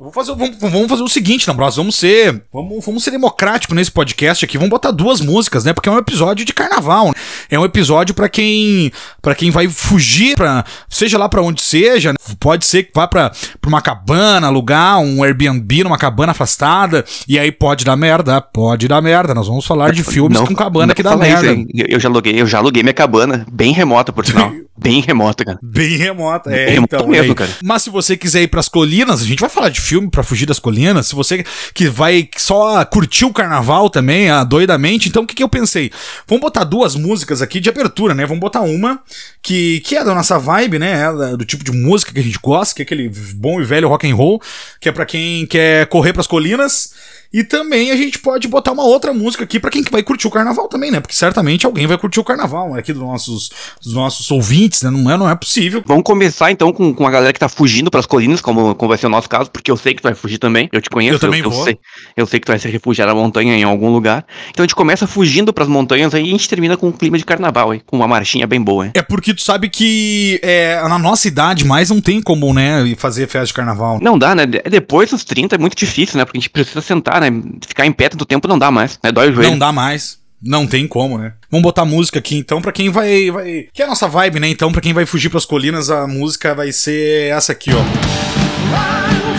Vou fazer, vamos, vamos fazer o seguinte, Nambros, vamos ser, vamos, vamos ser democrático nesse podcast aqui, vamos botar duas músicas, né? Porque é um episódio de carnaval, né? é um episódio para quem, para quem vai fugir para, seja lá para onde seja, né? pode ser que vá para uma cabana, alugar um Airbnb numa cabana afastada e aí pode dar merda, pode dar merda. Nós vamos falar de filmes não, com cabana que dá merda. Isso, eu já aluguei, eu já aluguei minha cabana, bem remota por sinal. Bem remota, cara. Bem remota, é. Bem então, mesmo, cara. Mas se você quiser ir pras colinas, a gente vai falar de filme para fugir das colinas. Se você que vai só curtir o carnaval também, ah, doidamente, então o que, que eu pensei? Vamos botar duas músicas aqui de abertura, né? Vamos botar uma que, que é da nossa vibe, né? É do tipo de música que a gente gosta, que é aquele bom e velho rock and roll, que é para quem quer correr pras colinas. E também a gente pode botar uma outra música aqui para quem vai curtir o carnaval também, né? Porque certamente alguém vai curtir o carnaval aqui dos nossos, dos nossos ouvintes, né? Não é, não é possível. Vamos começar então com, com a galera que tá fugindo pras colinas, como, como vai ser o nosso caso, porque eu sei que tu vai fugir também. Eu te conheço. Eu também eu, vou. Eu sei, eu sei que tu vai se refugiar na montanha em algum lugar. Então a gente começa fugindo pras montanhas aí e a gente termina com um clima de carnaval, aí, com uma marchinha bem boa. Hein? É porque tu sabe que é, na nossa idade mais não tem como, né, fazer festa de carnaval. Não dá, né? Depois dos 30 é muito difícil, né? Porque a gente precisa sentar, né? Ficar em pé tanto tempo não dá mais, né? Dói o joelho. Não dá mais. Não tem como, né? Vamos botar música aqui então para quem vai vai, que é a nossa vibe, né? Então para quem vai fugir para as colinas, a música vai ser essa aqui, ó.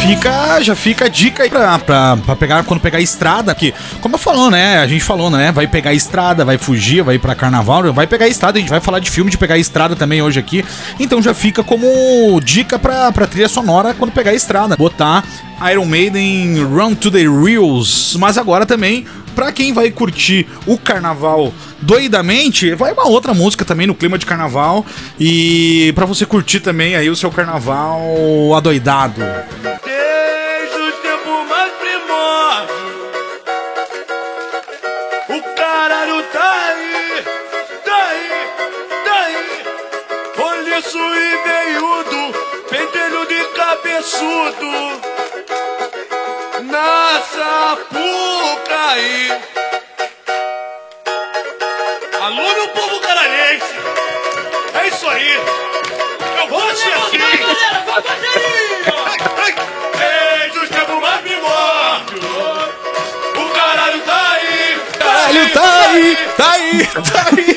Fica, já fica a dica aí pra, pra, pra, pegar, quando pegar a estrada, que, como eu falou, né? A gente falou, né? Vai pegar a estrada, vai fugir, vai pra carnaval, vai pegar a estrada. A gente vai falar de filme de pegar a estrada também hoje aqui. Então já fica como dica pra, pra trilha sonora quando pegar a estrada. Botar Iron Maiden Run to the Reels. Mas agora também, pra quem vai curtir o carnaval doidamente, vai uma outra música também no clima de carnaval. E para você curtir também aí o seu carnaval adoidado. Sapucaí. Alô, meu povo canadense! É isso aí! Eu vou ser assim! Galera, vamos fazer Desde os tempos mais primórdios! O caralho tá aí! Caralho tá aí! Tá aí! Tá aí!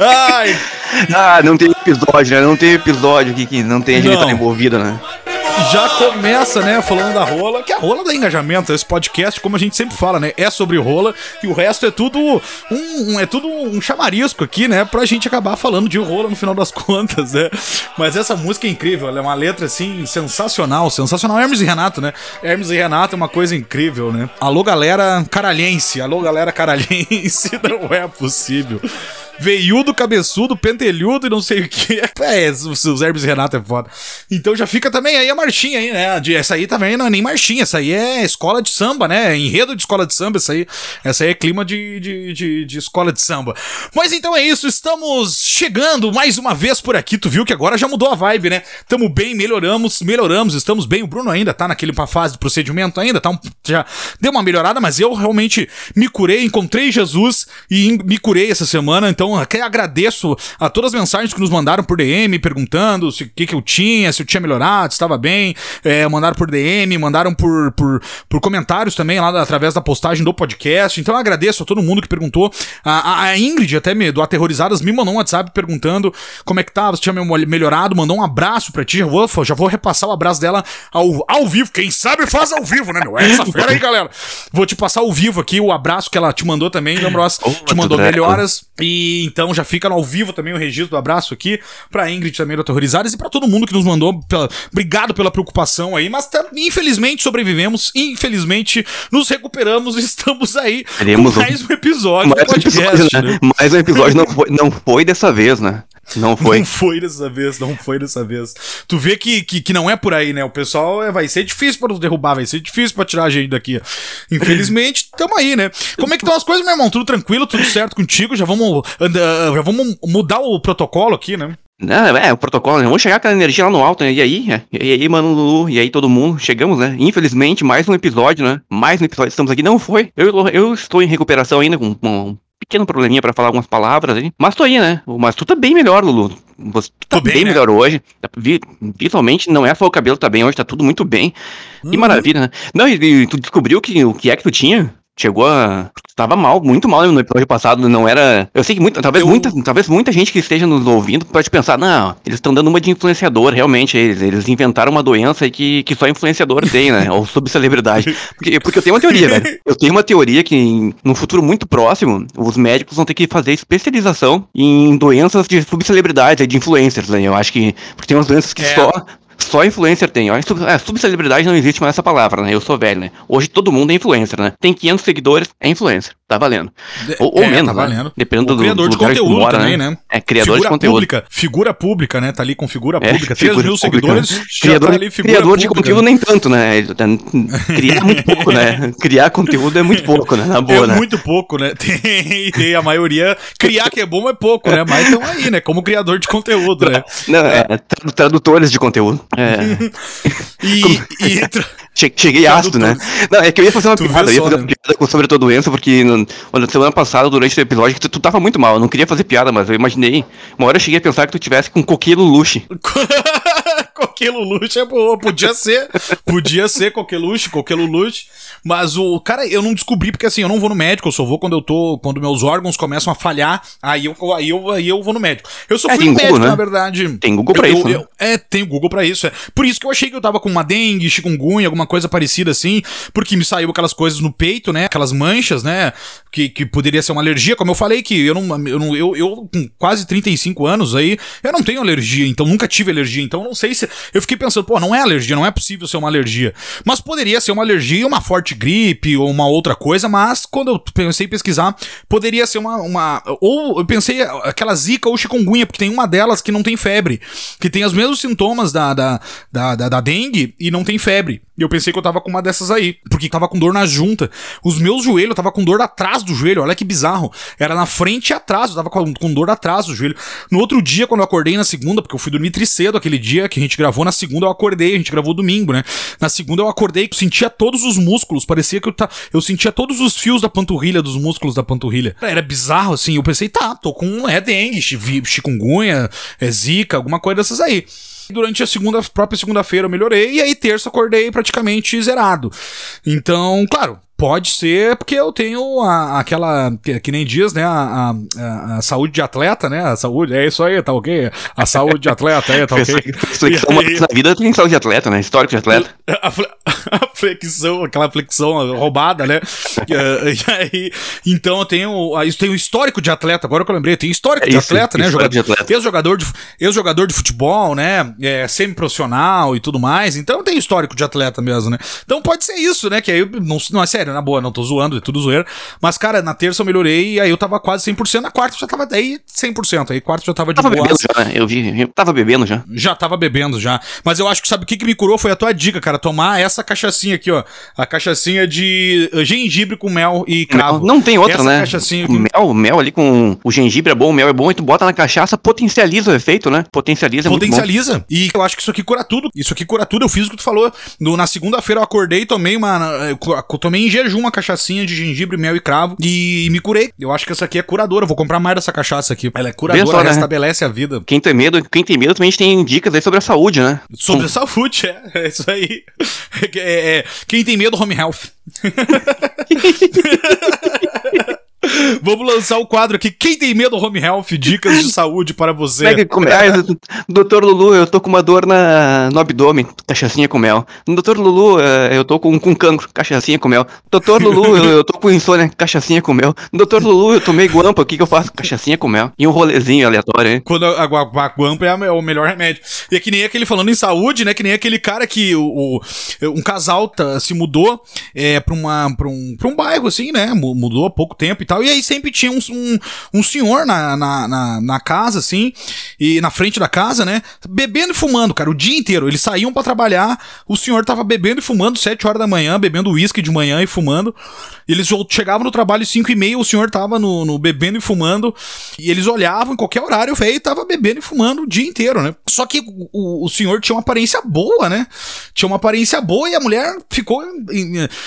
Ai! Ah, não tem episódio, né? Não tem episódio aqui que não tem a gente tá envolvida, né? Já começa, né, falando da rola, que a rola dá engajamento. Esse podcast, como a gente sempre fala, né, é sobre rola e o resto é tudo um, um, é tudo um chamarisco aqui, né, pra gente acabar falando de rola no final das contas, né. Mas essa música é incrível, ela é uma letra assim sensacional, sensacional. Hermes e Renato, né? Hermes e Renato é uma coisa incrível, né? Alô, galera caralhense, alô, galera caralhense, não é possível veiudo, cabeçudo, pentelhudo e não sei o que. É, os, Hermes e Renato é foda. Então já fica também aí a marchinha aí, né? Essa aí também não é nem marchinha, essa aí é escola de samba, né? Enredo de escola de samba, essa aí, essa aí é clima de, de, de, de escola de samba. Mas então é isso, estamos chegando mais uma vez por aqui. Tu viu que agora já mudou a vibe, né? Tamo bem, melhoramos, melhoramos, estamos bem. O Bruno ainda tá naquele fase de procedimento ainda, tá um, já deu uma melhorada, mas eu realmente me curei, encontrei Jesus e me curei essa semana, então então, até agradeço a todas as mensagens que nos mandaram por DM, perguntando o que, que eu tinha, se eu tinha melhorado, se estava bem. É, mandaram por DM, mandaram por, por, por comentários também lá através da postagem do podcast. Então, eu agradeço a todo mundo que perguntou. A, a Ingrid, até me, do Aterrorizadas, me mandou um WhatsApp perguntando como é que tava, se tinha melhorado. Mandou um abraço pra ti. Já vou, já vou repassar o abraço dela ao, ao vivo. Quem sabe faz ao vivo, né, meu? É essa fera aí, galera. Vou te passar ao vivo aqui o abraço que ela te mandou também, Lambros. Oh, te mandou melhoras. E então já fica ao vivo também o registro do abraço aqui pra Ingrid também do Aterrorizadas e pra todo mundo que nos mandou. Pela, obrigado pela preocupação aí, mas tá, infelizmente sobrevivemos, infelizmente nos recuperamos e estamos aí Teremos com mais um episódio mais do podcast. Um episódio, né? né? Mais um episódio não foi, não foi dessa vez, né? Não foi. Não foi dessa vez, não foi dessa vez. Tu vê que, que, que não é por aí, né? O pessoal é, vai ser difícil pra nos derrubar, vai ser difícil pra tirar a gente daqui. Infelizmente, tamo aí, né? Como é que estão as coisas, meu irmão? Tudo tranquilo, tudo certo contigo? Já vamos, já vamos mudar o protocolo aqui, né? Não, é, o protocolo, né? Vamos chegar com a energia lá no alto, né? E aí, é, e aí, mano, Lulu, e aí todo mundo, chegamos, né? Infelizmente, mais um episódio, né? Mais um episódio, estamos aqui. Não foi. Eu, eu estou em recuperação ainda, com, com pequeno probleminha pra falar algumas palavras aí. Mas tô aí, né? Mas tu tá bem melhor, Lulu. Você tá Tô bem, bem, né? melhor hoje. Vi- Visualmente, não é só o cabelo tá bem hoje, tá tudo muito bem. Que Uhum. maravilha, né? Não, e, e tu descobriu que, o que é que tu tinha? Chegou a. Tava mal, muito mal no episódio passado, não era. Eu sei que muita, talvez, Eu- muita, talvez muita gente que esteja nos ouvindo pode pensar, não, eles estão dando uma de influenciador, realmente. Eles, eles inventaram uma doença que, que só influenciador tem, né? Ou subcelebridade. Porque, porque eu tenho uma teoria, velho. Eu tenho uma teoria que em- no futuro muito próximo, os médicos vão ter que fazer especialização em doenças de subcelebridades, de influencers, né? Eu acho que. Porque tem umas doenças que É. só. Só influencer tem. Sub, é, subcelebridade não existe mais essa palavra, né? Eu sou velho, né? Hoje todo mundo é influencer, né? Tem 500 seguidores, é influencer. Tá valendo. Ou, ou É, menos, tá né? valendo. Dependendo O do, criador do de conteúdo mora, também, né? né? É, criador figura de conteúdo. pública, figura pública, né? Tá ali com figura É, pública. 3 figura mil seguidores, Criador, tá criador de conteúdo né? nem tanto, né? Criar é muito pouco, né? Criar conteúdo é muito pouco, né? Na boa, é né? muito pouco, né? Tem, tem a maioria. Criar que é bom é pouco, né? Mas estão aí, né? Como criador de conteúdo, né? Não, é, tradu- tradutores de conteúdo. É. E, e tra- Che- Cheguei ácido, né? Não, é que eu ia fazer uma Tu piada, eu ia fazer né? uma piada com- sobre a tua doença, porque no, olha, semana passada, durante o episódio, tu, tu tava muito mal. Eu não queria fazer piada, mas eu imaginei. Uma hora eu cheguei a pensar que tu tivesse com coquilo luxe. Coqueluche é boa, podia ser, podia ser coqueluche, coqueluche, mas o cara, eu não descobri porque assim, eu não vou no médico, eu só vou quando eu tô, quando meus órgãos começam a falhar, aí eu, aí eu, aí eu vou no médico. Eu só É, fui no médico, né? na verdade. Tem Google pra Eu- isso, eu- né? É, tem Google pra isso, é. Por isso que eu achei que eu tava com uma dengue, chikungunya, alguma coisa parecida assim, porque me saiu aquelas coisas no peito, né? Aquelas manchas, né? Que, que poderia ser uma alergia, como eu falei que eu não, eu não, eu, eu com quase 35 anos aí, eu não tenho alergia, então nunca tive alergia, então não sei se, eu fiquei pensando, pô, não é alergia, não é possível ser uma alergia, mas poderia ser uma alergia uma forte gripe ou uma outra coisa, mas quando eu pensei em pesquisar, poderia ser uma, uma ou eu pensei aquela zika ou chikungunya, porque tem uma delas que não tem febre, que tem os mesmos sintomas da, da, da, da, da dengue e não tem febre. E eu pensei que eu tava com uma dessas aí, porque tava com dor na junta. Os meus joelhos, eu tava com dor atrás do joelho, olha que bizarro. Era na frente e atrás, eu tava com, com dor atrás do joelho. No outro dia, quando eu acordei na segunda, porque eu fui dormir tricedo aquele dia que a gente gravou, na segunda eu acordei, a gente gravou domingo, né? Na segunda eu acordei, eu sentia todos os músculos, parecia que eu, ta... eu sentia todos os fios da panturrilha, dos músculos da panturrilha. Era bizarro, assim, eu pensei, tá, tô com é dengue, chi- chikungunya, é zika, alguma coisa dessas aí. Durante a segunda, própria segunda-feira eu melhorei, e aí terça acordei praticamente zerado. Então, claro, pode ser porque eu tenho a- aquela, que, que nem diz, né, a, a- a saúde de atleta, né, a saúde, é isso aí, tá ok? A saúde de atleta aí, tá ok? Flexão uma E vez na vida tem saúde de atleta, né? Histórico de atleta. a, a flexão, aquela flexão roubada, né? E, eh, e aí, então eu tenho, ah, isso tem o histórico de atleta, agora que eu lembrei, tem histórico É de isso, atleta, né? Jogador, de atleta. Ex-jogador de, ex-jogador de futebol, né? É, semi-profissional e tudo mais, então tem histórico de atleta mesmo, né? Então pode ser isso, né? Que aí, não, não é sério, na boa, não tô zoando, é tudo zoeira. Mas, cara, na terça eu melhorei e aí eu tava quase 100%, na quarta eu já tava daí 100%, aí quarta eu já tava de Tava boa. bebendo já, né? Eu vi, eu tava bebendo já. Já tava bebendo já. Mas eu acho que sabe o que, que me curou foi a tua dica, cara. Tomar essa cachaçinha aqui, ó. A cachaçinha de uh, gengibre com mel e cravo. Não, não tem outra, essa né? Cachaçinha O mel, mel ali com o gengibre é bom, o mel é bom, e tu bota na cachaça, potencializa o efeito, né? Potencializa, é. Potencializa. E eu acho que isso aqui cura tudo. Isso aqui cura tudo. Eu fiz o que tu falou. No- na segunda-feira eu acordei e tomei uma. Eu eu tomei jejum uma cachaçinha de gengibre, mel e cravo. E me curei. Eu acho que essa aqui é curadora. Eu vou comprar mais dessa cachaça aqui. Ela é curadora, só, né? restabelece a vida. Quem tem medo, quem tem medo também a gente tem dicas aí sobre a saúde, né? Sobre saúde, é. É isso aí. É, é, quem tem medo, home health. Vamos lançar o quadro aqui. Quem tem medo, home health? Dicas de saúde para você. É que come... ah, doutor Lulu, eu tô com uma dor na... no abdômen, cachaçinha com mel. Doutor Lulu, eh, eu tô com, com cancro, cachaçinha com mel. Doutor Lulu, eu, eu tô com insônia, cachaçinha com mel. Doutor Lulu, eu tomei guampa, o que que eu faço? Cachaçinha com mel. E um rolezinho aleatório, hein? Quando a, a, a guampa é o melhor remédio. E é que nem aquele falando em saúde, né? Que nem aquele cara que o, o- um casal tá- se mudou é, pra, uma, pra, um, pra um bairro, assim, né? mu- Mudou há pouco tempo e tal. E aí sempre tinha um, um, um senhor na, na, na, na, casa, assim, e na frente da casa, né? Bebendo e fumando, cara, o dia inteiro. Eles saíam para trabalhar, o senhor tava bebendo e fumando, sete horas da manhã, bebendo uísque de manhã e fumando. Eles chegavam no trabalho cinco e meia, o senhor tava no, no bebendo e fumando, e eles olhavam em qualquer horário, o velho tava bebendo e fumando o dia inteiro, né? Só que o, o senhor tinha uma aparência boa, né? Tinha uma aparência boa e a mulher ficou.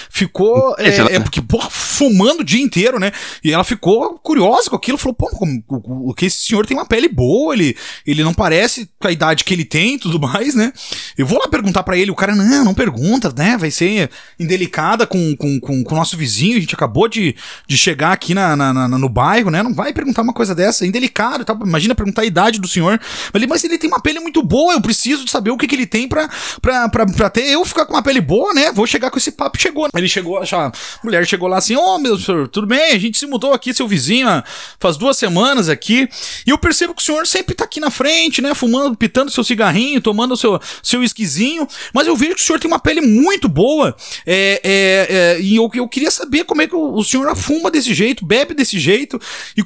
Ficou. É, é, porque, porra, fumando o dia inteiro, né? E ela ficou curiosa com aquilo, falou, pô, o, que esse senhor tem uma pele boa, ele, ele não parece com a idade que ele tem e tudo mais, né? Eu vou lá perguntar para ele, o cara, não, não pergunta, né? Vai ser indelicada com, com, com, com o nosso vizinho, a gente acabou de, de chegar aqui na, na, na, no bairro, né? Não vai perguntar uma coisa dessa, é indelicado, tá? imagina perguntar a idade do senhor. Ele, mas ele tem uma pele muito boa, eu preciso de saber o que, que ele tem pra, pra, pra, pra ter eu ficar com uma pele boa, né? Vou chegar com esse papo. Chegou. Ele chegou, a mulher chegou lá assim: Ô oh, meu senhor, tudo bem? A gente se mudou aqui, seu vizinho, faz duas semanas aqui. E eu percebo que o senhor sempre tá aqui na frente, né? Fumando, pitando seu cigarrinho, tomando seu, seu esquisinho. Mas eu vejo que o senhor tem uma pele muito boa. É, é, é, e eu, eu queria saber como é que o, o senhor fuma desse jeito, bebe desse jeito. E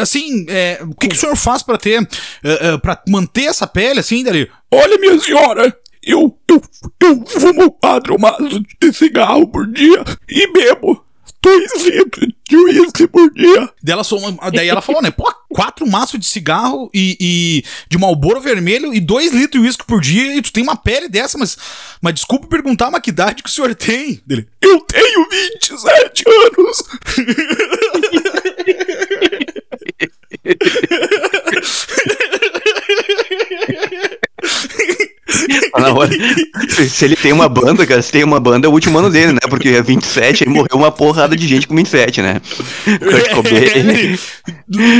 assim, é, o que, que o senhor faz para ter, uh, uh, para manter essa pele assim, dali? Olha, minha senhora, eu, eu, eu fumo quatro maços de cigarro por dia e bebo dois litros de uísque por dia. Dela soma, daí ela falou, né? Pô, quatro maços de cigarro e, e de malboro vermelho e dois litros de uísque por dia e tu tem uma pele dessa, mas, mas desculpa perguntar, mas que idade que o senhor tem? Dele, eu tenho 27 anos. Tá na hora. Se ele tem uma banda, cara, se tem uma banda, é o último ano dele, né? Porque é 27, aí morreu uma porrada de gente com 27, né? Kurt Cobain.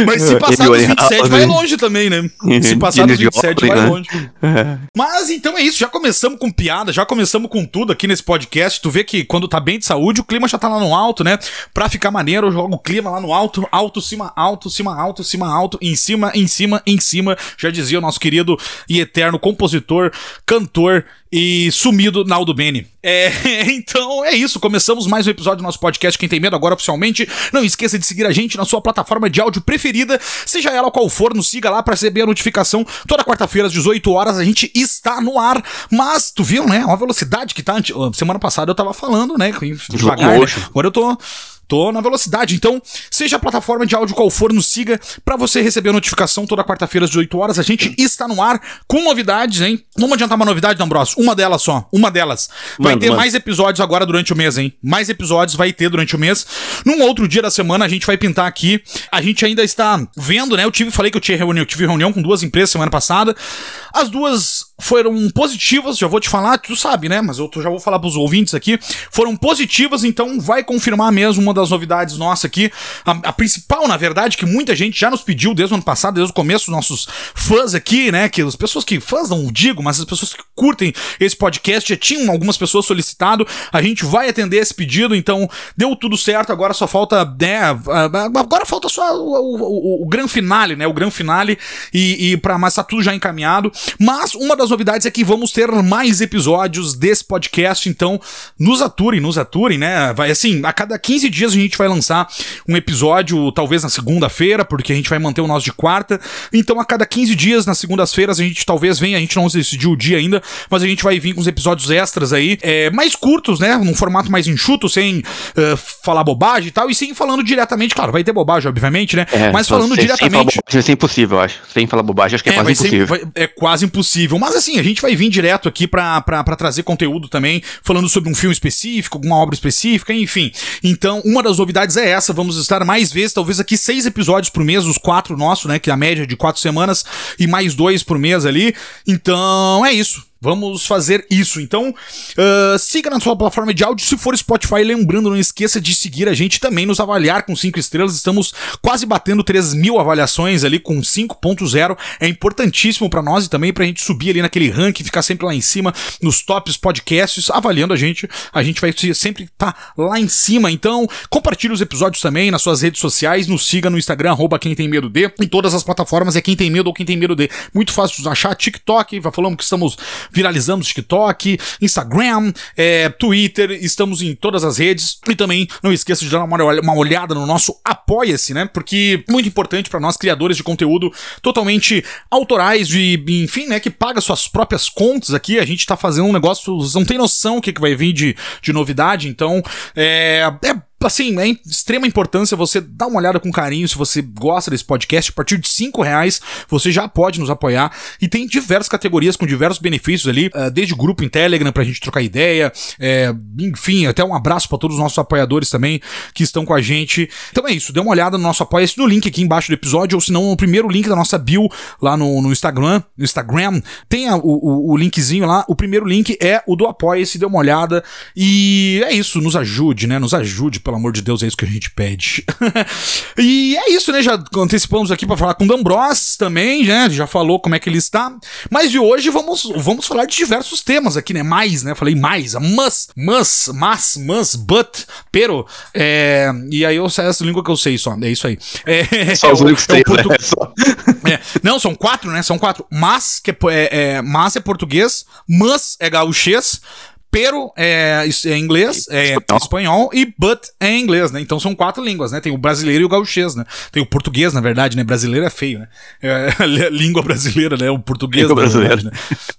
Mas se passar dos 27 vai longe também, né? Se passar dos 27 vai longe. Mas então é isso, já começamos com piada, já começamos com tudo aqui nesse podcast. Tu vê que quando tá bem de saúde, o clima já tá lá no alto, né? Pra ficar maneiro, eu jogo o clima lá no alto, alto, cima, alto, cima, alto, cima, alto, em cima, em cima, em cima. Já dizia o nosso querido e eterno compositor, cantor e sumido Naldo Bene. É, então é isso, começamos mais um episódio do nosso podcast Quem Tem Medo agora oficialmente. Não esqueça de seguir a gente na sua plataforma de áudio preferida, seja ela qual for, nos siga lá para receber a notificação. Toda quarta-feira às 18 horas a gente está no ar. Mas tu viu, né? A velocidade que tá. Semana passada eu tava falando, né? Devagar, né? Agora eu tô tô na velocidade. Então, seja a plataforma de áudio qual for, nos siga para você receber a notificação toda quarta-feira às 18 horas. A gente está no ar com novidades, hein? Vamos adiantar uma novidade, D'Ambrosio? Uma delas só, uma delas. Vai mano, ter mano. mais episódios agora durante o mês, hein? Mais episódios vai ter durante o mês. Num outro dia da semana a gente vai pintar aqui. A gente ainda está vendo, né? Eu tive, falei que eu tinha reunião, eu tive reunião com duas empresas semana passada. As duas foram positivas, já vou te falar, tu sabe, né? Mas eu já vou falar pros ouvintes aqui. Foram positivas, então vai confirmar mesmo uma das novidades nossas aqui. A, a, principal, na verdade, que muita gente já nos pediu desde o ano passado, desde o começo, os nossos fãs aqui, né? Que as pessoas que. Fãs não digo, mas as pessoas que curtem esse podcast já tinham algumas pessoas solicitado. A gente vai atender esse pedido, então deu tudo certo. Agora só falta, né? Agora falta só o, o, o, o finale, né? O gran finale. E, e para mas tá tudo já encaminhado. Mas uma das novidades é que vamos ter mais episódios desse podcast, então nos aturem, nos aturem, né? Vai assim, a cada 15 dias a gente vai lançar um episódio, talvez na segunda-feira, porque a gente vai manter o nosso de quarta. Então a cada 15 dias, nas segundas-feiras, a gente talvez venha, a gente não decidiu o dia ainda, mas a gente vai vir com os episódios extras aí, é, mais curtos, né? Num formato mais enxuto, sem uh, falar bobagem e tal, e sim falando diretamente, claro, vai ter bobagem, obviamente, né? É, mas falando sem, diretamente. Sem falar bobagem, vai ser impossível, acho. Sem falar bobagem, acho que é, é quase impossível. Ser, vai, é quase impossível. Mas assim, a gente vai vir direto aqui pra trazer conteúdo também, falando sobre um filme específico, alguma obra específica, enfim. Então, uma das novidades é essa. Vamos estar mais vezes, talvez aqui seis episódios por mês, os quatro nossos, né? Que é a média de quatro semanas, e mais dois por mês ali. Então, é isso. Vamos fazer isso. Então, uh, siga na sua plataforma de áudio. Se for Spotify, lembrando, não esqueça de seguir a gente também, nos avaliar com 5 estrelas. Estamos quase batendo 3 mil avaliações ali com 5.0. É importantíssimo para nós e também pra gente subir ali naquele ranking, ficar sempre lá em cima nos tops podcasts, avaliando a gente. A gente vai sempre estar tá lá em cima. Então, compartilhe os episódios também nas suas redes sociais. Nos siga no Instagram, arroba quem tem medo de. Em todas as plataformas é quem tem medo ou quem tem medo de. Muito fácil de achar. TikTok, falamos que estamos viralizamos TikTok, Instagram, é, Twitter, estamos em todas as redes. E também não esqueça de dar uma, uma olhada no nosso Apoia-se, né? Porque muito importante para nós, criadores de conteúdo totalmente autorais, de, enfim, né? Que paga suas próprias contas aqui. A gente tá fazendo um negócio, não tem noção o que, que vai vir de, de novidade, então é, é assim, é extrema importância você dar uma olhada com carinho se você gosta desse podcast. A partir de 5 reais você já pode nos apoiar. E tem diversas categorias com diversos benefícios ali, uh, desde grupo em Telegram pra gente trocar ideia, é, enfim, até um abraço para todos os nossos apoiadores também que estão com a gente. Então é isso, dê uma olhada no nosso apoia-se no link aqui embaixo do episódio, ou se não, no primeiro link da nossa bio lá no, no Instagram. No Instagram tem a, o, o, linkzinho lá. O primeiro link é o do apoia-se, dê uma olhada. E é isso, nos ajude, né? Nos ajude, pelo amor de Deus, é isso que a gente pede. e é isso, né? Já antecipamos aqui para falar com o D'Ambros também, né? Já falou como é que ele está. Mas de hoje vamos, vamos falar de diversos temas aqui, né? Mais, né? Falei mais, mas, mas, mas, mas, but, pero. É, e aí eu sei essa língua que eu sei só, é isso aí. É, só os únicos três, portu... né? é, Não, são quatro, né? São quatro. Mas, que é, é, é, mas é português, mas é gauchês, pero é, é inglês, é espanhol. espanhol. e but é inglês, né? Então são quatro línguas, né? Tem o brasileiro e o gauchês, né? Tem o português, na verdade, né? Brasileiro é feio, né? É, língua brasileira, né? O português, língua verdade, né?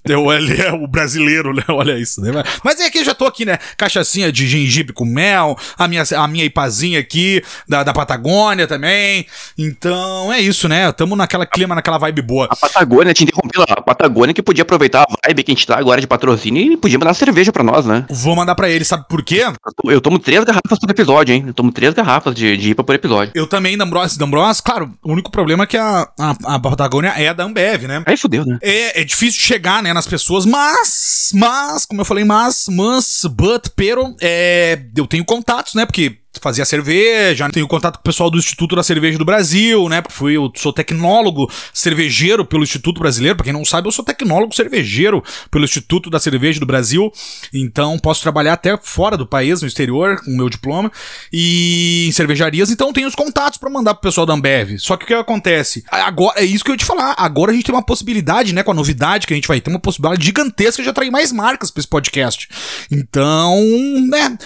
É o, é o brasileiro, né? Olha isso, né? Mas é que eu já tô aqui, né? Cachaçinha de gengibre com mel, a minha, a minha ipazinha aqui da, da Patagônia também. Então é isso, né? Tamo naquela clima, naquela vibe boa. A Patagônia, te interrompi lá, a Patagônia que podia aproveitar a vibe que a gente tá agora de patrocínio e podia mandar cerveja pra pra nós, né? Vou mandar pra ele, sabe por quê? Eu tomo três garrafas por episódio, hein? Eu tomo três garrafas de, de IPA por episódio. Eu também, D'Ambros. D'Ambros, claro, o único problema é que a, a, a Patagônia é da Ambev, né? Aí fudeu, né? É, é difícil chegar, né, nas pessoas, mas, mas, como eu falei, mas, mas, but, pero, é, eu tenho contatos, né, porque fazia cerveja, tenho contato com o pessoal do Instituto da Cerveja do Brasil, né? Fui, eu sou tecnólogo cervejeiro pelo Instituto Brasileiro. Pra quem não sabe, eu sou tecnólogo cervejeiro pelo Instituto da Cerveja do Brasil. Então posso trabalhar até fora do país, no exterior, com o meu diploma. E em cervejarias, então tenho os contatos para mandar pro pessoal da Ambev. Só que o que acontece? Agora, é isso que eu ia te falar. Agora a gente tem uma possibilidade, né? Com a novidade que a gente vai ter, uma possibilidade gigantesca de atrair mais marcas pra esse podcast. Então, né?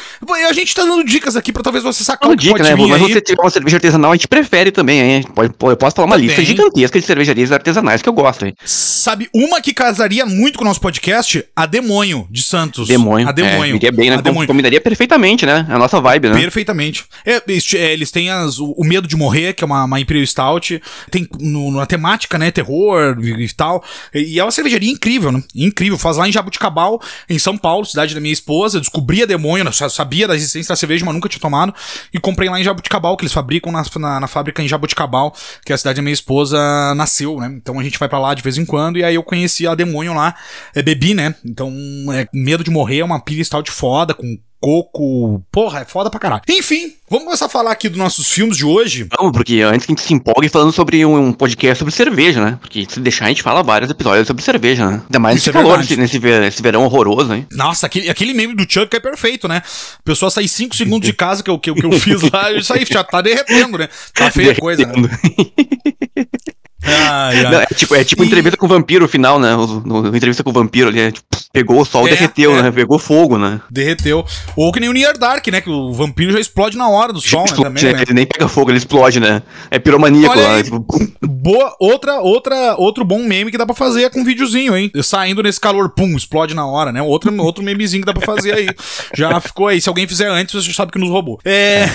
A gente tá dando dicas aqui pra talvez você sacar uma dica, né? Mas você tiver uma cerveja artesanal, a gente prefere também, hein? Pode, eu posso falar uma também. lista gigantesca de cervejarias artesanais que eu gosto, hein? Sabe, uma que casaria muito com o nosso podcast? A Demônio, de Santos. Demônio. A Demônio. É, bem, né? A Combinaria perfeitamente, né? A nossa vibe, né? Perfeitamente. É, é, eles têm as, o, Medo de Morrer, que é uma, uma Imperial Stout. Tem no, na temática, né? Terror e, tal. E, e é uma cervejaria incrível, né? Incrível. Faz lá em Jabuticabal, em São Paulo, cidade da minha esposa. Eu descobri a Demônio, sabia da existência da cerveja, mas nunca tinha tomado e comprei lá em Jabuticabal, que eles fabricam na, na, na, fábrica em Jabuticabal, que é a cidade da minha esposa nasceu, né? Então a gente vai para lá de vez em quando, e aí eu conheci a Demônio lá, é, bebi, né? Então, é, medo de morrer, é uma pilha de foda, com coco. Porra, é foda pra caralho. Enfim, vamos começar a falar aqui dos nossos filmes de hoje. Vamos, porque antes que a gente se empolgue falando sobre um, um podcast sobre cerveja, né? Porque se deixar, a gente fala vários episódios sobre cerveja, né? Ainda mais esse é calor nesse, nesse, nesse, verão horroroso, hein? Nossa, aquele, aquele meme do Chuck é perfeito, né? A pessoa sai 5 segundos de casa que eu, que, que eu fiz lá, isso aí já tá derretendo, né? Tá feia a coisa, né? Ai, ai. Não, é tipo, é tipo e... entrevista com o vampiro final, né? O, entrevista com o vampiro ali, é, tipo, pegou o sol, é, derreteu, é. né? Pegou fogo, né? Derreteu. Ou que nem o Near Dark, né? Que o vampiro já explode na hora do sol, né? Também, né? Ele nem pega fogo, ele explode, né? É piromaníaco lá. Tipo... Boa, outra, outra, outro bom meme que dá pra fazer é com um videozinho, hein? Saindo nesse calor, pum, explode na hora, né? Outro, outro memezinho que dá pra fazer aí. Já ficou aí. Se alguém fizer antes, você sabe que nos roubou. É.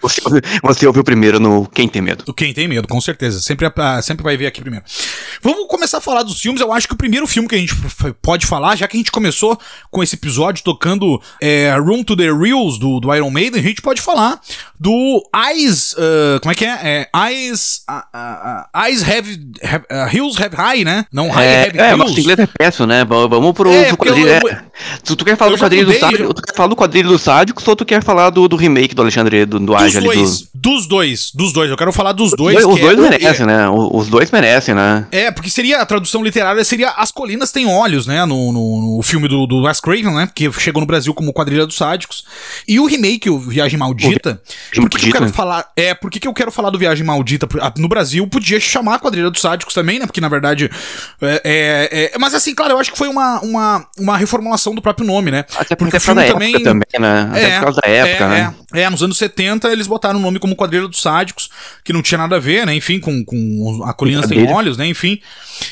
Você, você ouviu primeiro no Quem Tem Medo. O Quem Tem Medo, com certeza. Sempre, sempre vai ver aqui primeiro. Vamos começar a falar dos filmes. Eu acho que o primeiro filme que a gente pode falar, já que a gente começou com esse episódio tocando é, Room to the Reels do, do, Iron Maiden, a gente pode falar do Eyes. Uh, como é que é? é Eyes. Uh, uh, eyes have, have Hills Have High, né? Não High é, Have é, Hills. Nosso inglês é péssimo, né? Vamos pro, é, pro quadrilho. Eu, eu, é. tu, tu, quer falar do quadrilho do Sádico? Tu quer falar do quadrilho do Sádico ou tu quer falar do, do remake do Alexandre do, do Age ali? Do... Dos dois, dos dois. Eu quero falar dos dois. Os dois, os dois merecem, né? Os dois mais merecem, né? É, porque seria, a tradução literária seria As Colinas Têm Olhos, né? No, no, no filme do, do Wes Craven, né? Que chegou no Brasil como Quadrilha dos Sádicos. E o remake, o Viagem Maldita. O por que, que eu quero falar? É, por que, que eu quero falar do Viagem Maldita? No Brasil podia chamar Quadrilha dos Sádicos também, né? Porque na verdade. É, é- é- mas assim, claro, eu acho que foi uma, uma, uma reformulação do próprio nome, né? Até Porque porque o é filme também- também, né? Até por causa da época, é, né? É, é, nos anos 70 eles botaram o nome como Quadrilha dos Sádicos, que não tinha nada a ver, né? Enfim, com, com a Colinas Tem Brincadeira. Olhos, né? Enfim.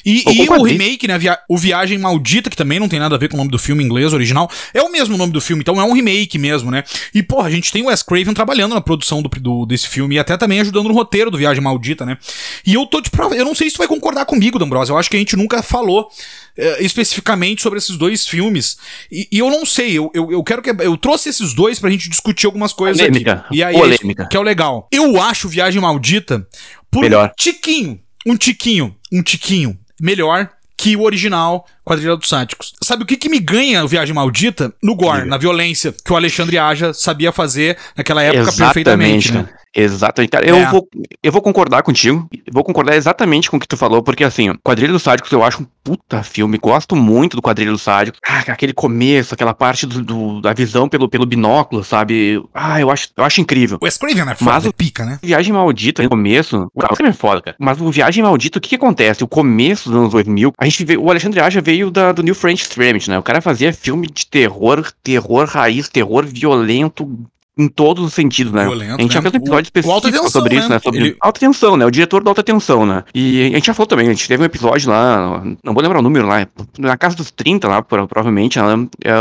E, e o remake, né? Via- o Viagem Maldita, que também não tem nada a ver com o nome do filme inglês original, é o mesmo nome do filme, então é um remake mesmo, né? E, porra, a gente tem o Wes Craven trabalhando na produção do, do- desse filme e até também ajudando no roteiro do Viagem Maldita, né? E eu tô de prova. Eu não sei se tu vai concordar comigo, D'Ambrosio. Eu acho que a gente nunca falou eh, especificamente sobre esses dois filmes. E, e eu não sei, eu, eu, eu quero que. Eu trouxe esses dois pra gente discutir algumas coisas Polêmica. aqui. E aí, Polêmica. que é o legal. Eu acho Viagem Maldita por Melhor. um tiquinho, um tiquinho, um tiquinho melhor que o original Quadrilha dos Sáticos. Sabe o que, que me ganha o Viagem Maldita? No gore, Diga. na violência, que o Alexandre Aja sabia fazer naquela época perfeitamente. Né? Exatamente, cara. Eu, É. vou, eu vou concordar contigo. Eu vou concordar exatamente com o que tu falou, porque assim, Quadrilha dos Sádicos eu acho um puta filme. Gosto muito do Quadrilha dos Sádicos. Ah, aquele começo, aquela parte do, do- da visão pelo, pelo binóculo, sabe? Ah, eu acho, eu acho incrível. O Wes Craven é foda, Mas o- pica, né? Viagem Maldita, no começo, o filme é foda, cara. Mas o Viagem Maldita, o que que acontece? O começo dos anos 2000, a gente vê, o Alexandre Aja veio da, do New French Experiment, né? O cara fazia filme de terror, terror raiz, terror violento em todos os sentidos, né? Violento, a gente já né? fez um episódio específico Tensão, sobre isso, né? né? Sobre Ele- alta tensão, né? O diretor do alta tensão, né? E a gente já falou também, a gente teve um episódio lá, não vou lembrar o número lá, na casa dos 30 lá, pro- provavelmente, né? É,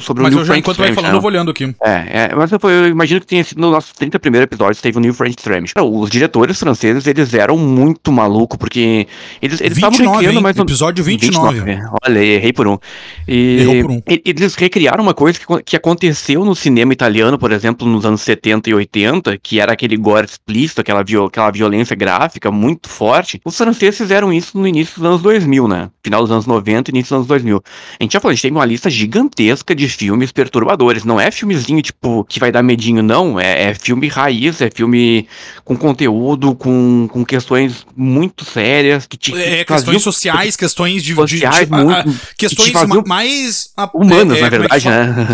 sobre Mas o New eu já, French enquanto vai falando, né? eu vou olhando aqui. É, é, mas eu, eu imagino que tenha sido no nosso 30 primeiro episódio, teve o New French. Cara, Os diretores franceses, eles eram muito malucos, porque eles estavam 29, recriando mais um... Episódio 29. é. Olha, errei por um. E Errou por um. e- Eles recriaram uma coisa que, que aconteceu no cinema italiano, por exemplo, nos anos 70 e 80, que era aquele gore explícito, aquela, viol- aquela violência gráfica muito forte. Os franceses fizeram isso no início dos anos 2000, né? Final dos anos 90 e início dos anos 2000. A gente já falou, a gente teve uma lista gigantesca de filmes perturbadores. Não é filmezinho, tipo, que vai dar medinho, não. É, é filme raiz, é filme com conteúdo, com, com questões muito sérias. Que te, É, que questões sociais, questões de. de- sociais de- a- muito- a- questões que mais. a- humanas, é, na é, é verdade, fala? né?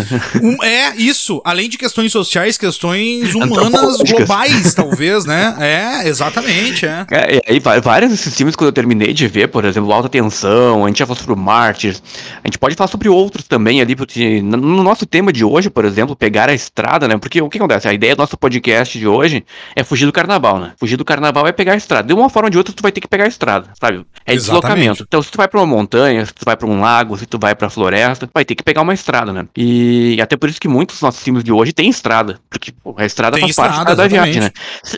Um- é, isso. Além de questões sociais, questões humanas Antropológicas. globais, talvez, né? É, exatamente, é. É, e aí, vários desses filmes, quando eu terminei de ver, por exemplo, Alta Tensão, a gente já falou sobre o Mártires, a gente pode falar sobre outros também ali, porque no no nosso tema de hoje, por exemplo, pegar a estrada, né? Porque o que acontece? A ideia do nosso podcast de hoje é fugir do carnaval, né? Fugir do carnaval é pegar a estrada. De uma forma ou de outra, tu vai ter que pegar a estrada, sabe? É Exatamente. deslocamento. Então, se tu vai pra uma montanha, se tu vai pra um lago, se tu vai pra floresta, vai ter que pegar uma estrada, né? E até por isso que muitos dos nossos filmes de hoje têm estrada. Porque, pô, a estrada Tem faz parte estrada, da viagem, né?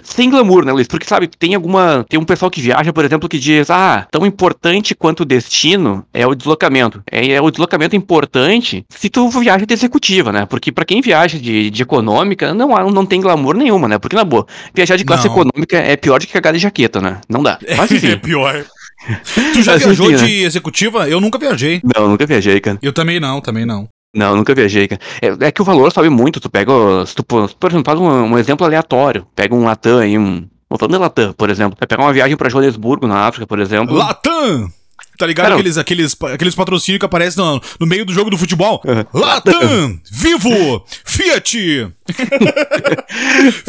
Sem glamour, né, Luiz? Porque, sabe, tem alguma. Tem um pessoal que viaja, por exemplo, que diz: ah, tão importante quanto o destino é o deslocamento. É, é o deslocamento importante se tu viaja de executiva, né? Porque pra quem viaja de, de econômica, não, há- não tem glamour nenhuma, né? Porque, na boa, viajar de classe Não. econômica é pior do que cagar de jaqueta, né? Não dá. Mas É enfim. pior. Tu já viajou enfim, né? de executiva? Eu nunca viajei. Não, nunca viajei, cara. Eu também não, também não. Não, nunca viajei. É, é que o valor sobe muito. Tu pega. Se tu, por exemplo, faz um, um exemplo aleatório. Pega um Latam aí, um. Vou falando de Latam, por exemplo. Vai pegar uma viagem pra Joanesburgo, na África, por exemplo. Latam! Tá ligado Cara, aqueles, aqueles, aqueles patrocínios que aparecem no, no meio do jogo do futebol? Uhum. Latam! Vivo! Fiat!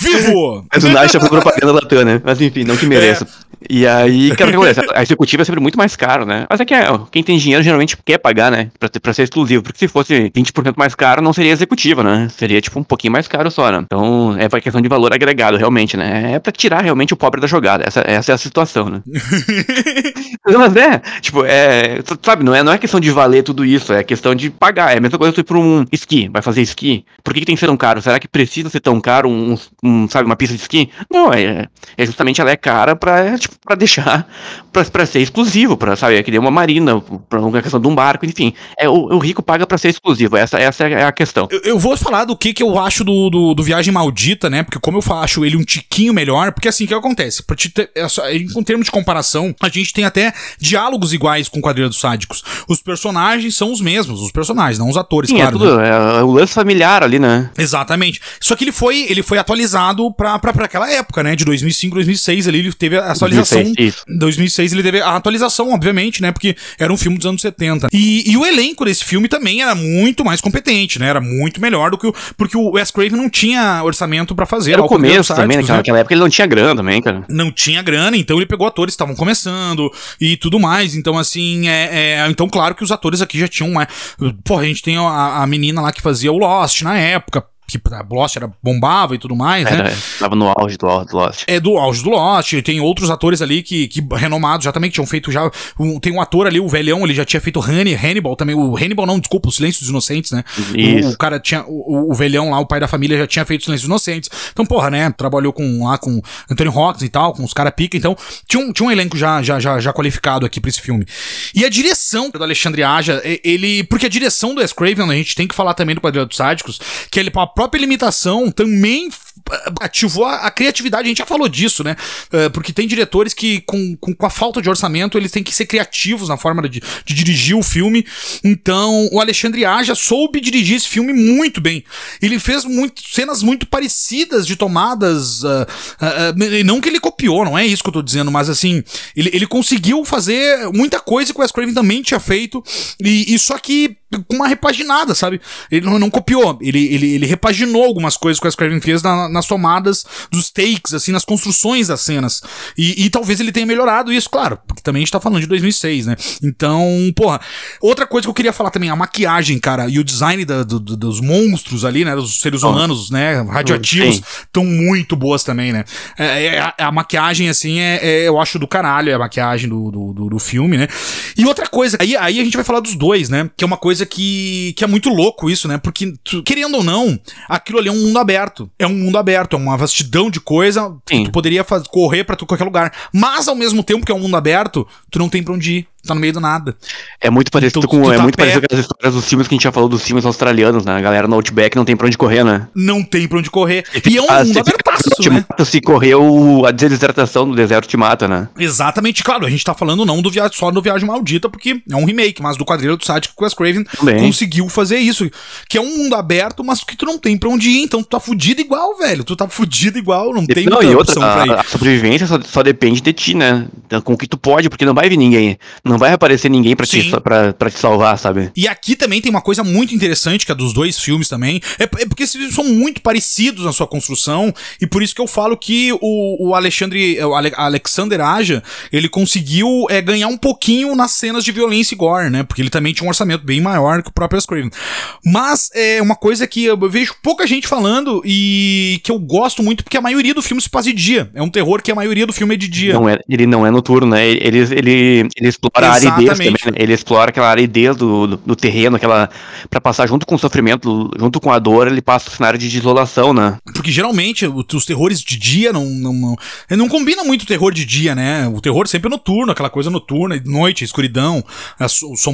Vivo! Mas o Nash foi propaganda Latam, né? Mas enfim, não que mereça. E aí, cara, o que acontece? A executiva é sempre muito mais caro, né? Mas é que ó, quem tem dinheiro geralmente quer pagar, né? Pra, pra ser exclusivo. Porque se fosse 20% mais caro, não seria executiva, né? Seria, tipo, um pouquinho mais caro só, né? Então, é questão de valor agregado, realmente, né? É pra tirar realmente o pobre da jogada. Essa, essa é a situação, né? Mas é, tipo, é. Sabe, não é, não é questão de valer tudo isso, é questão de pagar. É a mesma coisa que ir pra um esqui, vai fazer esqui. Por que, que tem que ser tão caro? Será que precisa ser tão caro um, um, sabe, uma pista de esqui? Não, é, é justamente ela é cara pra, é, tipo, pra deixar, pra, pra ser exclusivo, pra, sabe, é que nem uma marina, pra uma questão de um barco, enfim. É, o, o rico paga pra ser exclusivo, essa, essa é a questão. Eu, eu vou falar do que, que eu acho do, do, do Viagem Maldita, né? Porque como eu acho ele um tiquinho melhor, porque assim, o que acontece? Pra te ter, é só- em em termos de comparação, a gente tem até diálogos iguais com Quadrilha dos Sádicos. Os personagens são os mesmos, os personagens, não os atores, Sim, claro. é né? tudo, é, é o lance familiar ali, né? Exatamente. Só que ele foi, ele foi atualizado pra, pra, pra aquela época, né? De 2005, 2006 ali, ele teve a atualização. Atualização. 2006, isso. Em 2006 ele teve a atualização, obviamente, né? Porque era um filme dos anos 70. E, e o elenco desse filme também era muito mais competente, né? Era muito melhor do que o. Porque o Wes Craven não tinha orçamento pra fazer. Era o começo também, naquela, né? naquela época ele não tinha grana também, cara. não tinha grana, então ele pegou atores que estavam começando e tudo mais. Então, assim, é, é- Então, claro que os atores aqui já tinham mais. Porra, a gente tem a, a menina lá que fazia o Lost na época. Que a Lost era, bombava e tudo mais, né? Era, tava no auge do, do Lost. É do auge do Lost, tem outros atores ali que, que renomados já também, que tinham feito já. um- tem um ator ali, o velhão, ele já tinha feito Honey, Hannibal também. O Hannibal, não, desculpa, o Silêncio dos Inocentes, né? O, Isso. o cara tinha. O, o velhão lá, o pai da família, já tinha feito Silêncio dos Inocentes. Então, porra, né? Trabalhou com lá com Anthony Hawkins e tal, com os caras pica. Então, tinha um, tinha um elenco já, já, já, já qualificado aqui pra esse filme. E a direção do Alexandre Aja, ele. Porque a direção do Wes Craven, a gente tem que falar também do Quadrilha dos Sádicos, que ele, própria limitação também f- ativou a, a criatividade. A gente já falou disso, né? Eh, porque tem diretores que, com, com, com a falta de orçamento, eles têm que ser criativos na forma de, de dirigir o filme. Então, o Alexandre Aja soube dirigir esse filme muito bem. Ele fez muito, cenas muito parecidas de tomadas. ah, ah, ah, e não que ele copiou, não é isso que eu tô dizendo, mas assim, ele, ele conseguiu fazer muita coisa que o Wes Craven também tinha feito. E, e só que com uma repaginada, sabe? Ele não, não copiou, ele, ele, ele repaginou algumas coisas que o Wes Craven fez na- nas tomadas dos takes, assim, nas construções das cenas. E, e talvez ele tenha melhorado isso, claro, porque também a gente tá falando de 2006, né? Então, porra. Outra coisa que eu queria falar também, a maquiagem, cara, e o design da- do- do- dos monstros ali, né? Dos seres humanos, né? Radioativos, estão muito boas também, né? É, é, a, a maquiagem, assim, é, é- eu acho do caralho, é a maquiagem do, do, do- do filme, né? E outra coisa, aí, aí a gente vai falar dos dois, né? Que é uma coisa que, que é muito louco isso, né? Porque, tu- querendo ou não, aquilo ali é um mundo aberto. É um mundo aberto, é uma vastidão de coisa que Sim. tu poderia faz- correr pra tu qualquer lugar. Mas, ao mesmo tempo que é um mundo aberto, tu não tem pra onde ir. Tá no meio do nada. É muito parecido Tu- com. tu é tá muito parecido perto. com as histórias dos filmes que a gente já falou dos filmes australianos, né? A galera no Outback não tem pra onde correr, né? Não tem pra onde correr. E é um mundo se abertaço, te né? mata, se correr, o- a desidratação do deserto te mata, né? Exatamente, claro, a gente tá falando não do viagem, só do Viagem Maldita, porque é um remake, mas do quadrilho do site que o Wes Craven Também. conseguiu fazer isso. Que é um mundo aberto, mas que tu não tem pra onde ir, então tu tá fudido igual, velho. Tu tá fudido igual, não tem não, e outra, opção pra ir. a, a sobrevivência só, só depende de ti, né? Então, Com o que tu pode, porque não vai vir ninguém. Não vai aparecer ninguém pra, te, pra, pra te salvar, sabe? E aqui também tem uma coisa muito interessante, que é dos dois filmes também. É, é porque esses filmes são muito parecidos na sua construção, e por isso que eu falo que o, o Alexandre, o Ale- Alexander Aja, ele conseguiu é, ganhar um pouquinho nas cenas de violência e gore, né? Porque ele também tinha um orçamento bem maior que o próprio Craven. Mas é uma coisa que eu vejo pouca gente falando e que eu gosto muito, porque a maioria do filme se passa de dia. É um terror que a maioria do filme é de dia. Não é, ele não é noturno, né? Ele, ele, ele explora a aridez Exatamente. também, né? Ele explora aquela aridez do, do, do terreno, aquela. Pra passar junto com o sofrimento, junto com a dor, ele passa o cenário de isolação, né? Porque geralmente os terrores de dia não, não, não, não combina muito o terror de dia, né? O terror sempre é noturno, aquela coisa noturna, noite, escuridão, a, so, som,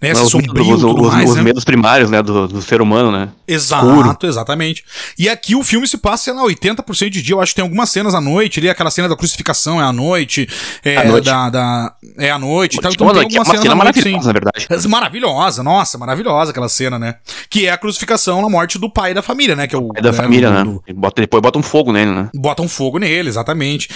né, esse os, sombrio os, os- mais, os né? medos primários, né? Do, do ser humano, né? Exato, exatamente. E aqui o filme se passa, sei lá, 80% de dia. Eu acho que tem algumas cenas à noite ali, aquela cena da crucificação é à noite. É, À noite. Da, da- é à noite. Olha, tem é cenas cena maravilhosa, na verdade. Maravilhosa, nossa, maravilhosa aquela cena, né? Que é a crucificação na morte do pai da família, né? Que é o É da família, do- né? do- E Bota, depois bota um fogo nele, né? botam fogo nele, exatamente.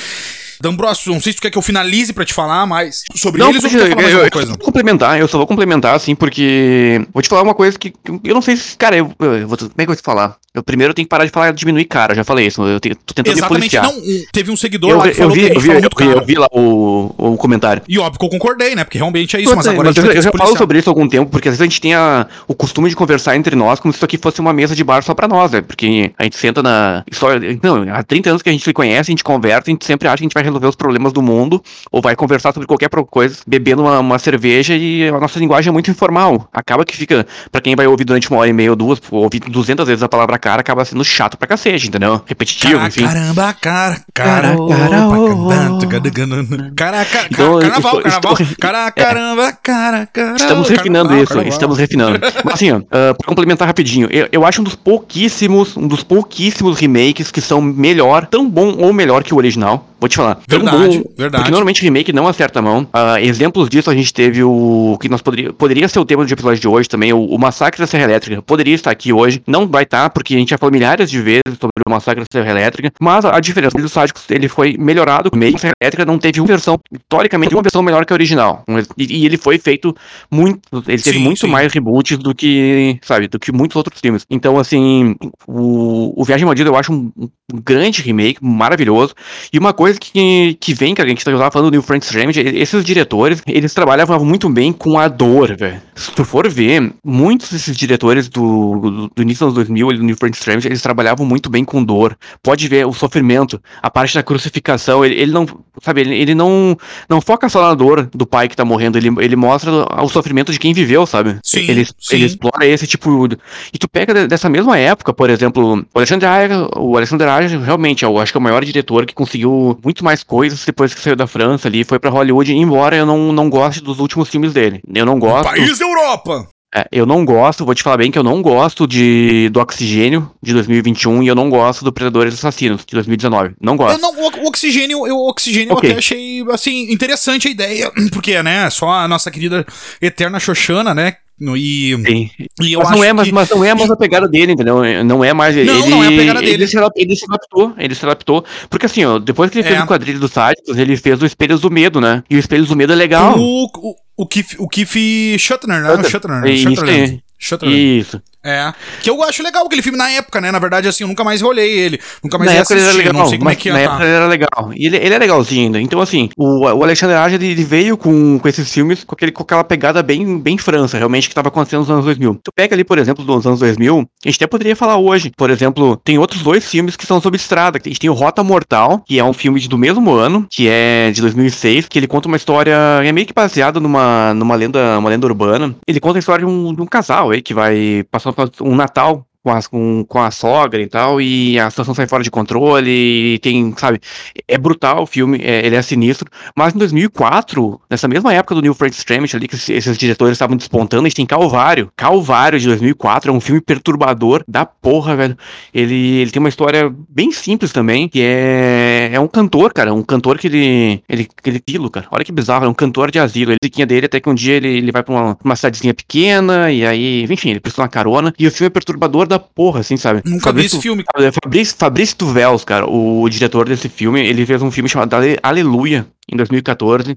D'Ambrosio, não sei se tu quer que eu finalize pra te falar mais sobre Não, eles ou tu quer falar eu, eu, coisa. eu vou complementar, eu só vou complementar, assim, porque. Vou te falar uma coisa que. que eu não sei se. Cara, eu, eu vou. Como é que eu vou te falar? Eu primeiro tenho que parar de falar diminuir cara, eu já falei isso. Eu tenho- tô tentando Exatamente, não. teve um seguidor Eu, lá que eu, falou vi, que a eu, vi, eu, vi, eu vi lá o, o comentário. E óbvio que eu concordei, né? Porque realmente é isso, mas Mas, agora a mas gente eu, eu já falo sobre isso há algum tempo, porque às vezes a gente tem a- o costume de conversar entre nós como se isso aqui fosse uma mesa de bar só pra nós, né? Porque a gente senta na. Só, não, há 30 anos que a gente se conhece, a gente conversa, a gente sempre acha que a gente vai resolver os problemas do mundo, ou vai conversar sobre qualquer coisa, bebendo uma, uma cerveja e a nossa linguagem é muito informal. Acaba que fica, pra quem vai ouvir durante uma hora e meia ou duas, ouvir 200 vezes a palavra cara, acaba sendo chato pra cacete, entendeu? Repetitivo, Cara, enfim. caramba, cara, cara, Cara, opa, cara, oh. cantando, gadagana. cara, cara, Então, carnaval, estou- carnaval, estou- cara, caramba, cara, cara. Estamos refinando isso, estamos refinando. Mas assim, ó, ah, pra complementar rapidinho, eu, eu acho um dos pouquíssimos, um dos pouquíssimos remakes que são melhor, tão bom ou melhor que o original. Vou te falar. Verdade, bom, verdade. Porque normalmente remake não acerta a mão. Ah, exemplos disso a gente teve o que nós poderia, poderia ser o tema do episódio de hoje também, o, o Massacre da Serra Elétrica. Poderia estar aqui hoje, não vai estar porque que a gente já falou milhares de vezes sobre o Massacre da Serra Elétrica, mas a diferença dos Sádicos, ele foi melhorado, meio Serra Elétrica não teve uma versão, historicamente, uma versão melhor que a original. E, e ele foi feito muito, ele teve Sim, muito sim. mais reboots do que, sabe, do que muitos outros filmes. Então, assim, o, o Viagem Maldita eu acho um, um grande remake, maravilhoso. E uma coisa que, que vem, cara, a gente tava falando do New Frank Strange, esses diretores, eles trabalhavam muito bem com a dor, velho. Se tu for ver, muitos desses diretores do, do, do início dos anos 2000, e do New Strange, eles trabalhavam muito bem com dor. Pode ver o sofrimento, a parte da crucificação, ele, ele não, sabe, ele, ele não, não foca só na dor do pai que tá morrendo, ele, ele mostra o sofrimento de quem viveu, sabe? Sim, ele, sim. ele explora esse tipo. de- E tu pega de- dessa mesma época, por exemplo, o Alexandre Aja, o Alexandre Aja realmente, eu acho que é o maior diretor que conseguiu muito mais coisas depois que saiu da França ali, foi pra Hollywood, embora eu não, não goste dos últimos filmes dele. Eu não gosto. País da Europa! É, eu não gosto, vou te falar bem que eu não gosto de do Oxigênio de 2021 e eu não gosto do Predadores Assassinos de 2019. Não gosto. Não, o, o oxigênio, eu, o oxigênio Ok. eu até achei, assim, interessante a ideia, porque, né, só a nossa querida Eterna Xoxana, né, no- e, Sim. e eu mas não é, mas, que... mas não é mais a pegada dele, entendeu? Não é mais. Não, ele, não é a pegada dele. Ele se, adap- ele se adaptou, ele se adaptou. Porque assim, ó, depois que ele fez É. o quadrilho dos sádicos, ele fez o Espelhos do Medo, né? E o Espelhos do Medo é legal. O, o, o Keith, o Keith Shuttner, né? Shutter. Shuttner, né? Isso Shutterland. aí. Shutterland. Isso. É. Que eu acho legal aquele filme na época, né? Na verdade, assim, eu nunca mais rolei ele. Nunca mais na época ele era legal, não sei como é que na ia época tá. ele era legal. E ele, ele é legalzinho ainda. Então, assim, o, o Alexandre Aja, ele, ele veio com, com esses filmes com, aquele, com aquela pegada bem, bem França, realmente, que tava acontecendo nos anos 2000. Tu pega ali, por exemplo, dos anos 2000, a gente até poderia falar hoje. Por exemplo, tem outros dois filmes que são sobre estrada. A gente tem o Rota Mortal, que é um filme de- do mesmo ano, que é de 2006, que ele conta uma história, é meio que baseado numa, numa lenda, uma lenda urbana. Ele conta a história de um, de um casal aí que vai passar um Natal com a, com, com a sogra e tal, e a situação sai fora de controle, e tem, sabe, é brutal o filme, é- ele é sinistro, mas em 2004, nessa mesma época do New Frank Stramage ali, que esses, diretores estavam despontando, a gente tem Calvário, Calvário de 2004, é um filme perturbador da porra, velho, ele, ele tem uma história bem simples também, que é, é um cantor, cara, um cantor que ele, ele, ele asilo, cara, olha que bizarro, é um cantor de asilo, ele ziquinha dele até que um dia ele, ele vai pra uma, uma cidadezinha pequena, e aí, enfim, ele precisa uma carona, e o filme é perturbador da porra, assim, sabe? Nunca vi esse Fabrício- filme. Fabrício, Fabrício Tuvels, cara, o diretor desse filme, ele fez um filme chamado Ale- Aleluia, em 2014.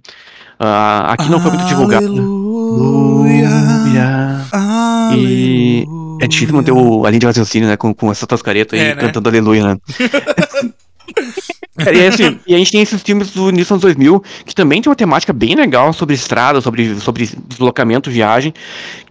Ah, aqui não foi muito divulgado. Aleluia. E é difícil manter o, a linha de raciocínio, né, com, com essa tascareta aí, É, né? cantando Aleluia, né? E, assim, e a gente tem esses filmes do início dos anos 2000, que também tem uma temática bem legal sobre estrada, sobre, sobre deslocamento, viagem,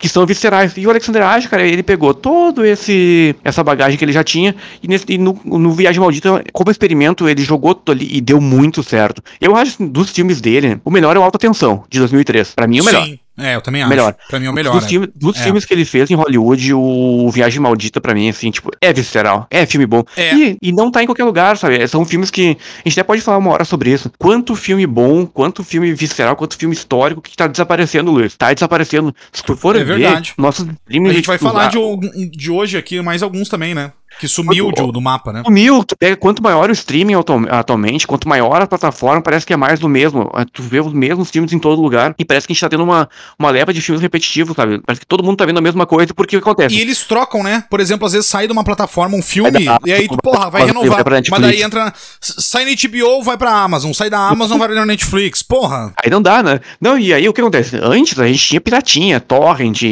que são viscerais. E o Alexander Aja, cara, ele pegou todo esse essa bagagem que ele já tinha, e, nesse- e no, no Viagem Maldita, como experimento, ele jogou tudo ali e deu muito certo. Eu acho, assim, dos filmes dele, o melhor é o Alta Tensão, de 2003. Pra mim, o melhor. Sim. É, eu também acho. Melhor. Pra mim é o melhor. Dos, né? filme- dos É. filmes que ele fez em Hollywood, o Viagem Maldita, pra mim, assim, tipo, é visceral. É filme bom. É. E, e não tá em qualquer lugar, sabe? São filmes que. A gente até pode falar uma hora sobre isso. Quanto filme bom, quanto filme visceral, quanto filme histórico que tá desaparecendo, Luiz. Tá desaparecendo. Se tu for É ver, verdade. nossos streams. A gente vai falar de, de hoje aqui, mais alguns também, né? Que sumiu Quanto- do mapa, né? Sumiu, tu pega quanto maior o streaming atu- atualmente, quanto maior a plataforma, parece que é mais do mesmo. Ah, Tu vê os mesmos filmes em todo lugar e parece que a gente tá tendo uma, uma leva de filmes repetitivos, sabe? Parece que todo mundo tá vendo a mesma coisa, porque o que acontece? E eles trocam, né? Por exemplo, às vezes sai de uma plataforma um filme, Vai e aí tu, porra, vai vai renovar. pra Mas daí entra. Sai na HBO, vai pra Amazon. Sai da Amazon, vai pra Netflix. Porra. Aí não dá, né? Não, e aí o que acontece? Antes a gente tinha piratinha, torrent,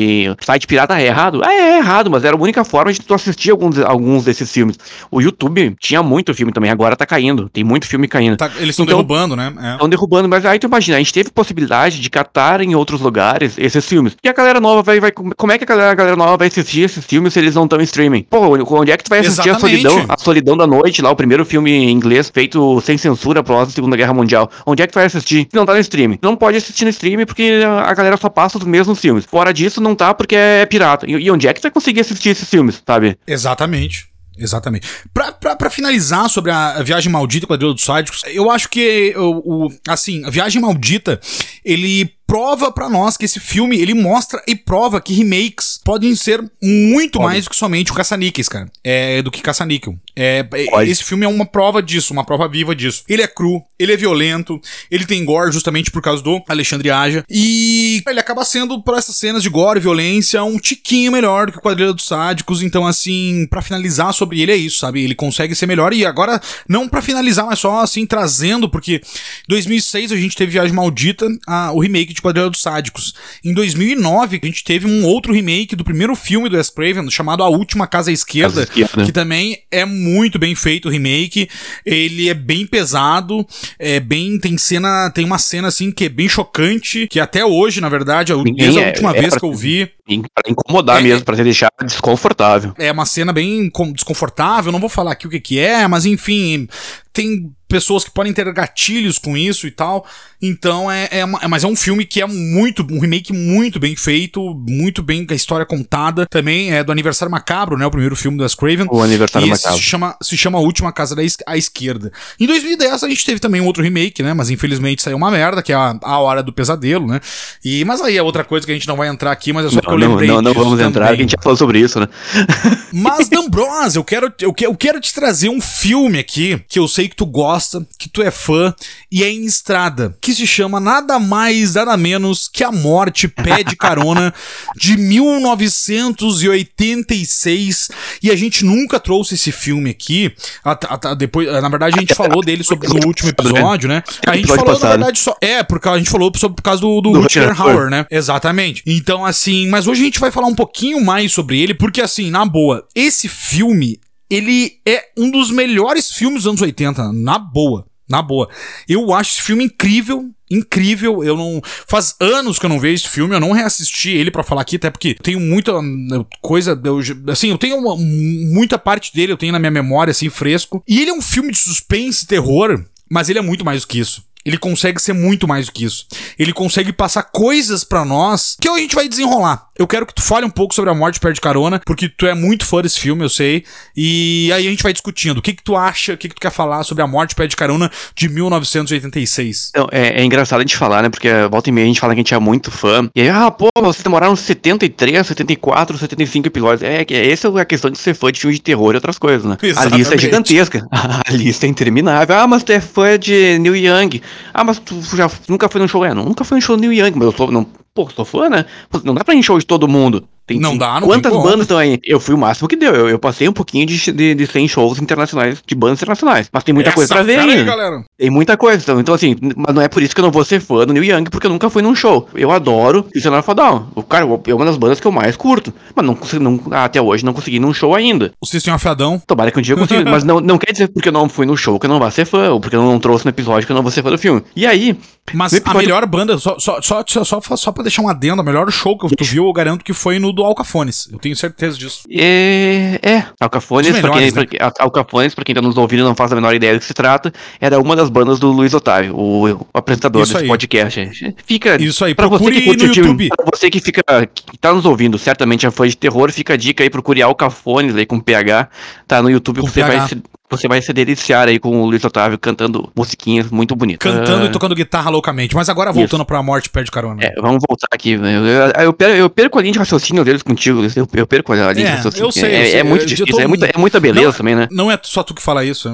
site pirata é errado. Ah, é errado, mas era a única forma de tu assistir alguns, alguns desses filmes. O YouTube tinha muito filme também, agora tá caindo. Tem muito filme caindo. Tá- eles estão Então- derrubando, né? É. Estão derrubando, mas aí tu imagina, a gente teve possibilidade de catar em outros lugares esses filmes. E a galera nova vai. vai como é que a galera, a galera nova vai assistir esses filmes se eles não estão em streaming? Pô, onde é que tu vai assistir a solidão? A Solidão da Noite, lá, o primeiro filme em inglês feito sem censura após a Segunda Guerra Mundial. Onde é que tu vai assistir? Se não tá no streaming. Não pode assistir no streaming porque a a galera só passa os mesmos filmes. Fora disso, não tá porque é pirata. E, e onde é que tu vai conseguir assistir esses filmes, sabe? Exatamente. Exatamente. Pra, pra, pra finalizar sobre a Viagem Maldita, Quadrilha dos Sádicos, eu acho que o, o- assim, a Viagem Maldita, ele prova pra nós que esse filme, ele mostra e prova que remakes podem ser muito Óbvio. mais do que somente o caça-níqueis, cara. É, do que caça-níquel. É, é, esse filme é uma prova disso, uma prova viva disso. Ele é cru, ele é violento, ele tem gore justamente por causa do Alexandre Aja. E ele acaba sendo, por essas cenas de gore e violência, um tiquinho melhor do que o Quadrilha dos Sádicos. Então, assim, pra finalizar sobre ele é isso, sabe? Ele consegue ser melhor. E agora, não pra finalizar, mas só assim, trazendo, porque em 2006 a gente teve Viagem Maldita, a- o remake de Quadrilha dos Sádicos. Em 2009 a gente teve um outro remake do primeiro filme do Wes Craven, chamado A Última Casa à Esquerda, Casa Esquerda. que também é muito bem feito o remake. Ele é bem pesado, é bem tem cena, tem uma cena assim que é bem chocante, que até hoje, na verdade, a- Ninguém desde a é- última é vez pra- que eu vi, Pra incomodar É, mesmo, pra te deixar desconfortável. é uma cena bem desconfortável, não vou falar aqui o que que é, mas enfim, tem pessoas que podem ter gatilhos com isso e tal. Então é, é uma- é- mas é um filme que é muito um remake muito bem feito, muito bem com a história contada. Também é do Aniversário Macabro, né, o primeiro filme do Wes Craven. O aniversário E macabro. se chama, se chama A Última Casa da à Esquerda. Em 2010 a gente teve também um outro remake, né? Mas infelizmente saiu uma merda, que é a, a Hora do Pesadelo, né? E, mas aí é outra coisa que a gente não vai entrar aqui, mas é só Não, eu não, lembrei não, não vamos entrar, também. que a gente já falou sobre isso, né? Mas, D'Ambrose, eu quero, eu, que- eu quero te trazer um filme aqui que eu sei que tu gosta, que tu é fã, e é em estrada, que se chama nada mais, nada menos que A Morte Pede Carona, de 1986. E a gente nunca trouxe esse filme aqui. a- a- a- depois, na verdade, a gente falou dele sobre, no último episódio, né? A gente falou, na verdade, só. É, porque a gente falou sobre, por causa do, do, Do Rutger Hauer, né? Exatamente. Então, assim, mas hoje a gente vai falar um pouquinho mais sobre ele, porque, assim, na boa, esse filme, ele é um dos melhores filmes dos anos 80, na boa. Na boa. Eu acho esse filme incrível, incrível. Eu não. Faz anos que eu não vejo esse filme, eu não reassisti ele pra falar aqui, até porque tenho muita hum, coisa. eu assim, eu tenho uma- muita parte dele, eu tenho na minha memória, assim, fresco. E ele é um filme de suspense e terror, mas ele é muito mais do que isso. Ele consegue ser muito mais do que isso. Ele consegue passar coisas pra nós que a gente vai desenrolar. Eu quero que tu fale um pouco sobre a morte perde carona, porque tu é muito fã desse filme, eu sei. E aí a gente vai discutindo. O que que tu acha, o que que tu quer falar sobre a morte perde carona de 1986? Então, é, é engraçado a gente falar, né? Porque volta e meia a gente fala que a gente é muito fã. E aí, ah, pô, vocês demoraram 73, 74, 75 episódios. É, que essa é a questão de ser fã de filme de terror e outras coisas, né? A Exatamente. lista é gigantesca. A lista é interminável. Ah, mas tu é fã de Neil Young. Ah, mas tu já nunca foi num show. É, nunca foi num show Neil Young, mas eu sou. Não, pô, sou fã, né? Não dá pra show de todo mundo. Tem Não dá, não Quantas bandas estão aí? Eu fui o máximo que deu. Eu, eu passei um pouquinho de, de, de 100 shows internacionais, de bandas internacionais. Mas tem muita coisa pra ver aí, galera. Tem muita coisa, então, então assim, mas não é por isso que eu não vou ser fã do Neil Young, porque eu nunca fui num show. Eu adoro a Down. O cara é uma das bandas que eu mais curto. Mas não consegui, não, até hoje não consegui num show ainda. O System of a Down. Tomara que um dia eu consiga. mas não, não quer dizer porque eu não fui no show que eu não vá ser fã, ou porque eu não trouxe no episódio que eu não vou ser fã do filme. E aí, Mas a melhor banda, só, só, só, só, só, só pra deixar um adendo, a melhor show que tu viu, eu garanto que foi no do Alcafones. Eu tenho certeza disso. É, é. Alcafones, Os pra quem, melhores, né? pra, Al- Alcafones, pra quem tá nos ouvindo e não faz a menor ideia do que se trata, era uma das bandas do Luiz Otávio, o, o apresentador Isso desse aí. podcast. Fica. Isso aí, pra você procure que curte no YouTube. pra você que fica. que tá nos ouvindo, certamente é fã de terror, fica a dica aí, procure Alcafones aí com PH, tá no YouTube, Com você PH. vai, você vai se deliciar aí com o Luiz Otávio cantando musiquinhas muito bonitas. Cantando Ah, e tocando guitarra loucamente. Mas agora voltando pra morte perde carona. É, vamos voltar aqui. velho. Eu, eu, perco, eu perco a linha de raciocínio deles contigo. Eu, eu perco a linha É, de raciocínio. eu sei, eu é, sei. é muito difícil. tô- É, muita, é muita beleza Não, também, né? Não é só tu que fala isso.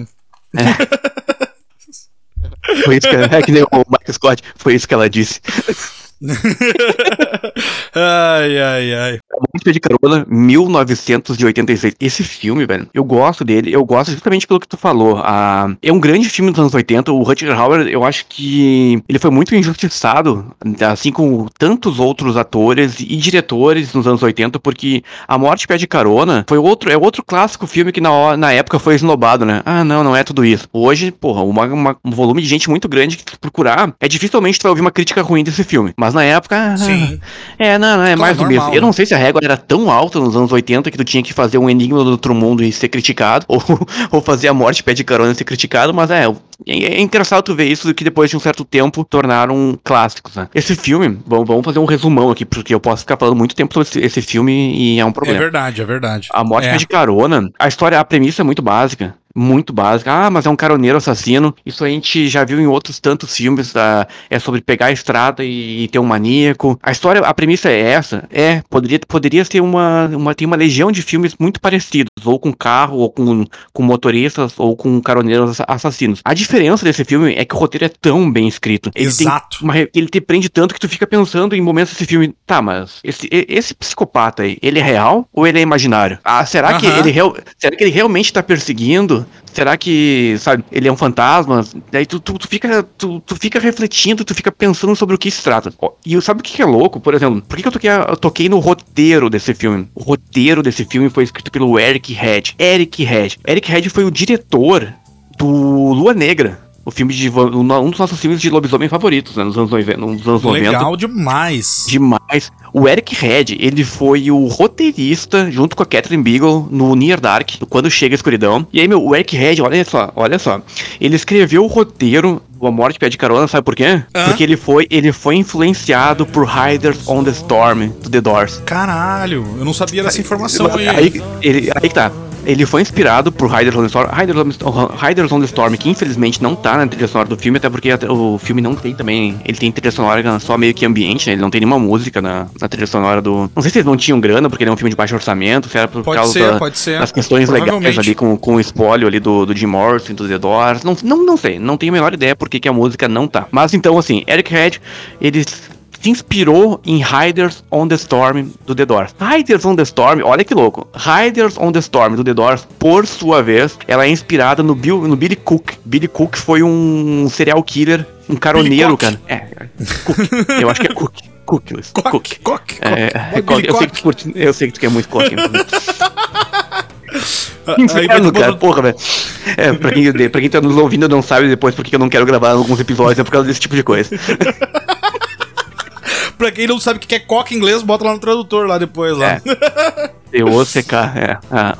né? Foi isso que, é que nem o Mike Scott. Foi isso que ela disse. ai, ai, ai. Música de Carona, 1986. Esse filme, velho, eu gosto dele. Eu gosto justamente pelo que tu falou. Ah, é um grande filme dos anos 80. O Rutger Hauer, eu acho que ele foi muito injustiçado, assim como tantos outros atores e diretores nos anos 80, porque A Morte Pede Carona foi outro, é outro clássico filme que na, na época foi esnobado, né? Ah, não, não é tudo isso. Hoje, porra, uma- uma- um volume de gente muito grande que tu procurar, é dificilmente tu vai ouvir uma crítica ruim desse filme. Mas na época, Sim. é, não, não, é mais do normal, mesmo. Eu né? não sei se a régua era tão alta nos anos 80 que tu tinha que fazer um Enigma do Outro Mundo e ser criticado, ou, ou fazer a morte pé de carona e ser criticado, mas é, é, é engraçado tu ver isso que depois de um certo tempo tornaram clássicos, né? Esse filme, vamos, vamos fazer um resumão aqui, porque eu posso ficar falando muito tempo sobre esse, filme e é um É problema. verdade, é verdade. A morte é. pé de carona, a história, a premissa é muito básica. Muito básica. Ah, mas é um caroneiro assassino. Isso a gente já viu em outros tantos filmes. Tá? É sobre pegar a estrada e, e ter um maníaco. A história, a premissa é essa. É, poderia, poderia ser uma, uma. Tem uma legião de filmes muito parecidos. Ou com carro, ou com, com motoristas, ou com caroneiros assassinos. A diferença desse filme é que o roteiro é tão bem escrito. Ele Exato. Uma, ele te prende tanto que tu fica pensando em momentos desse filme. Tá, mas esse, esse psicopata aí, ele é real ou ele é imaginário? Ah, será que ele será que ele realmente tá perseguindo? Será que, sabe, ele é um fantasma? Daí tu, tu, tu fica, tu, tu, fica refletindo, tu fica pensando sobre o que se trata. E sabe o que é louco? Por exemplo, por que, eu, toquei, eu toquei no roteiro desse filme? O roteiro desse filme foi escrito pelo Eric Red. Eric Red. Eric Red foi o diretor do Lua Negra o filme de. Um dos nossos filmes de lobisomem favoritos, né? Nos anos 90. Nos anos Legal demais. Demais. O Eric Red, ele foi o roteirista, junto com a Catherine Beagle, no Near Dark, Quando Chega a Escuridão. E aí, meu, o Eric Red, olha só, olha só. Ele escreveu o roteiro do A Morte Pede Carona, sabe por quê? Hã? Porque ele foi, ele foi influenciado por Riders on the Storm, do The Doors. Caralho, eu não sabia dessa informação aí. Aí, ele, aí que tá. Ele foi inspirado por Riders on the Storm. Riders on, the Storm, que infelizmente não tá na trilha sonora do filme, até porque o filme não tem também. Ele tem trilha sonora só meio que ambiente, né? Ele não tem nenhuma música na, na trilha sonora do. Não sei se eles não tinham grana, porque ele é um filme de baixo orçamento, se era por pode causa ser, da, pode ser. das questões legais ali com, com o espólio ali do, do Jim Morrison, do The Doors. Não, não, não sei, não tenho a menor ideia porque que a música não tá. Mas então, assim, Eric Red, ele se inspirou em Riders on the Storm do The Doors. Riders on the Storm, olha que louco. Riders on the Storm do The Doors, por sua vez, ela é inspirada no, Bill, no Billy Cook. Billy Cook foi um serial killer, um caroneiro, cara. É, Cook. Eu acho que é Cook. Cook, Cook. Cook. Cook. É, Cook. Eu, sei que tu curte, eu sei que tu quer muito Cook. Inferno, cara, porra, velho. É, pra quem, pra quem tá nos ouvindo não sabe depois porque eu não quero gravar alguns episódios, é por causa desse tipo de coisa. pra quem não sabe o que é coca em inglês, bota lá no tradutor lá depois. Lá. É. C-O-C-K, é. Ah,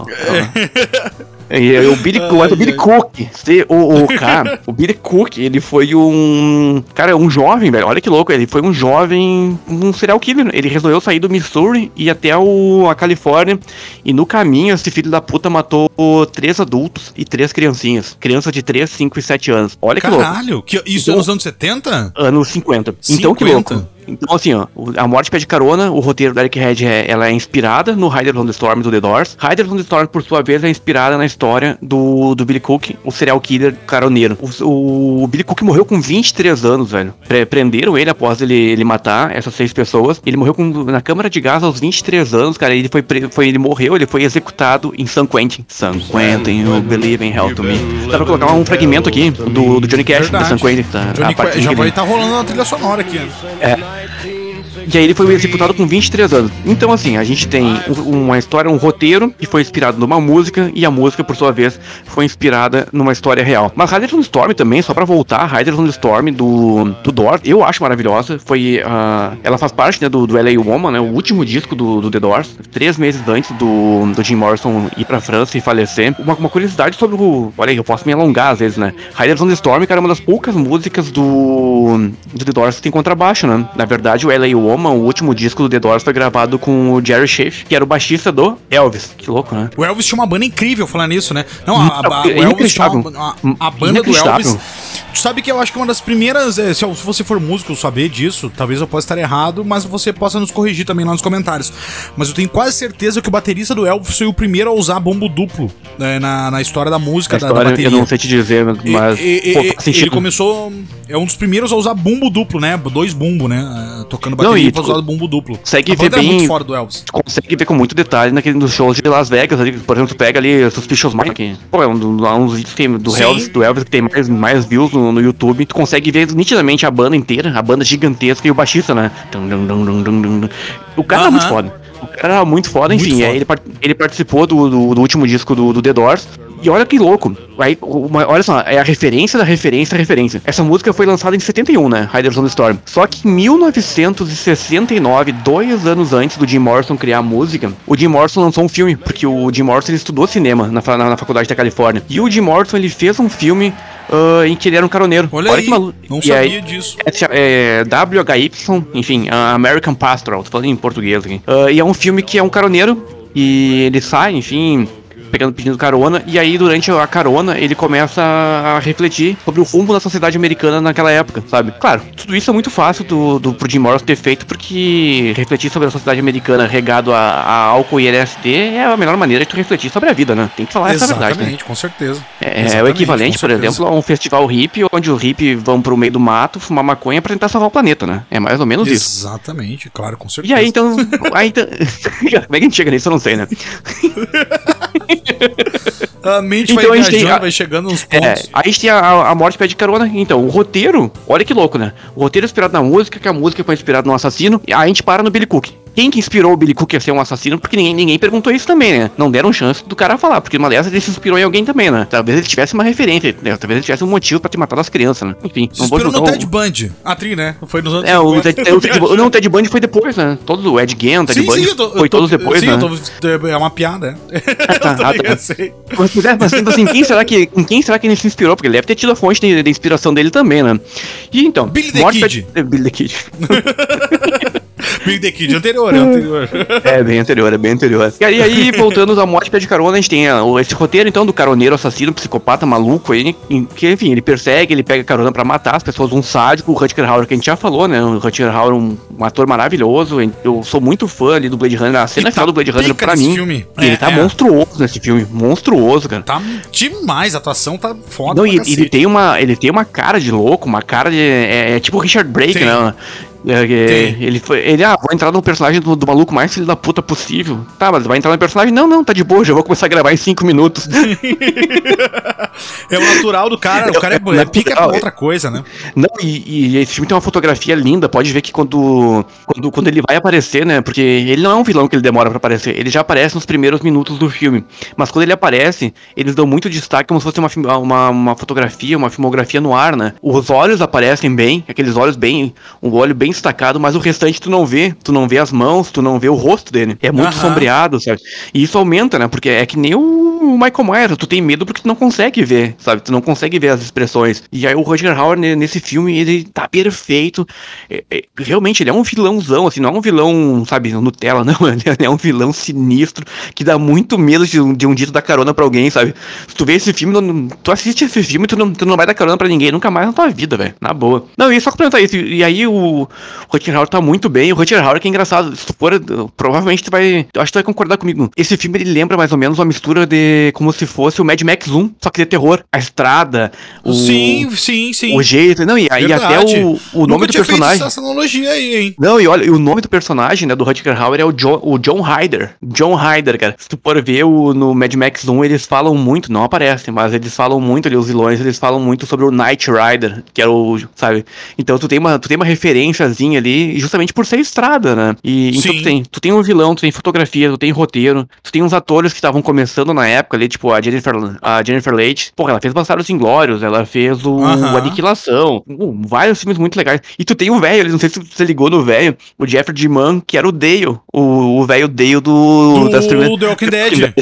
E o Billy, ai, o Billy Cook, C-O-O-K, o Billy Cook, ele foi um. Cara, um jovem, velho. Olha que louco. Ele foi um jovem. Um serial killer. Ele resolveu sair do Missouri e ir até o, a Califórnia. E no caminho, esse filho da puta matou três adultos e três criancinhas. Crianças de 3, 5 e 7 anos. Olha Caralho, que louco. Caralho, isso então, é nos anos 70? Anos 50. 50. Então que louco. Então, assim, ó, A Morte Pede Carona, o roteiro da Eric Red é, ela é inspirada no Riders on the Storm do The Doors. Riders on the Storm, por sua vez, é inspirada na história do, do Billy Cook, o serial killer caroneiro. O, o Billy Cook morreu com 23 anos, velho. Pre prenderam ele após ele, ele matar essas seis pessoas. Ele morreu com, na câmara de gás aos 23 anos, cara. Ele foi, foi ele morreu, ele foi executado em San Quentin. San Quentin, you believe in hell to me. Dá pra colocar um fragmento aqui do, do Johnny Cash, Verdade. da San Quentin. Tá, Johnny já vai estar tá rolando na trilha sonora aqui. É. E aí ele foi executado com 23 anos. Então, assim, a gente tem uma história, um roteiro que foi inspirado numa música, e a música, por sua vez, foi inspirada numa história real. Mas Riders on the Storm também, só pra voltar, Riders on the Storm do, do Doors, eu acho maravilhosa. Foi. Uh, ela faz parte né, do, do LA Woman, né? O último disco do, do The Doors, três meses antes do, do Jim Morrison ir pra França e falecer. Uma, uma curiosidade sobre o. Olha aí, eu posso me alongar às vezes, né? Riders on the Storm, cara, é uma das poucas músicas do, do The Doors que tem contrabaixo, né? Na verdade, o LA Woman Woman, o último disco do The Doors foi gravado com o Jerry Schaefer, que era o baixista do Elvis. Que louco, né? O Elvis tinha uma banda incrível falando nisso, né? Não, a, a, a o Elvis tinha uma, a, a banda do Elvis. Tu sabe que eu acho que uma das primeiras. É, se, você for músico saber disso, talvez eu possa estar errado, mas você possa nos corrigir também lá nos comentários. Mas eu tenho quase certeza que o baterista do Elvis foi o primeiro a usar bombo duplo né, na, na história da música, da, história, da, bateria. Eu não sei te dizer, mas. E, e, pô, ele começou. É um dos primeiros a usar bumbo duplo, né? Dois bumbo, né? Tocando bateria não, e usar bumbo duplo. Consegue ver bem. muito fora do Elvis. Consegue ver com muito detalhe naquele, nos shows de Las Vegas. Ali, por exemplo, tu pega ali Suspicious Mind, que pô, é um, um dos vídeos que tem, do, Elvis, do Elvis que tem mais, mais views no, no YouTube. Tu consegue ver nitidamente a banda inteira, a banda gigantesca e o baixista, né? O cara uh -huh. tá muito foda. O cara era muito foda, enfim. Muito foda. Ele, ele participou do, do, do, último disco do, do The Doors. E olha que louco. Aí, uma, olha só, é a referência da referência da referência. Essa música foi lançada em 71, né? Riders on the Storm. Só que em 1969, dois anos antes do Jim Morrison criar a música, o Jim Morrison lançou um filme, porque o Jim Morrison estudou cinema na, na, na faculdade da Califórnia. E o Jim Morrison ele fez um filme Uh, em que ele era um caroneiro. Olha, Olha aí, que maluco. Não e sabia aí, disso. É, é, WHY, enfim, American Pastoral, tô falando em português aqui. Uh, e é um filme que é um caroneiro e ele sai, enfim, pegando, pedindo carona, e aí durante a carona ele começa a refletir sobre o rumo da sociedade americana naquela época, sabe? Claro, tudo isso é muito fácil do, do pro Jim Morrison ter feito, porque refletir sobre a sociedade americana regado a, a álcool e LSD é a melhor maneira de tu refletir sobre a vida, né? Tem que falar essa verdade, né? Exatamente, com certeza. É, é o Exatamente, equivalente, por exemplo, a um festival hippie, onde os hippies vão pro meio do mato fumar maconha pra tentar salvar o planeta, né? É mais ou menos isso. Exatamente, claro, com certeza. E aí, então. aí, então... Como é que a gente chega nisso? Eu não sei, né? A mente Então a vai gente tem viajando, a- vai chegando nos É, pontos. aí a gente tem a, a morte pede carona. Então, o roteiro, olha que louco, né? O roteiro é inspirado na música, que a música foi inspirada no assassino, e a gente para no Billy Cook. Quem que inspirou o Billy Cook a ser um assassino? Porque ninguém, ninguém perguntou isso também, né? Não deram chance do cara falar, porque uma dessas ele se inspirou em alguém também, né? Talvez ele tivesse uma referência, né? talvez ele tivesse um motivo pra ter matado as crianças, né? Enfim, Se inspirou no julgar Ted Bundy. A tri, né? Foi nos anos É, o 50. Ted, o Ted, não, o Ted Bundy foi depois, né? Todos, o Ed Gein, o Ted Sim, Bundy, sim, tô, foi tô- todos depois, sim, né? tô, é uma piada. também ah, tá. Sei. Mas, pois é, mas tipo assim, quem será que, em quem será que ele se inspirou? Porque ele deve ter tido a fonte de, de inspiração dele também, né? E então... Billy the Morte Kid. Billy the Kid. Big The Kid anterior, é anterior. É, bem anterior, é bem anterior. E aí, aí voltando à morte pé de carona, a gente tem esse roteiro, então, do caroneiro assassino, psicopata maluco aí, que, enfim, ele persegue, ele pega carona pra matar as pessoas, um sádico, o Rutger Hauer, que a gente já falou, né? O Rutger Hauer, um, um ator maravilhoso, eu sou muito fã ali do Blade Runner, a cena Ele tá final do Blade Runner, pra mim, filme. ele É, tá é. monstruoso nesse filme, monstruoso, cara. Tá demais, a atuação tá foda Não, pra e cacete. ele tem, uma, ele tem uma cara de louco, uma cara de. É, é tipo o Richard Brake, né? É, é, Tem. ele foi. Ele, ah, vou entrar no personagem do, do maluco mais filho da puta possível. Tá, mas vai entrar no personagem? Não, não, tá de boa, já vou começar a gravar em 5 minutos. É o natural do cara, o cara é, É é pica pra outra coisa, né? Não, e, e esse filme tem uma fotografia linda, pode ver que quando, quando, quando ele vai aparecer, né? Porque ele não é um vilão que ele demora pra aparecer, ele já aparece nos primeiros minutos do filme. Mas quando ele aparece, eles dão muito destaque como se fosse uma, uma, uma fotografia, uma filmografia no ar, né? Os olhos aparecem bem, aqueles olhos bem. um olho bem destacado, mas o restante tu não vê. Tu não vê as mãos, tu não vê o rosto dele. É muito Aham. sombreado, sabe? E isso aumenta, né? Porque é que nem o Michael Myers, tu tem medo porque tu não consegue ver, sabe? Tu não consegue ver as expressões. E aí o Roger Hauer ne- nesse filme, ele tá perfeito. É- é- realmente, ele é um vilãozão, assim, não é um vilão, sabe, Nutella, não. Ele é um vilão sinistro que dá muito medo de, um- de um dia tu dar carona pra alguém, sabe? Se tu vê esse filme, não- tu assiste esse filme, tu não, tu não vai dar carona pra ninguém nunca mais na tua vida, velho. Na boa. Não, e só complementar isso. E aí o Rutger Hauer tá muito bem. O Rutger Hauer que é engraçado. Se tu for, provavelmente tu vai. Eu acho que tu vai concordar comigo. Esse filme ele lembra mais ou menos uma mistura de. como se fosse o Mad Max 1, só que de terror. A estrada, o. sim, sim, sim. O jeito. Não, e, aí até o, o nome Nunca do feito personagem. essa analogia aí, hein? Não, e olha, e o nome do personagem, né, do Rutger Hauer é o John, o John Ryder. John Ryder, cara. Se tu for ver o, no Mad Max 1, eles falam muito, não aparecem, mas eles falam muito ali, os vilões, eles falam muito sobre o Knight Rider, que era o, sabe? Então tu tem uma, tu tem uma referenciazinha ali, justamente por ser estrada, né? E então tu tem, tu tem um vilão, tu tem fotografia, tu tem roteiro, tu tem uns atores que estavam começando na época ali, tipo a Jennifer, a Jennifer Leite. Porra, ela fez Bastardos Inglórios, ela fez o, Aham. o Aniquilação, uh, vários filmes muito legais. E tu tem o velho, não sei se você ligou no velho, o Jeffrey D. Mann, que era o Dale, o o velho Dale do, Do das primeiras- The Walking Dead.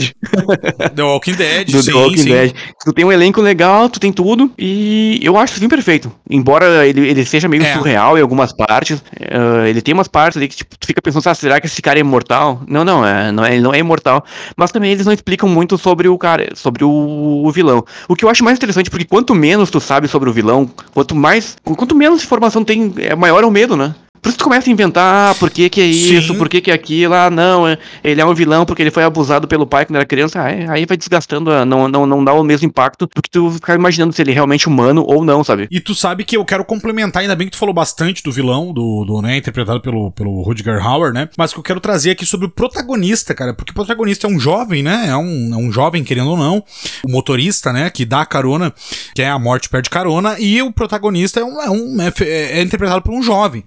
The Walking Dead, do sim, The Walking sim. Dead. Tu tem um elenco legal, tu tem tudo, e eu acho o filme perfeito. Embora ele, ele seja meio É. surreal em algumas partes, eh, ele tem umas partes ali que tipo, tu fica pensando, ah, será que esse cara é imortal? Não, não, é, não é, ele não é imortal. Mas também eles não explicam muito sobre o cara, sobre o, o vilão. O que eu acho mais interessante, porque quanto menos tu sabe sobre o vilão, quanto mais. Quanto menos informação tem, é maior é o medo, né? Por isso tu começa a inventar, ah, por que que é isso, Sim. por que que é aquilo, ah, não, é- ele é um vilão porque ele foi abusado pelo pai quando era criança, aí, aí vai desgastando, ah, não, não, não dá o mesmo impacto do que tu ficar imaginando se ele é realmente humano ou não, sabe? E tu sabe que eu quero complementar, ainda bem que tu falou bastante do vilão, do, do né, interpretado pelo, pelo Rutger Hauer, né? Mas que eu quero trazer aqui sobre o protagonista, cara, porque o protagonista é um jovem, né? É um, é um jovem, querendo ou não, o motorista, né, que dá a carona, que é a morte perde carona, e o protagonista é, um, é, um- é- é interpretado por um jovem.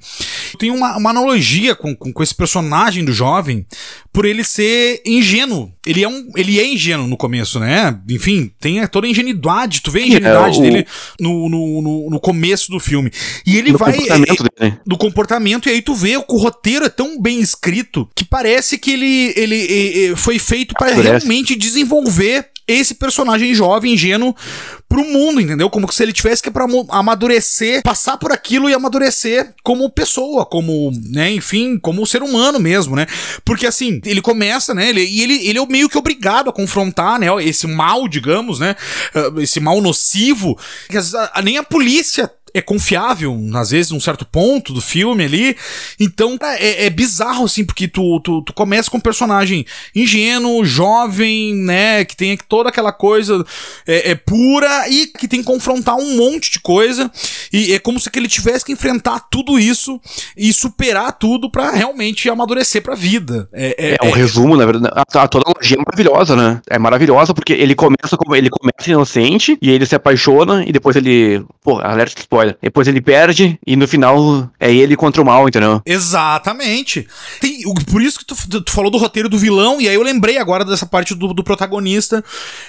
Tem uma, uma analogia com, com, com esse personagem do jovem, por ele ser ingênuo. Ele é, um, ele é ingênuo no começo, né? Enfim, tem toda a ingenuidade, tu vê a ingenuidade o- dele no, no, no, no começo do filme. E ele No vai. comportamento é, dele. do comportamento, e aí tu vê que o roteiro é tão bem escrito que parece que ele, ele, é, é, foi feito para realmente desenvolver esse personagem jovem, ingênuo, pro mundo, entendeu? Como se ele tivesse que pra amadurecer, passar por aquilo e amadurecer como pessoa, como, né, enfim, como ser humano mesmo, né? Porque assim, ele começa, né, ele, e ele, ele é meio que obrigado a confrontar, né, esse mal, digamos, né, esse mal nocivo, que nem a polícia é confiável, às vezes, num certo ponto do filme ali. Então, é, é bizarro, assim, porque tu, tu, tu, começa com um personagem ingênuo, jovem, né? Que tem toda aquela coisa é, é, pura e que tem que confrontar um monte de coisa. E é como se ele tivesse que enfrentar tudo isso e superar tudo para realmente amadurecer pra vida. É, é, é um resumo, na verdade. A, a toda a é maravilhosa, né? É maravilhosa porque ele começa como ele começa inocente e ele se apaixona e depois ele. Pô, alerta spoiler spoiler. Depois ele perde e no final é ele contra o mal, entendeu? Exatamente. Tem, por isso que tu, tu, falou do roteiro do vilão, e aí eu lembrei agora dessa parte do, do protagonista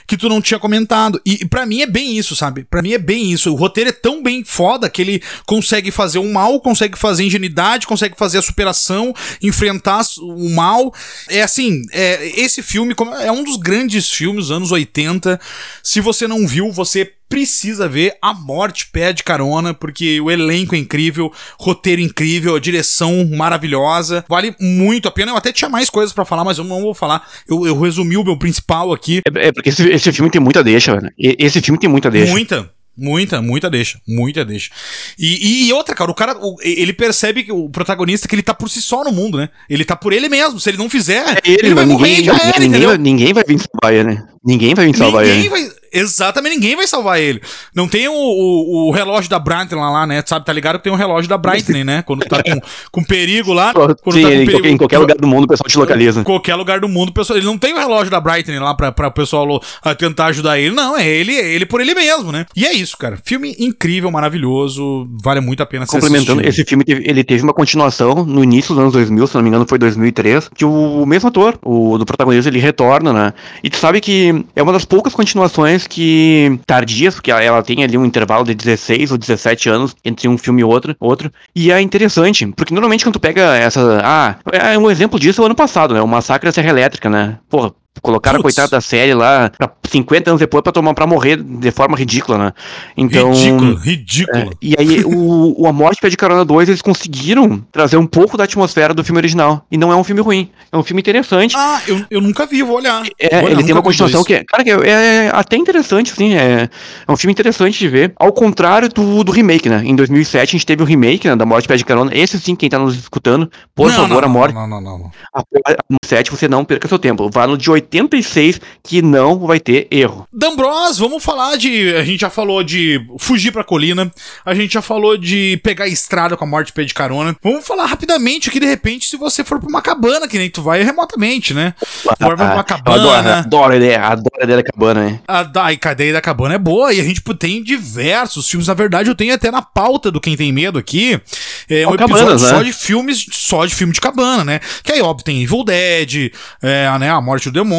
que tu não tinha comentado. E, e para mim é bem isso, sabe? Para mim é bem isso. O roteiro é tão bem foda que ele consegue fazer o mal, consegue fazer ingenuidade, consegue fazer a superação, enfrentar o mal. É assim, é, esse filme é um dos grandes filmes anos 80. Se você não viu, você precisa ver. A Morte pede carona, porque o elenco é incrível, roteiro incrível, a direção maravilhosa. Vale muito a pena. Eu até tinha mais coisas para falar, mas eu não vou falar. Eu, eu resumi o meu principal aqui. É, é porque esse, esse filme tem muita deixa, velho. Esse filme tem muita deixa. Muita. Muita, muita deixa, muita deixa. E, e, outra, cara, o cara, o, ele percebe que o protagonista que ele tá por si só no mundo, né? Ele tá por ele mesmo. Se ele não fizer, é ele, ele vai ninguém, morrer, ninguém, era, ninguém, ninguém vai vir salvar ele, né? Ninguém vai vir salvar ninguém ele. Vai, Exatamente, ninguém vai salvar ele. Não tem o, o, o relógio da Brightling lá, lá, né? Sabe, tá ligado que tem um relógio da Brightling, né? Quando tá com, com perigo lá. Quando Sim, tá com em, perigo, em qualquer lugar do mundo o pessoal te localiza. Em qualquer lugar do mundo o pessoal. Ele não tem o relógio da Brightling lá pra, pra o pessoal uh, tentar ajudar ele. Não, é ele, é ele por ele mesmo, né? E é isso, cara. Filme incrível, maravilhoso. Vale muito a pena ser Complementando, esse filme teve, ele teve uma continuação no início dos anos 2000, se não me engano foi 2003, que o, o mesmo ator, o do protagonista, ele retorna, né? E tu sabe que é uma das poucas continuações que tardias, porque ela tem ali um intervalo de 16 ou 17 anos entre um filme e outro, outro. E é interessante, porque normalmente quando tu pega essa. Ah, é um exemplo disso é o ano passado, né? O Massacre da Serra Elétrica, né? Porra, Colocaram a coitada da série lá pra 50 anos depois pra, tomar, pra morrer de forma ridícula, né? Então. Ridículo, ridículo. É, e aí, o, o A Morte Pede Carona 2, eles conseguiram trazer um pouco da atmosfera do filme original. E não é um filme ruim. É um filme interessante. Ah, eu, eu nunca vi, vou olhar. É, vou olhar, ele tem uma continuação que é. Cara, que é, é, até interessante, assim. É, é um filme interessante de ver. Ao contrário do, do remake, né? Em 2007 a gente teve o remake né, da Morte Pede Carona. Esse sim, quem tá nos escutando, por não, favor, não, a Morte. Não, não, não, não. A, a, a 7, você não perca seu tempo. Vá no de 86 que não vai ter erro. Dambros, vamos falar de. A gente já falou de fugir pra colina, a gente já falou de pegar a estrada com a morte pé de carona. Vamos falar rapidamente que de repente, se você for pra uma cabana, que nem tu vai remotamente, né? Vai pra uma cabana. Adoro, adoro a ideia, adoro a ideia da cabana, né? A, a ideia da cabana é boa e a gente tem diversos filmes. Na verdade, eu tenho até na pauta do Quem Tem Medo aqui. É um episódio cabanas, só né? de filmes, só de filme de cabana, né? Que aí, óbvio, tem Evil Dead, é, né, A Morte do Demônio,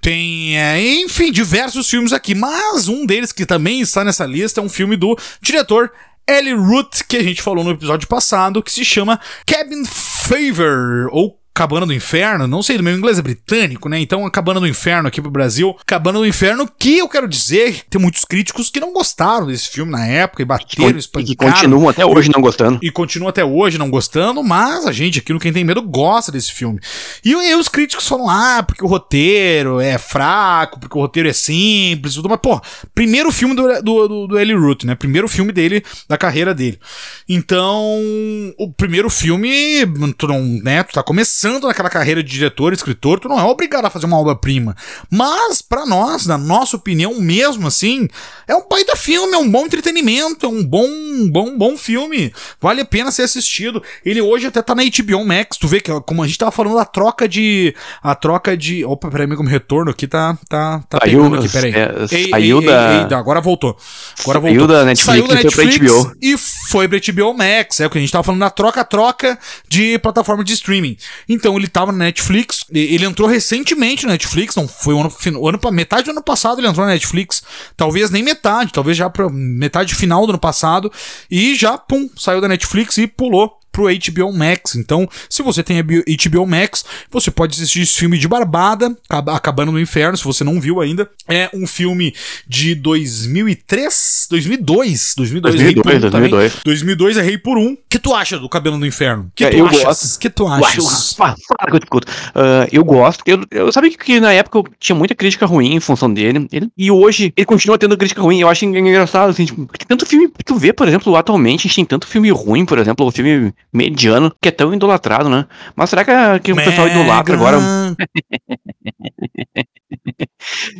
tem, é, enfim, diversos filmes aqui, mas um deles que também está nessa lista é um filme do diretor Ellie Root, que a gente falou no episódio passado, que se chama Cabin Fever, ou Cabana do Inferno, não sei, do meu inglês é britânico, né? Então, a Cabana do Inferno aqui pro Brasil. Cabana do Inferno, que eu quero dizer, tem muitos críticos que não gostaram desse filme na época e bateram, espancaram. E que continuam até hoje não gostando. E continuam até hoje não gostando, mas a gente aqui no Quem Tem Medo gosta desse filme. E, e os críticos falam, ah, porque o roteiro é fraco, porque o roteiro é simples, tudo. Mas, pô, primeiro filme do, do, do, do Ellie Root, né? Primeiro filme dele, da carreira dele. Então, o primeiro filme, tu não, né, tu tá começando começando naquela carreira de diretor, escritor, tu não é obrigado a fazer uma obra-prima. Mas, para nós, na nossa opinião, mesmo assim, é um baita filme, é um bom entretenimento, é um bom, bom, bom filme. Vale a pena ser assistido. Ele hoje até tá na HBO Max. Tu vê que, como a gente tava falando, a troca de. A troca de. Opa, peraí, meu retorno aqui tá. Tá, tá saiu, pegando aqui, peraí. É, ei, saiu ei, da. Ei, agora voltou. Agora saiu voltou. da Netflix, saiu da Netflix e foi pra HBO. E foi pra HBO Max. É o que a gente tava falando na troca-troca de plataforma de streaming. Então ele tava na Netflix, ele entrou recentemente na Netflix, não foi o ano, o ano metade do ano passado ele entrou na Netflix, talvez nem metade, talvez já pra metade final do ano passado, e já, pum, saiu da Netflix e pulou pro HBO Max. Então, se você tem HBO Max, você pode assistir esse filme de Barbada, Acabando no Inferno, se você não viu ainda. É um filme de 2003, 2002, 2002, 2002, 2002. 2002 é Rei por Um. O que tu acha do Cabelo no Inferno? que É, tu eu achas? gosto. que tu achas? que eu. Ah, eu gosto. Eu, eu sabia que, que na época eu tinha muita crítica ruim em função dele. Ele- e hoje ele continua tendo crítica ruim. Eu acho engraçado, assim, tipo, tanto filme. Tu vê, por exemplo, atualmente a gente tem tanto filme ruim, por exemplo, o filme mediano, que é tão idolatrado, né? Mas será que, que o pessoal idolatra agora?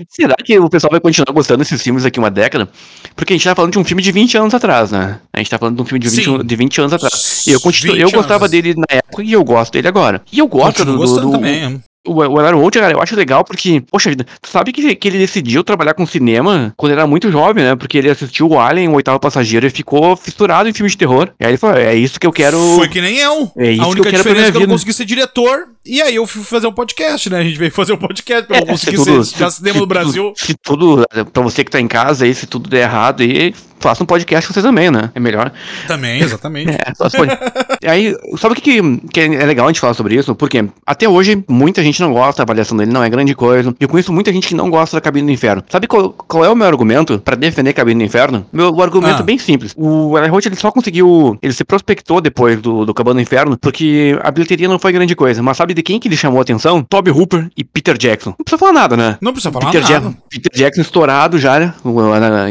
Será que o pessoal vai continuar gostando desses filmes daqui uma década? Porque a gente tá falando de um filme de 20 anos atrás, né? A gente tá falando de um filme de 20, Sim. de 20 anos atrás. E eu, continuo, 20 eu gostava anos. dele na época e eu gosto dele agora. E eu gosto do, gostando do, também. O, o Aaron Roach, cara, eu acho legal porque, poxa vida, tu sabe que, que ele decidiu trabalhar com cinema quando era muito jovem, né? Porque ele assistiu o Alien, o oitavo passageiro, e ficou fissurado em filmes de terror. E aí ele falou, é isso que eu quero. Foi que nem eu. É isso a que única eu quero diferença é que eu não consegui ser diretor. E aí eu fui fazer um podcast, né? A gente veio fazer um podcast pra eu É, conseguir se tudo- ser já cinema se no Brasil. Se tudo, pra você que tá em casa aí, se tudo der errado aí, faça um podcast com você também, né? É melhor. Também, exatamente. É, só pode. E aí, sabe o que, que, é legal a gente falar sobre isso? Porque até hoje muita gente não gosta, a avaliação dele não é grande coisa. Eu conheço muita gente que não gosta da Cabine do Inferno. Sabe qual, qual é o meu argumento pra defender Cabine do Inferno? Meu o argumento Ah. é bem simples. O Eli Roth, ele só conseguiu. Ele se prospectou depois do, do Cabana do Inferno porque a bilheteria não foi grande coisa. Mas sabe de quem que ele chamou a atenção? Toby Hooper e Peter Jackson. Não precisa falar nada, né? Não precisa falar Peter, nada. Jackson, Peter Jackson estourado já, né?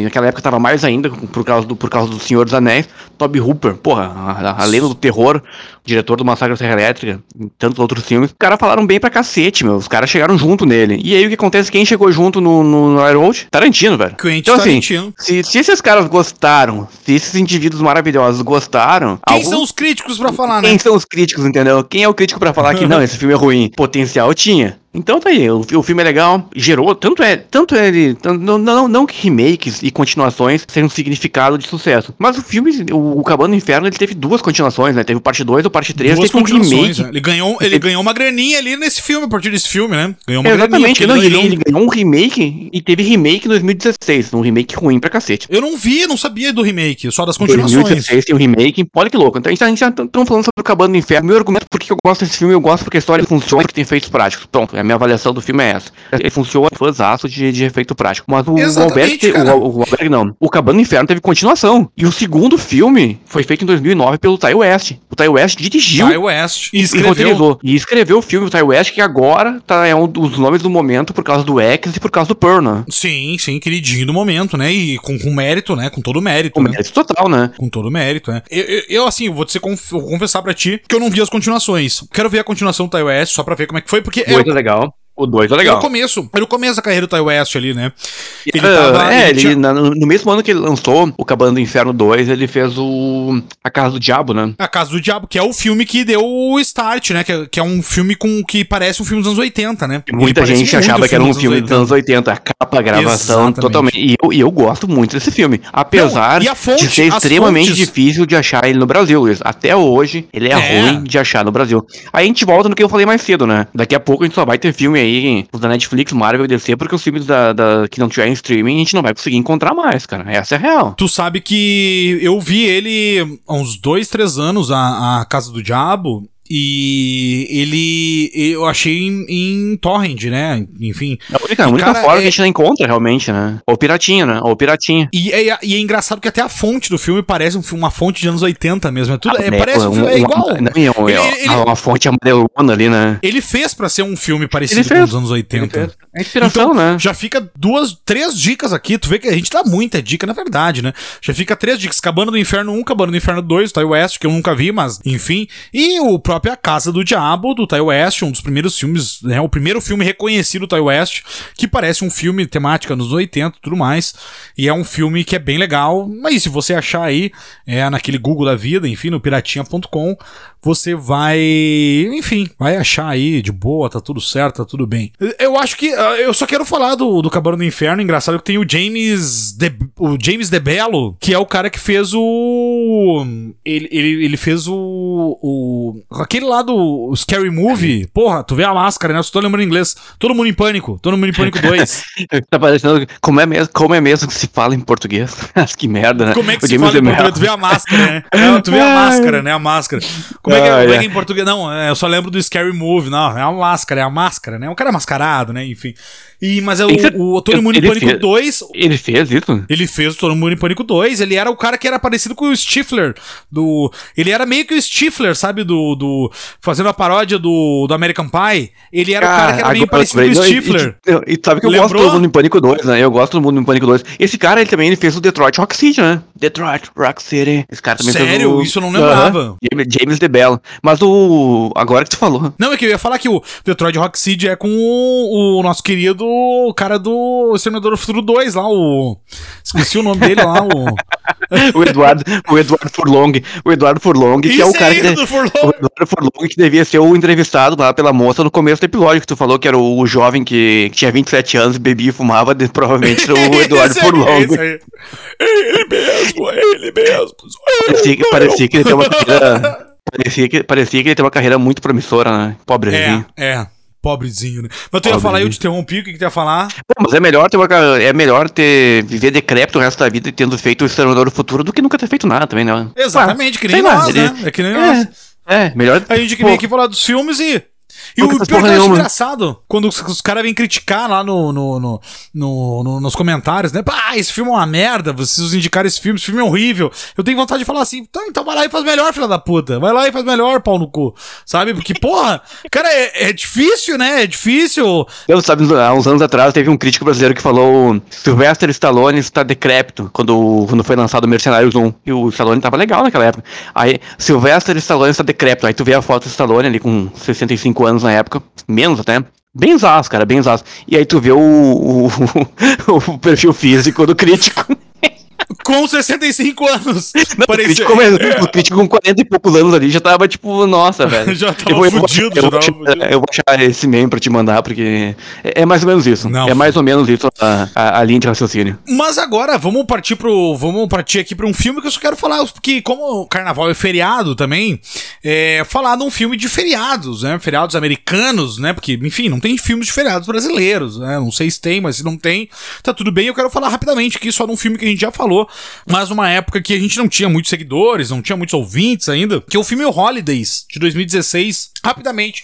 Naquela época tava mais ainda, por causa do, por causa do Senhor dos Anéis. Toby Hooper, porra, a, a lenda do terror, diretor do Massacre da Serra Elétrica, e tantos outros filmes. Os caras falaram bem pra cacete, meu. Os caras chegaram junto nele. E aí o que acontece? Quem chegou junto no, no, no Airwatch? Tarantino, velho. Quentin Então, assim, Tarantino. Se, se esses caras gostaram, se esses indivíduos maravilhosos gostaram. Quem algum- são os críticos pra falar, né? quem são os críticos, entendeu? Quem é o crítico pra falar que não, esse filme é ruim? Potencial tinha. Então tá aí, o, o filme é legal, gerou, tanto é, tanto é ele, tan- não, não, não que remakes e continuações sejam um significado de sucesso, mas o filme, o, o Cabano do Inferno, ele teve duas continuações, né? Teve parte 2 e o parte 3, Duas teve um remake. né? Ele ganhou, ele ganhou uma graninha ali nesse filme, a partir desse filme, né? Ganhou uma Exatamente, graninha. não, porque ele, ele ganhou um remake e teve remake em 2016, um remake ruim pra cacete. Eu não vi, não sabia do remake, só das continuações. 2016 tem um remake, olha que louco. Então a gente, tá- a gente tá tão falando sobre o Cabano do Inferno. Meu argumento por que eu gosto desse filme, eu gosto porque a história funciona e que tem efeitos práticos. Pronto, a minha avaliação do filme é essa. Ele funciona fãzaço de, de efeito prático. Mas o, cara. o, o não. O Cabano do Inferno teve continuação. E o segundo filme foi feito em 2009 pelo Ty West. O Ty West dirigiu Ty West. E e escreveu. roteirizou. E escreveu o filme, o Ty West, que agora tá, é um dos nomes do momento por causa do X e por causa do Pearl, né? Sim, sim, queridinho do momento, né? E com, com mérito, né? Com todo mérito, O né? mérito total, né? Com todo mérito, né? Eu, eu, eu, assim, vou, te conf- vou confessar pra ti que eu não vi as continuações. Quero ver a continuação do Ty West, só pra ver como é que foi, porque O é, 2 é legal. O 2 é era legal. o começo. Era o começo da carreira do Ty West ali, né? Ele Ah, tava- é, ele tinha- na- no, mesmo ano que ele lançou o Cabana do Inferno 2, ele fez o A Casa do Diabo, né? A Casa do Diabo, que é o filme que deu o start, né? Que, é- que é um filme com que parece um filme dos anos 80, né? Ele Muita gente achava que era um filme dos anos 80, a capa, a gravação, Exatamente. totalmente. E eu, e eu gosto muito desse filme. Apesar Não, e fonte, de ser extremamente fontes- difícil de achar ele no Brasil, Luiz. Até hoje, ele é, É. ruim de achar no Brasil. Aí a gente volta no que eu falei mais cedo, né? Daqui a pouco a gente só vai ter filme aí, os da Netflix, Marvel e DC, porque os filmes da, da- que não tiver em streaming a gente não vai conseguir encontrar mais, cara. Essa é a real. Tu sabe que eu vi ele há uns dois, três anos, a, a Casa do Diabo, e ele. Eu achei em, em Torrent, né? Enfim. É a única, a única forma é- que a gente não encontra, realmente, né? Ou piratinha, né? Ou piratinha. E é, e é engraçado que até a fonte do filme parece um uma fonte de anos 80 mesmo. É, tudo, é, É, parece um, um- filme- é uma- igual. Não, é Ele- é ele- uma fonte amarelona ali, né? Ele fez pra ser um filme parecido com os anos 80. É inspiração, Então, né? Já fica duas, três dicas aqui. Tu vê que a gente dá muita dica, na verdade, né? Já fica três dicas. Cabana do Inferno 1, Cabana do Inferno 2, Ty West, que eu nunca vi, mas enfim. E o próprio A Casa do Diabo, do Ty West, um dos primeiros filmes, né? O primeiro filme reconhecido do Ty West, que parece um filme temática nos 80 e tudo mais. E é um filme que é bem legal. Mas se você achar aí, é naquele Google da vida, enfim, no piratinha.com, você vai, enfim, vai achar aí de boa, tá tudo certo, tá tudo bem. Eu acho que ah, eu só quero falar do, do Cabana do Inferno, engraçado que tem o James de, o James DeBello, que é o cara que fez o ele, ele, ele fez o, o aquele lá do Scary Movie. Porra, tu vê a máscara, né? Eu só tô lembrando em inglês. Todo mundo em pânico, todo mundo em pânico 2. tá parecendo como é mesmo, como é mesmo que se fala em português. que merda, né? Como é que O se James fala em português? Tu vê a máscara, né? Tu vê a máscara, né? A máscara. Como é que é, Ah, como é é. que é em português? Não, é, eu só lembro do Scary Movie. Não, é a máscara, é a máscara, né? Um cara mascarado, né? Enfim. E, mas é o, ser- o Todo Mundo em Pânico fez- 2. Ele fez isso? Ele fez o Todo Mundo em Pânico 2. Ele era o cara que era parecido com o Stifler. Do, ele era meio que o Stifler, sabe? Do, do. Fazendo a paródia do, do American Pie. Ele era o cara que era meio parecido com o Stifler. E, e, sabe que eu Lembrou? gosto do Mundo em Pânico 2, né? Eu gosto do Mundo em Pânico 2. Esse cara, ele também ele fez o Detroit Rock City, né? Detroit Rock City. Esse cara também fez Sério? o... Isso eu não lembrava. Aham. James DeBello. Mas o... Agora que tu falou. Não, é que eu ia falar que o Detroit Rock City é com o, o nosso querido cara do Exterminador do Futuro 2 lá, o. Esqueci o nome dele lá, o. O Eduardo, o Eduardo Furlong. O Eduardo Furlong, que é o cara aí, que... Furlong. O Eduardo Furlong que devia ser o entrevistado lá pela moça no começo do episódio, que tu falou que era o, o jovem que, que tinha 27 anos, bebia e fumava, de- provavelmente era o Eduardo aí, Furlong. aí. Ele mesmo, ele mesmo. Parecia que, parecia que ele tem uma carreira. Parecia que, parecia que ele tem uma carreira muito promissora, né? Pobrezinho. É, é. Pobrezinho, né? Mas tu ia Pobrezinho. falar, eu te interrompi, o que, que tu ia falar? Mas é melhor ter uma, é melhor ter viver decrépito o resto da vida e tendo feito o Exterminador do Futuro do que nunca ter feito nada também, né? Exatamente, que nem sei lá, nós, ele- né? É que nem nós. É, é, melhor. A gente que vem aqui falar dos filmes e. E o pior que eu acho engraçado, quando os, os caras vêm criticar lá no, no, no, no- no- nos comentários, né? Pá, esse filme é uma merda, vocês indicaram esse filme, esse filme é horrível. Eu tenho vontade de falar assim, então, então vai lá e faz melhor, filha da puta. Vai lá e faz melhor, pau no cu. Sabe? Porque, porra, cara, é, é difícil, né? É difícil. Eu, sabe, há uns anos atrás teve um crítico brasileiro que falou Sylvester Stallone está decrépito quando, quando foi lançado o Mercenários 1. E o Stallone tava legal naquela época. Aí, Sylvester Stallone está decrépito. Aí tu vê a foto do Stallone ali com 65 anos na época, menos até. Bem zaço, cara, bem zaço. E aí tu vê o, o, o perfil físico do crítico. Com 65 anos. Não, o, Parecia- crítico, o crítico com 40 e poucos anos ali já tava tipo, nossa, velho. Já tava eu vou, eu vou fudido, eu vou achar- fudido. eu vou achar esse meme pra te mandar, porque é, é mais ou menos isso. Não, é mais ou menos isso a, a, a linha de raciocínio. Mas agora vamos partir pro. Vamos partir aqui pra um filme que eu só quero falar, porque como o carnaval é feriado também, é falar de um filme de feriados, né? Feriados americanos, né? Porque, enfim, não tem filmes de feriados brasileiros, né? Não sei se tem, mas se não tem, tá tudo bem. Eu quero falar rapidamente aqui só de um filme que a gente já falou, mas numa época que a gente não tinha muitos seguidores, não tinha muitos ouvintes ainda, que é o filme Holidays, de 2016. Rapidamente.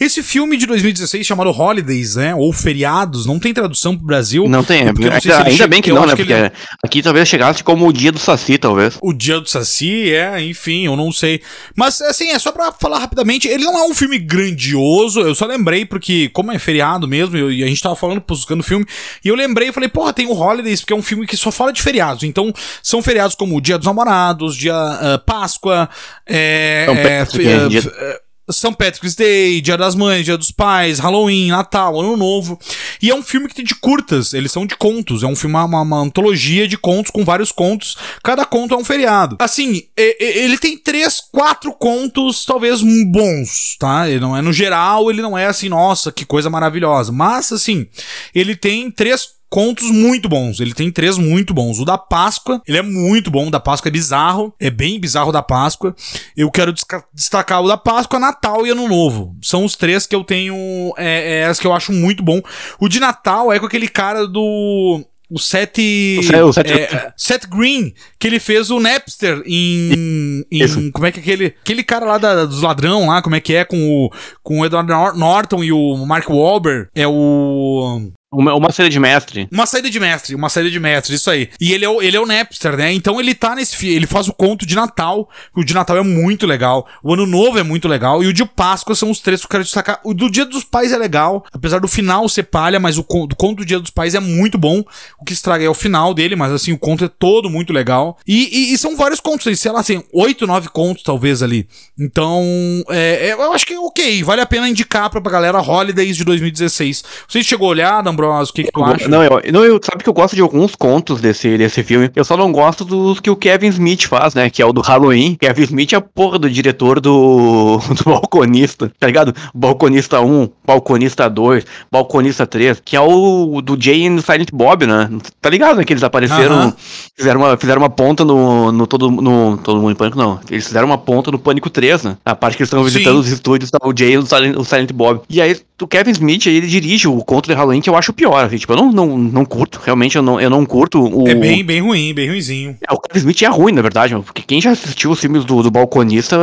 Esse filme de 2016 chamado Holidays, né? Ou Feriados, não tem tradução pro Brasil. Não tem, Porque eu não sei ainda, se ainda bem que não, né? que Porque ele- aqui talvez chegasse como o dia do Saci, talvez. O Dia do Saci, é, enfim, eu não sei. Mas, assim, é só pra falar rapidamente, ele não é um filme grandioso, eu só lembrei porque, como é feriado mesmo, eu- e a gente tava falando, buscando filme, e eu lembrei e falei, porra, tem o Holidays, porque é um filme que só fala de feriados. Então, são feriados como o Dia dos Namorados, Dia ah, Páscoa, é, São é, Patrick, fe- dia- f- é, São Patrick's Day, Dia das Mães, Dia dos Pais, Halloween, Natal, Ano Novo. E é um filme que tem de curtas, eles são de contos. É um filme, uma, uma antologia de contos com vários contos. Cada conto é um feriado. Assim, ele tem três, quatro contos, talvez bons, tá? Ele não é no geral, ele não é assim, nossa, que coisa maravilhosa. Mas, assim, ele tem três contos muito bons. Ele tem três muito bons. O da Páscoa, ele é muito bom. O da Páscoa é bizarro. É bem bizarro o da Páscoa. Eu quero destacar o da Páscoa, Natal e Ano Novo. São os três que eu tenho. É, é as que eu acho muito bom. O de Natal é com aquele cara do. O Seth. O Seth- o Seth- é, Seth Green, que ele fez o Napster em. em como é que é aquele. Aquele cara lá da- dos ladrão lá, como é que é, com o, com o Edward Nor- Norton e o Mark Wahlberg. É o. Uma, uma série de mestre. Uma saída de mestre, uma saída de mestre, isso aí. E ele é o, ele é o Napster, né? Então ele tá nesse ele faz o conto de Natal. O de Natal é muito legal. O Ano Novo é muito legal. E o de Páscoa são os três que eu quero destacar. O do Dia dos Pais é legal, apesar do final ser palha, mas o do conto do Dia dos Pais é muito bom. O que estraga é o final dele, mas assim, o conto é todo muito legal. E, e- e são vários contos, sei lá, assim, oito, nove contos talvez ali. Então, é, é, eu acho que é ok. Vale a pena indicar pra, pra galera Holidays de 2016. Você chegou a olhar, dar uma Ambrosio? O que, que tu acha? Não, eu, não, eu sabe que eu gosto de alguns contos desse, desse filme. Eu só não gosto dos que o Kevin Smith faz, né? Que é o do Halloween. Kevin Smith é a porra do diretor do, do Balconista, tá ligado? Balconista 1, Balconista 2, Balconista 3, que é o do Jay e Silent Bob, né? Tá ligado, né? Que eles apareceram, Aham. fizeram, uma, fizeram uma ponta no, no, todo, no Todo Mundo em Pânico, não. Eles fizeram uma ponta no Pânico 3, né? A parte que eles estão visitando Sim. os estúdios, tá o Jay e o Silent, o Silent Bob. E aí, o Kevin Smith, ele dirige o conto de Halloween, que eu acho pior, assim, tipo, eu não, não, não curto, realmente eu não, eu não curto o... É bem, bem ruim, bem ruinzinho. É, o Kevin Smith é ruim, na verdade, porque quem já assistiu os filmes do, do Balconista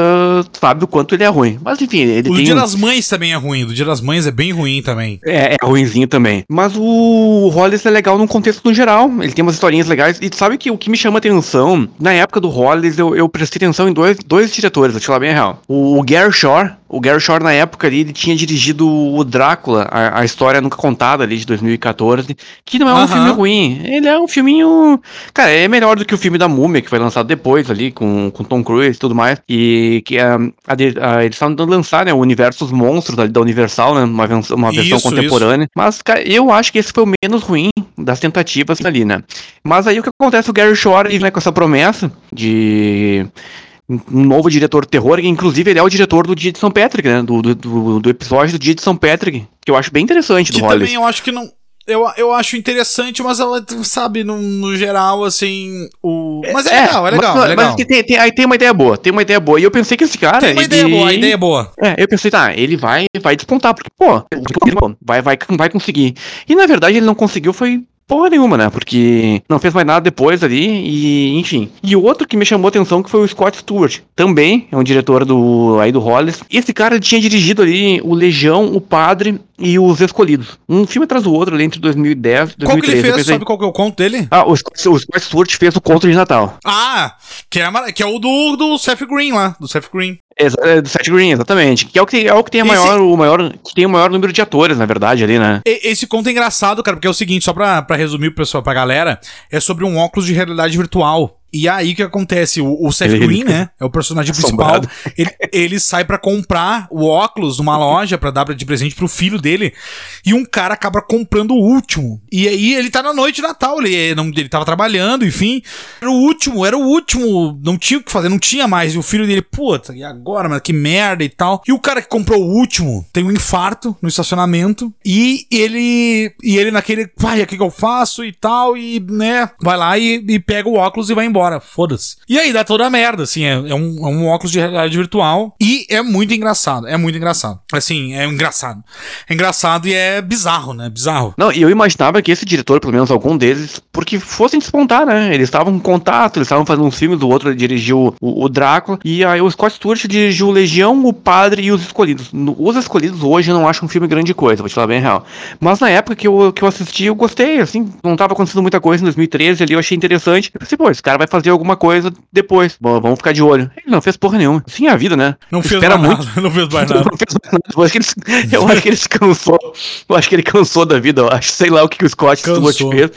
sabe o quanto ele é ruim. Mas enfim, ele O tem... Dia das Mães também é ruim. O Dia das Mães é bem ruim também. É, é ruinzinho também. Mas o Hollis é legal num contexto no geral. Ele tem umas historinhas legais. E sabe que o que me chama atenção, na época do Hollis, eu, eu prestei atenção em dois, dois diretores, vou te falar bem a real. O, Gary Shore, o Gary Shore na época ali, ele tinha dirigido o Drácula, a, a história nunca contada ali de 2014, que não é um Aham. filme ruim. Ele é um filminho. Cara, é melhor do que o filme da Múmia, que foi lançado depois ali, com, com Tom Cruise e tudo mais. E que a, a, a- eles estavam tentando lançar, né, o universo dos monstros ali da Universal, né? Uma, uma versão Isso, contemporânea. Mas, cara, eu acho que esse foi o menos ruim das tentativas ali, né? Mas aí o que acontece? O Gary Shore, ele, né, com essa promessa de um novo diretor de terror, que inclusive ele é o diretor do Dia de São Patrick, né? Do, do, do, do episódio do Dia de São Patrick, que eu acho bem interessante do Que Hollis. também eu acho que não. Eu, eu acho interessante, mas ela, sabe, no, no geral, assim. O... Mas é, legal, é legal, mas, é legal. Mas tem, tem- aí tem uma ideia boa, tem uma ideia boa. E eu pensei que esse cara. Tem uma ele... ideia boa, a ideia é boa. É, eu pensei, tá, ele vai, vai despontar, porque, pô, vai, vai, vai conseguir. E na verdade ele não conseguiu, foi porra nenhuma, né? Porque não fez mais nada depois ali, e enfim. E outro que me chamou a atenção que foi o Scott Stewart. Também é um diretor do aí do Hollis. Esse cara tinha dirigido ali o Legião, o Padre e os Escolhidos. Um filme atrás do outro ali entre 2010 e 2013. Qual que ele fez? pensei, Sabe qual que é o conto dele? Ah, o Scott, o Scott Stewart fez o Conto de Natal. Ah, que é, que é o do, do Seth Green lá, do Seth Green. É, do Seth Green, exatamente. Que é o que, é o que tem a Esse- maior, o maior, que tem o maior número de atores, na verdade, ali, né? Esse conto é engraçado, cara, porque é o seguinte, só pra, pra resumir pro pessoal, pra galera, é sobre um óculos de realidade virtual. E aí o que acontece? O, o Seth Ele- Green, né? É o personagem principal. Ele, ele sai pra comprar o óculos numa loja pra dar de presente pro filho dele. E um cara acaba comprando o último. E aí ele tá na noite de Natal. Ele, não, ele tava trabalhando, enfim. Era o último, era o último. Não tinha o que fazer, não tinha mais. E o filho dele, puta, e agora, mas que merda e tal. E o cara que comprou o último tem um infarto no estacionamento. E ele. E ele naquele. Pai, o que, que eu faço e tal. E, né, vai lá e, e pega o óculos e vai embora. Foda-se. E aí dá toda a merda, assim. É, é um, é um óculos de realidade virtual. E é muito engraçado. É muito engraçado. Assim, é engraçado. É engraçado e é bizarro, né? Bizarro. Não, e eu imaginava que esse diretor, pelo menos algum deles, porque fossem despontar, né? Eles estavam em contato, eles estavam fazendo um filme do outro, dirigiu o, o Drácula, e aí o Scott Stewart dirigiu o Legião, o Padre e os Escolhidos. Os Escolhidos hoje eu não acho um filme grande coisa, vou te falar bem real. Mas na época que eu, que eu assisti, eu gostei, assim, não tava acontecendo muita coisa em 2013 ali, eu achei interessante. Eu pensei, pô, esse cara vai fazer alguma coisa depois, Bom, vamos ficar de olho. Ele não fez porra nenhuma. Sim, a vida, né? Não fez espera mais muito. nada. Não fez mais nada. Não fez mais nada. Eu acho que ele, eu acho que ele se cansou. Eu acho que ele cansou da vida. Eu acho, sei lá o que, que o Scott. Stewart fez.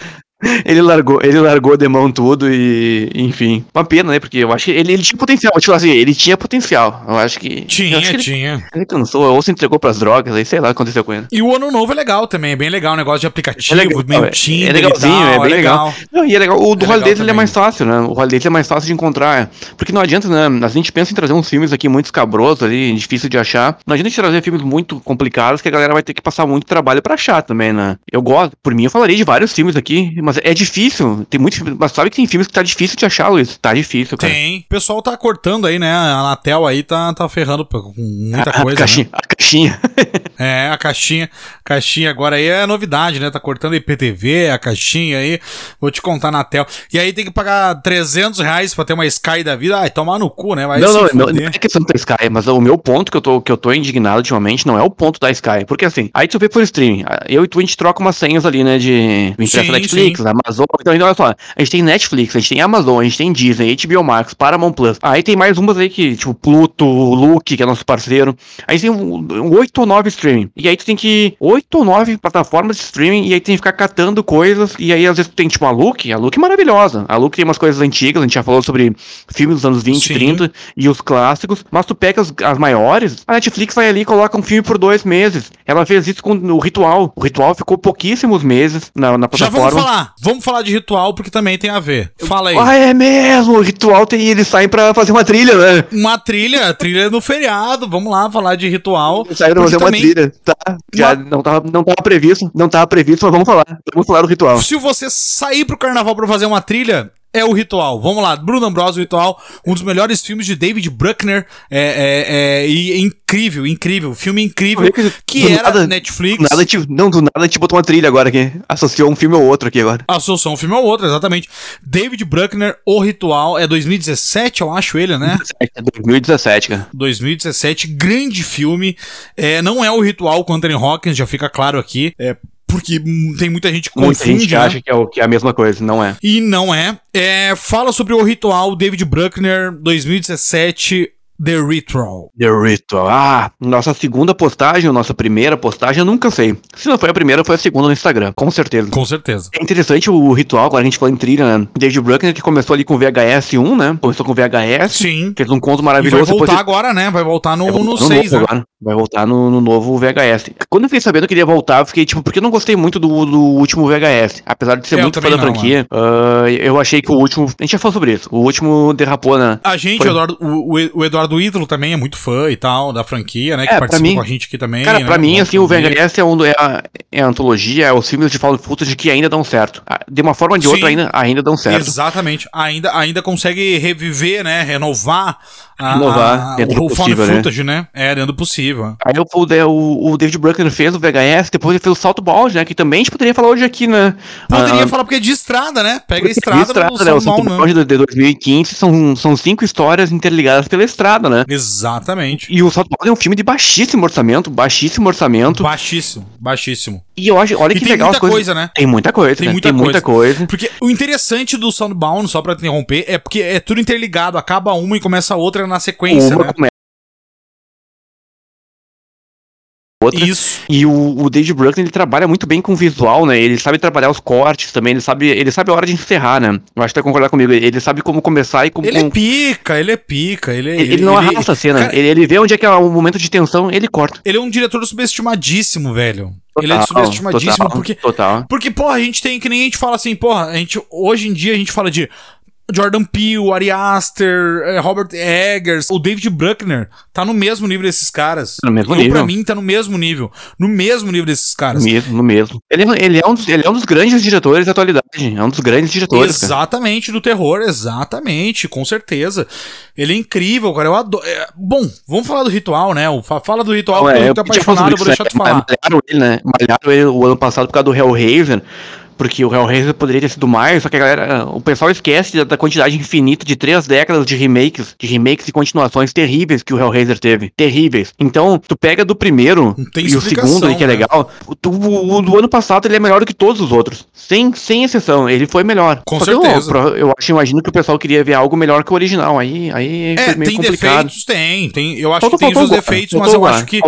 Ele largou, ele largou de mão tudo e, enfim. Uma pena, né? Porque eu acho que ele, ele tinha potencial. Vou te falar assim, ele tinha potencial. Eu acho que. Tinha, acho que ele, tinha. ele cansou, ou se entregou pras drogas, aí sei lá o que aconteceu com ele. E o ano novo é legal também, é bem legal, o negócio de aplicativo, É legal, meio é- Tinder é legalzinho, tal, é bem legal. Não, e é legal. O do É legal Holidays ele é mais fácil, né? O Holidays é mais fácil de encontrar. é. Porque não adianta, né? A gente pensa em trazer uns filmes aqui muito escabrosos ali, difícil de achar. Não adianta a gente trazer filmes muito complicados que a galera vai ter que passar muito trabalho pra achar também, né? Eu gosto, por mim, eu falaria de vários filmes aqui, mas é difícil. Tem muitos filmes, mas sabe que tem filmes que tá difícil de achar, Luiz? Tá difícil, cara. Tem. O pessoal tá cortando aí, né? A Anatel aí tá, tá ferrando com muita a, coisa, caixinha, né? a caixinha. É, a caixinha. Caixinha agora aí é novidade, né? Tá cortando IPTV, a caixinha aí. Vou te contar na Tel. E aí tem que pagar 300 reais pra ter uma Sky da vida. Ai, tomar no cu, né? Vai não, não, não, não é questão da Sky, mas o meu ponto que eu, tô, que eu tô indignado ultimamente não é o ponto da Sky. Porque assim, aí tu vê por streaming, eu e tu a gente troca umas senhas ali, né? De. A Netflix, sim. Netflix, Amazon. Então, então, olha só, a gente tem Netflix, a gente tem Amazon, a gente tem Disney, HBO Max, Paramount Plus. Aí tem mais umas aí que, tipo, Pluto, Luke, que é nosso parceiro. Aí tem um, 8 ou 9 streaming. E aí tu tem que. 8 ou 9 plataformas de streaming, e aí tem que ficar catando coisas. E aí, às vezes, tu tem, tipo, a Look, a Look é maravilhosa. A Look tem umas coisas antigas, a gente já falou sobre filmes dos anos 20, Sim. 30 e os clássicos. Mas tu pega as, as maiores, a Netflix vai ali e coloca um filme por dois meses. Ela fez isso com o Ritual. O Ritual ficou pouquíssimos meses na, na Já plataforma. vamos falar. Vamos falar de ritual, porque também tem a ver. Fala aí. Ah, é mesmo! O ritual tem. Eles saem pra fazer uma trilha, né? Uma trilha, trilha no feriado. Vamos lá falar de ritual. Eles saíram pra fazer uma também- trilha. Tá. Já não tava, não tava previsto. Não tava previsto, mas vamos falar. Vamos falar do ritual. Se você sair pro carnaval pra fazer uma trilha, é o Ritual. Vamos lá, Bruno Ambrosio, o Ritual, um dos melhores filmes de David Bruckner. É, é, é, e é incrível, incrível. Filme incrível. Que Do era nada- Netflix. Nada te, não, do nada te botou uma trilha agora aqui. Associou um filme ou outro aqui agora. Associação um filme ao outro, exatamente. David Bruckner, O Ritual, é 2017, eu acho ele, né? É 2017, cara. 2017, grande filme. É, não é o Ritual com Anthony Hawkins, já fica claro aqui. É, porque tem muita gente que Muita gente né? acha que é, o, que é a mesma coisa, não é. E não é. é. Fala sobre o ritual David Bruckner 2017 The Ritual. The Ritual. Ah, nossa segunda postagem, ou nossa primeira postagem, eu nunca sei. Se não foi a primeira, foi a segunda no Instagram, com certeza. Com certeza. É interessante o ritual, agora a gente falou em trilha, né? David Bruckner, que começou ali com VHS 1, né? Começou com VHS, Sim. fez um conto E vai maravilhoso. voltar agora, né? Vai voltar no, Vai voltar no no 6, novo né? agora. Vai voltar no, no novo VHS. Quando eu fiquei sabendo que ele ia voltar, eu fiquei tipo, porque eu não gostei muito do, do último VHS. Apesar de ser Eu muito fã da franquia, ah, eu achei que o último. A gente já falou sobre isso. O último derrapou na. A gente, Foi. o Eduardo, o, o Eduardo Ídolo também é muito fã e tal, da franquia, né? Que É, participa mim- com a gente aqui também. Cara, né? pra mim, assim, o. VHS é, um, é, a, é a antologia, é os filmes de found footage que ainda dão certo. Ah, De uma forma ou de Sim. outra, ainda, ainda dão certo. Exatamente. Ainda, ainda consegue reviver, né? Renovar, a- Renovar a- dentro do o found possível, né? footage, né? É, dentro do possível. Aí o, o, o David Bruckner fez o VHS, depois ele fez o Salto Balde, né? Que também a gente poderia falar hoje aqui, né? Poderia Ah, falar porque é de estrada, né? Pega a estrada, estrada, do né? O Salto? Balde de 2015 são, são cinco histórias interligadas pela estrada, né? Exatamente. E o Salto Balde é um filme de baixíssimo orçamento, baixíssimo orçamento. Baixíssimo, baixíssimo. E eu acho, olha E que tem legal muita as coisas. coisa, né? Tem muita coisa, Tem né? muita tem muita coisa. Porque o interessante do Soundbound, só pra te interromper, é porque é tudo interligado. Acaba uma e começa a outra na sequência, Uma né? começa outra. Isso. E o, o David Bruckner, ele trabalha muito bem com o visual, né? Ele sabe trabalhar os cortes também, ele sabe, ele sabe a hora de encerrar, né? Eu acho que vai concordar comigo. Ele sabe como começar e como. Ele é pica, ele é pica. Ele, ele, ele não arrasta a cena. Cara, ele, ele vê onde é que é o momento de tensão, ele corta. ele é um diretor subestimadíssimo, velho. ele é Total, subestimadíssimo total, porque Total. Porque, porra, a gente tem que nem a gente fala assim, porra, a gente, hoje em dia a gente fala de Jordan Peele, Ari Aster, eh, Robert Eggers, o David Bruckner tá no mesmo nível desses caras. No mesmo Eu, nível. Pra mim, tá no mesmo nível. No mesmo nível desses caras. No mesmo, no mesmo. Ele, é- ele, é um dos, ele é um dos grandes diretores da atualidade. É um dos grandes diretores, cara. Exatamente, do terror, exatamente, com certeza. Ele é incrível, cara. Eu adoro. é, bom, vamos falar do ritual, né? O- fa- Fala do ritual, porque é, eu tô tinha falado apaixonado, vou deixar tu né? falar. Malharam ele, né? Malharam ele o ano passado por causa do Hellraiser. Porque o Hellraiser poderia ter sido mais, só que a galera, o pessoal esquece da, da quantidade infinita de três décadas de remakes, de remakes e continuações terríveis que o Hellraiser teve. Terríveis. Então, tu pega do primeiro e o segundo, aí, que é né? legal, o, o- o do ano passado ele é melhor do que todos os outros. Sem, sem exceção, ele foi melhor. Com Só que eu- certeza. pro- Eu, acho, imagino que o pessoal queria ver algo melhor que o original. Aí, aí É, foi meio tem complicado. defeitos, tem. tem eu acho que tem os defeitos, mas eu acho que.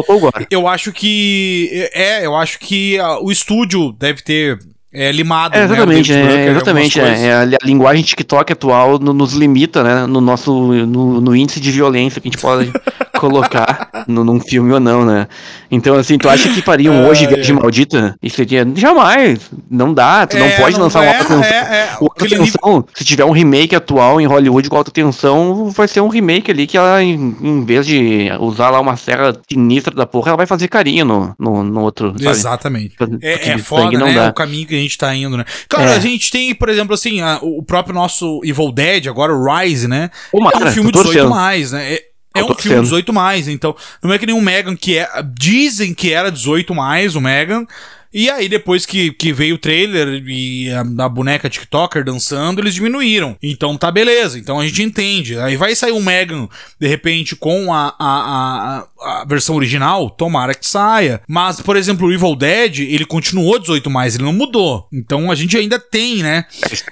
Eu acho que. É, eu acho que ah, o estúdio deve ter é, limado. É, né, exatamente, Bruckner, é, exatamente. É, coisas. é, a linguagem TikTok atual no- nos limita, né? No nosso no, no índice de violência que a gente pode colocar no, num filme ou não, né? Então, assim, tu acha que fariam hoje Ai, Viagem ai. Maldita? E seria. Jamais! Não dá, tu não É, pode não lançar é, uma alta tensão. é, é, tensão, se tiver um remake atual em Hollywood com alta tensão, vai ser um remake ali que ela, em, em vez de usar lá uma serra sinistra da porra, ela vai fazer carinho no, no, no outro. Sabe? Exatamente. Porque É, é foda, né? dá. O caminho que a gente tá indo, né? Cara, É. a gente tem, por exemplo, assim, a- o próprio nosso Evil Dead, agora o Rise, né? Tomara, é um filme tô 18 torcendo. mais, né? É, é um filme torcendo. 18 mais, então não é que nem o Megan que é, dizem que era 18 mais o Megan. E aí, depois que, que veio o trailer e a, a boneca TikToker dançando, eles diminuíram. Então tá beleza, então a gente entende. Aí vai sair o Megan, de repente, com a, a, a- a versão original, tomara que saia. Mas, por exemplo, o Evil Dead, ele continuou 18 mais, ele não mudou. Então a gente ainda tem, né?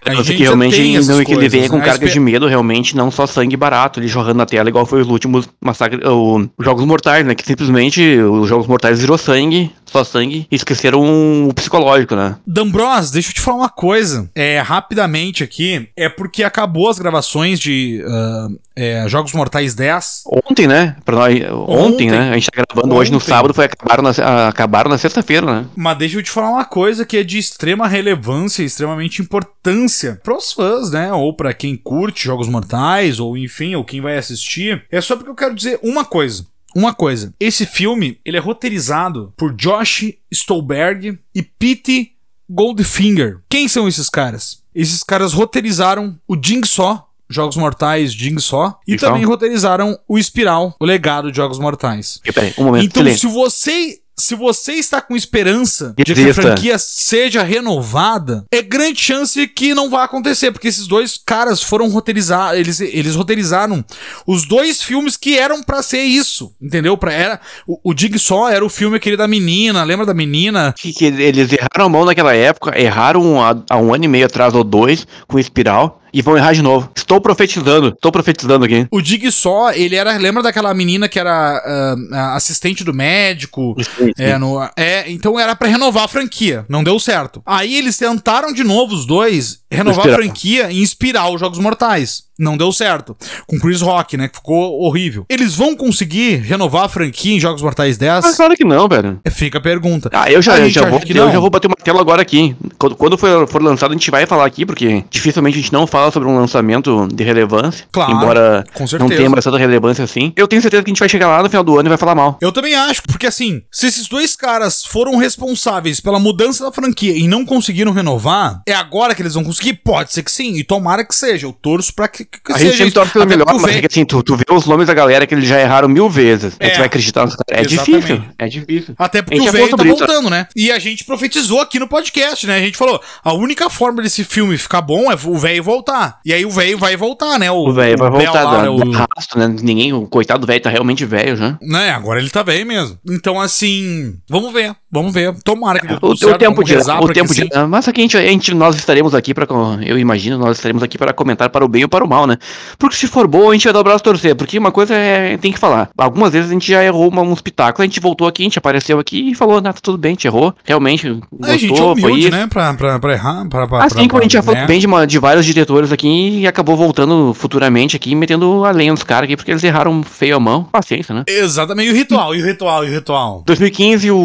A gente que realmente não que ele venha com né? carga de medo, realmente, não só sangue barato, ele jorrando na tela, igual foi os últimos massacres, os Jogos Mortais, né? Que simplesmente os Jogos Mortais virou sangue, só sangue, e esqueceram o psicológico, né? Dambros, deixa eu te falar uma coisa. É, rapidamente aqui, é porque acabou as gravações de uh, é, Jogos Mortais 10. Ontem, né? Pra nós, ontem, ontem né? A gente tá gravando ontem. hoje no sábado, foi acabaram na, acabaram na sexta-feira, né? Mas deixa eu te falar uma coisa que é de extrema relevância, extremamente importância pros fãs, né? Ou para quem curte Jogos Mortais, ou enfim, ou quem vai assistir. É só porque eu quero dizer uma coisa. Uma coisa, esse filme, ele é roteirizado por Josh Stolberg e Pete Goldfinger. Quem são esses caras? Esses caras roteirizaram o Jigsaw, Jogos Mortais Jigsaw, e também roteirizaram o Espiral, o legado de Jogos Mortais. peraí, um momento, então, silêncio. se você se você está com esperança de que a franquia seja renovada, é grande chance que não vai acontecer, porque esses dois caras foram roteirizados, eles, eles roteirizaram os dois filmes que eram para ser isso, entendeu? Pra, era, o, o Dig Só era o filme aquele da menina, lembra da menina? Que, que eles erraram a mão naquela época, erraram há, há um ano e meio atrás ou dois com Espiral, e vão errar de novo. Estou profetizando, estou profetizando aqui. O Dig só, ele era. Lembra daquela menina que era uh, assistente do médico? Sim, sim. É, no, é, então era para renovar a franquia. Não deu certo. Aí eles tentaram de novo os dois renovar Inspirar. a franquia e inspirar os Jogos Mortais. Não deu certo. Com Chris Rock, né? Que ficou horrível. Eles vão conseguir renovar a franquia em Jogos Mortais 10? Ah, claro que não, velho. É, fica a pergunta. Ah, eu já, eu já, vou, eu já vou bater uma tela agora aqui. Quando, quando for, for lançado, a gente vai falar aqui, porque dificilmente a gente não fala sobre um lançamento de relevância. Claro. Embora não tenha mais tanta relevância assim. Eu tenho certeza que a gente vai chegar lá no final do ano e vai falar mal. Eu também acho, porque assim, se esses dois caras foram responsáveis pela mudança da franquia e não conseguiram renovar, é agora que eles vão conseguir? Pode ser que sim, e tomara que seja. Eu torço pra que, que a gente sempre torce pelo melhor, mas é que assim, tu, tu vê os nomes da galera que eles já erraram mil vezes. É, a gente vai acreditar nos caras. É exatamente. difícil. É difícil. Até porque o velho tá voltando, né? E a gente profetizou aqui no podcast, né? A gente falou: a única forma desse filme ficar bom é o velho voltar. E aí o velho vai voltar, né? O velho vai voltar, lá, né? o... Rastro, né? Ninguém, o coitado do velho tá realmente velho já. Né? Agora ele tá velho mesmo. Então, assim, vamos ver. Vamos ver. Tomara que dê o, certo, o tempo de o tempo de Mas aqui a gente, a gente, nós estaremos aqui para eu imagino, nós estaremos aqui para comentar para o bem ou para o mal, né? Porque se for bom, a gente vai dar o braço torcer, porque uma coisa é, tem que falar. Algumas vezes a gente já errou uma, uns pitacos, a gente voltou aqui, a gente apareceu aqui e falou, tá tudo bem, a gente errou. Realmente, gostou, a gente é humilde, foi isso. né, pra, pra, pra errar, pra, pra, Assim como a gente já falou bem de, uma, de vários diretores aqui e acabou voltando futuramente aqui, metendo a lenha nos caras aqui, porque eles erraram feio a mão. Paciência, né? Exatamente, e o ritual, e o ritual, e o ritual. 2015, o,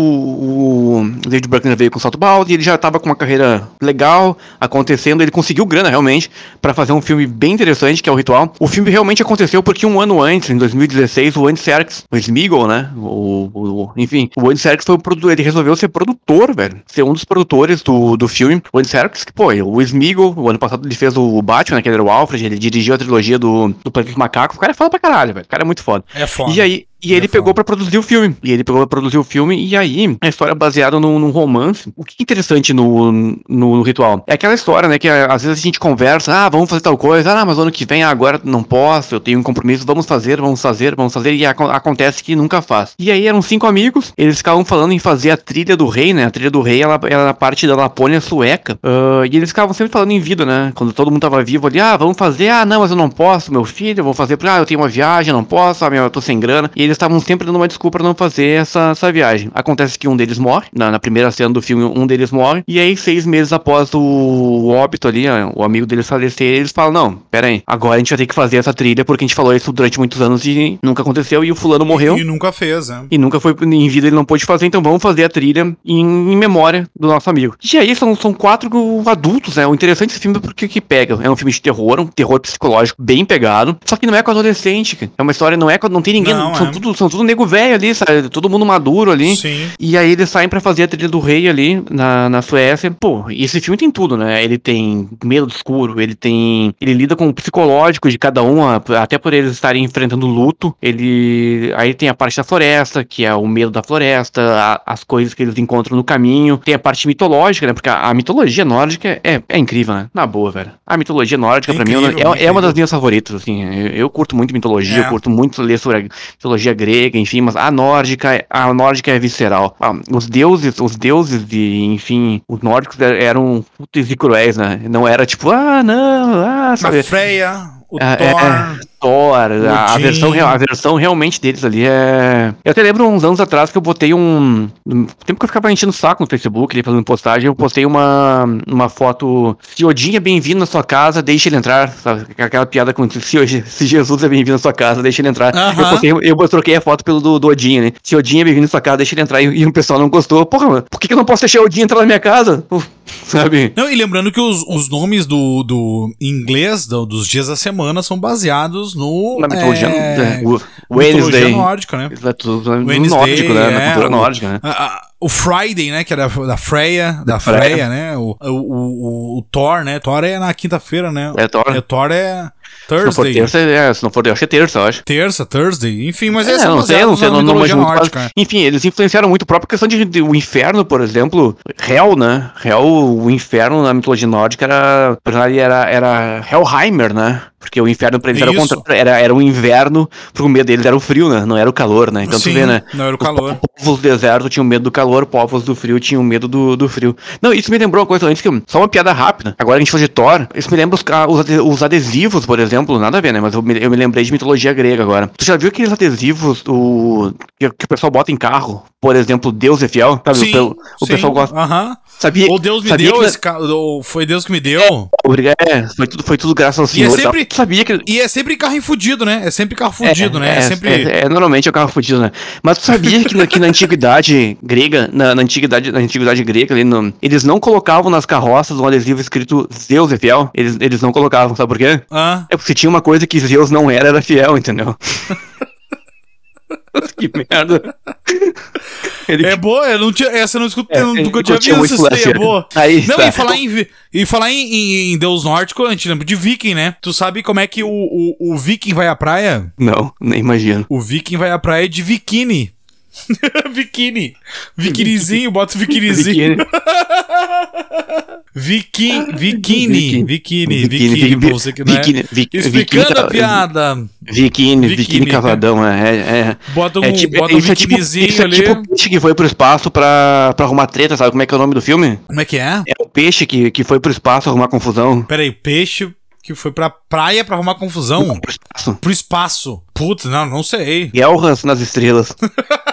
o David Bruckner veio com o salto balde, ele já tava com uma carreira legal acontecendo, ele conseguiu grana realmente para fazer um filme bem interessante, que é o Ritual. O filme realmente aconteceu porque um ano antes, em 2016, o Andy Serkis, o Smigol, né, o, o, enfim, o Andy Serkis foi o produtor, ele resolveu ser produtor, velho, ser um dos produtores do, do filme. O Andy Serkis, que, pô, o Smigol, o ano passado ele fez o Batman, né, que era o Alfred, ele dirigiu a trilogia do, do Planeta Macaco, o cara é foda pra caralho, velho, o cara é muito foda. É foda. E aí, e ele pegou para produzir o filme. E ele pegou pra produzir o filme, e aí, a história é baseada num, num romance. O que é interessante no, no, no, ritual? É aquela história, né? Que às vezes a gente conversa, ah, vamos fazer tal coisa, ah, mas ano que vem, agora não posso, eu tenho um compromisso, vamos fazer, vamos fazer, vamos fazer, e ac acontece que nunca faz. E aí eram cinco amigos, eles ficavam falando em fazer a trilha do rei, né? A trilha do rei, ela, era parte da Lapônia sueca. Uh, e eles ficavam sempre falando em vida, né? Quando todo mundo tava vivo ali, ah, vamos fazer, ah, não, mas eu não posso, meu filho, eu vou fazer, ah, eu tenho uma viagem, não posso, ah, eu tô sem grana. E eles estavam sempre dando uma desculpa pra não fazer essa, essa viagem. Acontece que um deles morre, na, na, primeira cena do filme, um deles morre, e aí, seis meses após o, óbito ali, o amigo deles falecer, eles falam: Não, pera aí, agora a gente vai ter que fazer essa trilha porque a gente falou isso durante muitos anos e nunca aconteceu, e o fulano morreu. E, e nunca fez, né? E nunca foi em vida, ele não pôde fazer, então vamos fazer a trilha em, em memória do nosso amigo. E aí, são, são quatro adultos, né? O interessante desse filme é porque que pega. É um filme de terror, um terror psicológico bem pegado, só que não é com adolescente, cara. É uma história, não é com, não tem ninguém, não, são, é. tudo, são tudo nego velho ali, sabe? Todo mundo maduro ali. Sim. E aí eles saem para fazer a trilha do rei ali na, na Suécia. Pô, e esse filme tem tudo, né? Ele tem medo escuro, ele tem. Ele lida com o psicológico de cada um, até por eles estarem enfrentando luto. Ele. Aí tem a parte da floresta, que é o medo da floresta, a, as coisas que eles encontram no caminho. Tem a parte mitológica, né? Porque a, a mitologia nórdica é, é incrível, né? Na boa, velho. A mitologia nórdica, é pra incrível, mim, é, é, uma das minhas favoritas, assim. Eu, eu curto muito mitologia, é. eu curto muito ler sobre a mitologia mitologia grega, enfim, mas a nórdica, a nórdica é visceral. Ah, os deuses, os deuses de, enfim, os nórdicos er- eram fúteis e cruéis, né? Não era tipo, ah, não, ah, A sabe? Freya, o Ah, é, Thor. Thor, a, a versão, a versão realmente deles ali é. Eu até lembro uns anos atrás que eu botei um. Tempo que eu ficava enchendo o saco no Facebook, ali fazendo postagem, eu postei uma, uma foto. Se Odin é bem-vindo na sua casa, deixa ele entrar. Sabe? Aquela piada com se, se Jesus é bem-vindo na sua casa, deixa ele entrar. Aham. Eu, postei, eu troquei a foto pelo do, do Odin, né? Se Odin é bem-vindo na sua casa, deixa ele entrar. E, e o pessoal não gostou. Porra, mano, por que, que eu não posso deixar o Odin entrar na minha casa? Uf, Sabe? Não, e lembrando que os, os nomes do, do inglês do- dos dias da semana são baseados no. Na mitologia. é, é, o mitologia nórdica, né? No Wednesday, nórdico, né? Na é, cultura o- nórdica, né? A- a- o Friday, né? Que era da Freya, da Freya. Freya, né? O, o, o, o Thor, né? Thor é na quinta-feira, né? É Thor. É, Thor é Se não for Thursday. terça, é, se não for, eu acho que é terça, eu acho. Terça, Thursday. Enfim, mas É, esse é não sei, não sei, na não, não mitologia manjo muito. nórdica, mas- né? Enfim, eles influenciaram muito a própria questão de, de- o inferno, por exemplo. Hell, né? Hell, o inferno na mitologia nórdica era. por exemplo, Era, era Hellheimer, né? Porque o inferno pra eles era o. Era, era o inverno, porque o medo deles era o frio, né? Não era o calor, né? Então Sim, tu vê, né? não era o Os calor. povos do deserto tinham medo do calor, povos do frio tinham medo do, do frio. Não, isso me lembrou uma coisa antes que. Só uma piada rápida. Agora a gente falou de Thor. Isso me lembra os, ca- os, ade- os adesivos, por exemplo. Nada a ver, né? Mas eu me, eu me lembrei de mitologia grega agora. Tu já viu aqueles adesivos o, que, que o pessoal bota em carro? Por exemplo, Deus é fiel? Sabe? o, pe- o sim, pessoal gosta. Aham. Sabia, Ou Deus me deu que, esse ca... ou Foi Deus que me deu. Obrigado. É, foi tudo, foi tudo graças ao é Senhor. e tal. sempre- Tu sabia que. E é sempre carro fudido, né? É sempre carro fudido, né? É, sempre. É, é, normalmente é o carro fudido, né? Mas tu sabia que, na- que na antiguidade grega, na, na antiguidade, na antiguidade grega, ali no- eles não colocavam nas carroças um adesivo escrito Zeus é fiel? Eles, eles não colocavam, sabe por quê? Ah, É porque tinha uma coisa que Zeus não era, era fiel, entendeu? que merda. Ele é boa, eu não tinha, essa eu não escutei, É, eu nunca tinha visto essa ideia, é boa. Aí, não, tá. e falar, em, e falar em, em- em Deus nórdico, a gente lembra de Viking, né? Tu sabe como é que o, o, o Viking vai à praia? Não, nem imagino. O Viking vai à praia de biquíni. biquíni. Biquinizinho, bota o biquinizinho. Viking, biquíni. Biquíni, biquíni, pra você que não é. Explicando a piada. Biquíni, Biquíni, biquíni cavadão, é. é, é. Bota um, É tipo, bota um é tipo, biquinizinho isso é ali. tipo o peixe que foi pro espaço pra, pra arrumar treta, sabe como é que é o nome do filme? Como é que é? É o peixe que, que foi pro espaço arrumar confusão. Pera aí, peixe que foi pra praia pra arrumar confusão. Pro espaço. Pro espaço. Putz, não, não sei. Gelras nas estrelas.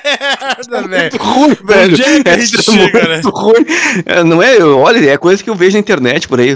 merda, velho. ruim, velho. Onde é que a gente Essa chega, muito né? ruim. É, não é, eu- olha, é coisa que eu vejo na internet por aí.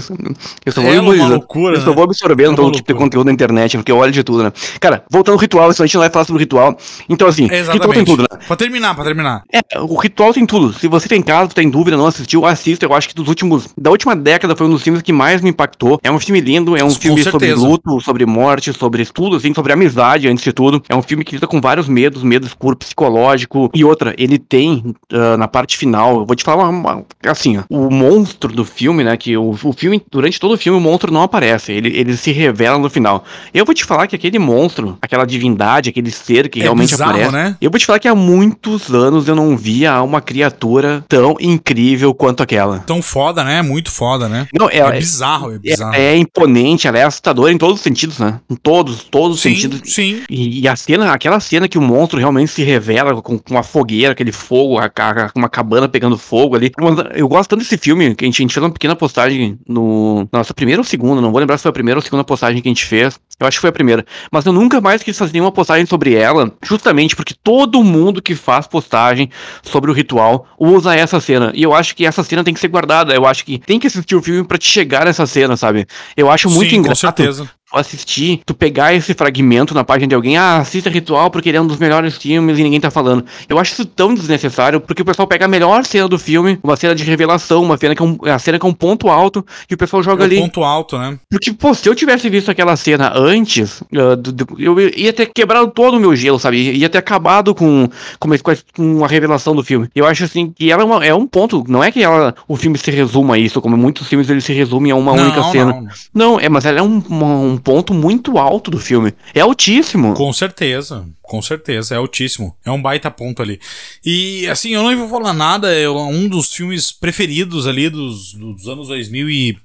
Eu só vou, É uma loucura, eu só né? vou absorvendo É todo tipo de conteúdo na internet, porque eu olho de tudo, né? Cara, voltando ao ritual, isso a gente não vai falar sobre o ritual. Então, assim, ritual tem tudo, né? Pra terminar, pra terminar. É, o ritual tem tudo. Se você tem casa, tem dúvida, não assistiu, assista. Eu acho que dos últimos. Da última década foi um dos filmes que mais me impactou. É um filme lindo, é um Com filme sobre certeza. luto, sobre morte, sobre tudo, assim, sobre amizade, antes de tudo. É um filme que lida com vários medos, medo escuro, psicológico. E outra, ele tem, ah, na parte final, eu vou te falar uma, assim, ó, o monstro do filme, né? Que o, o filme, durante todo o filme, o monstro não aparece. Ele, ele se revela no final. Eu vou te falar que aquele monstro, aquela divindade, aquele ser que É realmente bizarro, aparece. né? Eu vou te falar que há muitos anos eu não via uma criatura tão incrível quanto aquela. Tão foda, né? Muito foda, né? Não, é, É bizarro, é bizarro. é, é imponente, ela é assustadora em todos os sentidos, né? Em todos, todos os sim, sentidos. sim. E, e a cena, aquela cena que o monstro realmente se revela com, com uma fogueira, aquele fogo, a, a- uma cabana pegando fogo ali. Eu gosto tanto desse filme, que a gente, a gente fez uma pequena postagem no. Nossa primeira ou segunda, não vou lembrar se foi a primeira ou segunda postagem que a gente fez. Eu acho que foi a primeira. Mas eu nunca mais quis fazer nenhuma postagem sobre ela, justamente porque todo mundo que faz postagem sobre o ritual usa essa cena. E eu acho que essa cena tem que ser guardada. Eu acho que tem que assistir o filme pra te chegar nessa cena, sabe? Eu acho muito sim, com engraçado certeza. Assistir, tu pegar esse fragmento na página de alguém, ah, assista Ritual porque ele é um dos melhores filmes e ninguém tá falando. Eu acho isso tão desnecessário, porque o pessoal pega a melhor cena do filme, uma cena de revelação, uma cena que é um, a cena que é um ponto alto, e o pessoal joga É o ali. ponto alto, né? Porque, pô, se eu tivesse visto aquela cena antes, ah, do- do- eu ia ter quebrado todo o meu gelo, sabe? Ia ter acabado com, com, com a revelação do filme. Eu acho assim que ela é, uma- é um ponto, não é que ela, o filme se resuma a isso, como muitos filmes eles se resumem a uma não, única cena. não. Não, é, mas ela é um, uma- um ponto muito alto do filme. É altíssimo. Com certeza, com certeza, é altíssimo. É um baita ponto ali. E assim, eu não vou falar nada, é um dos filmes preferidos ali dos, dos anos 2000 e,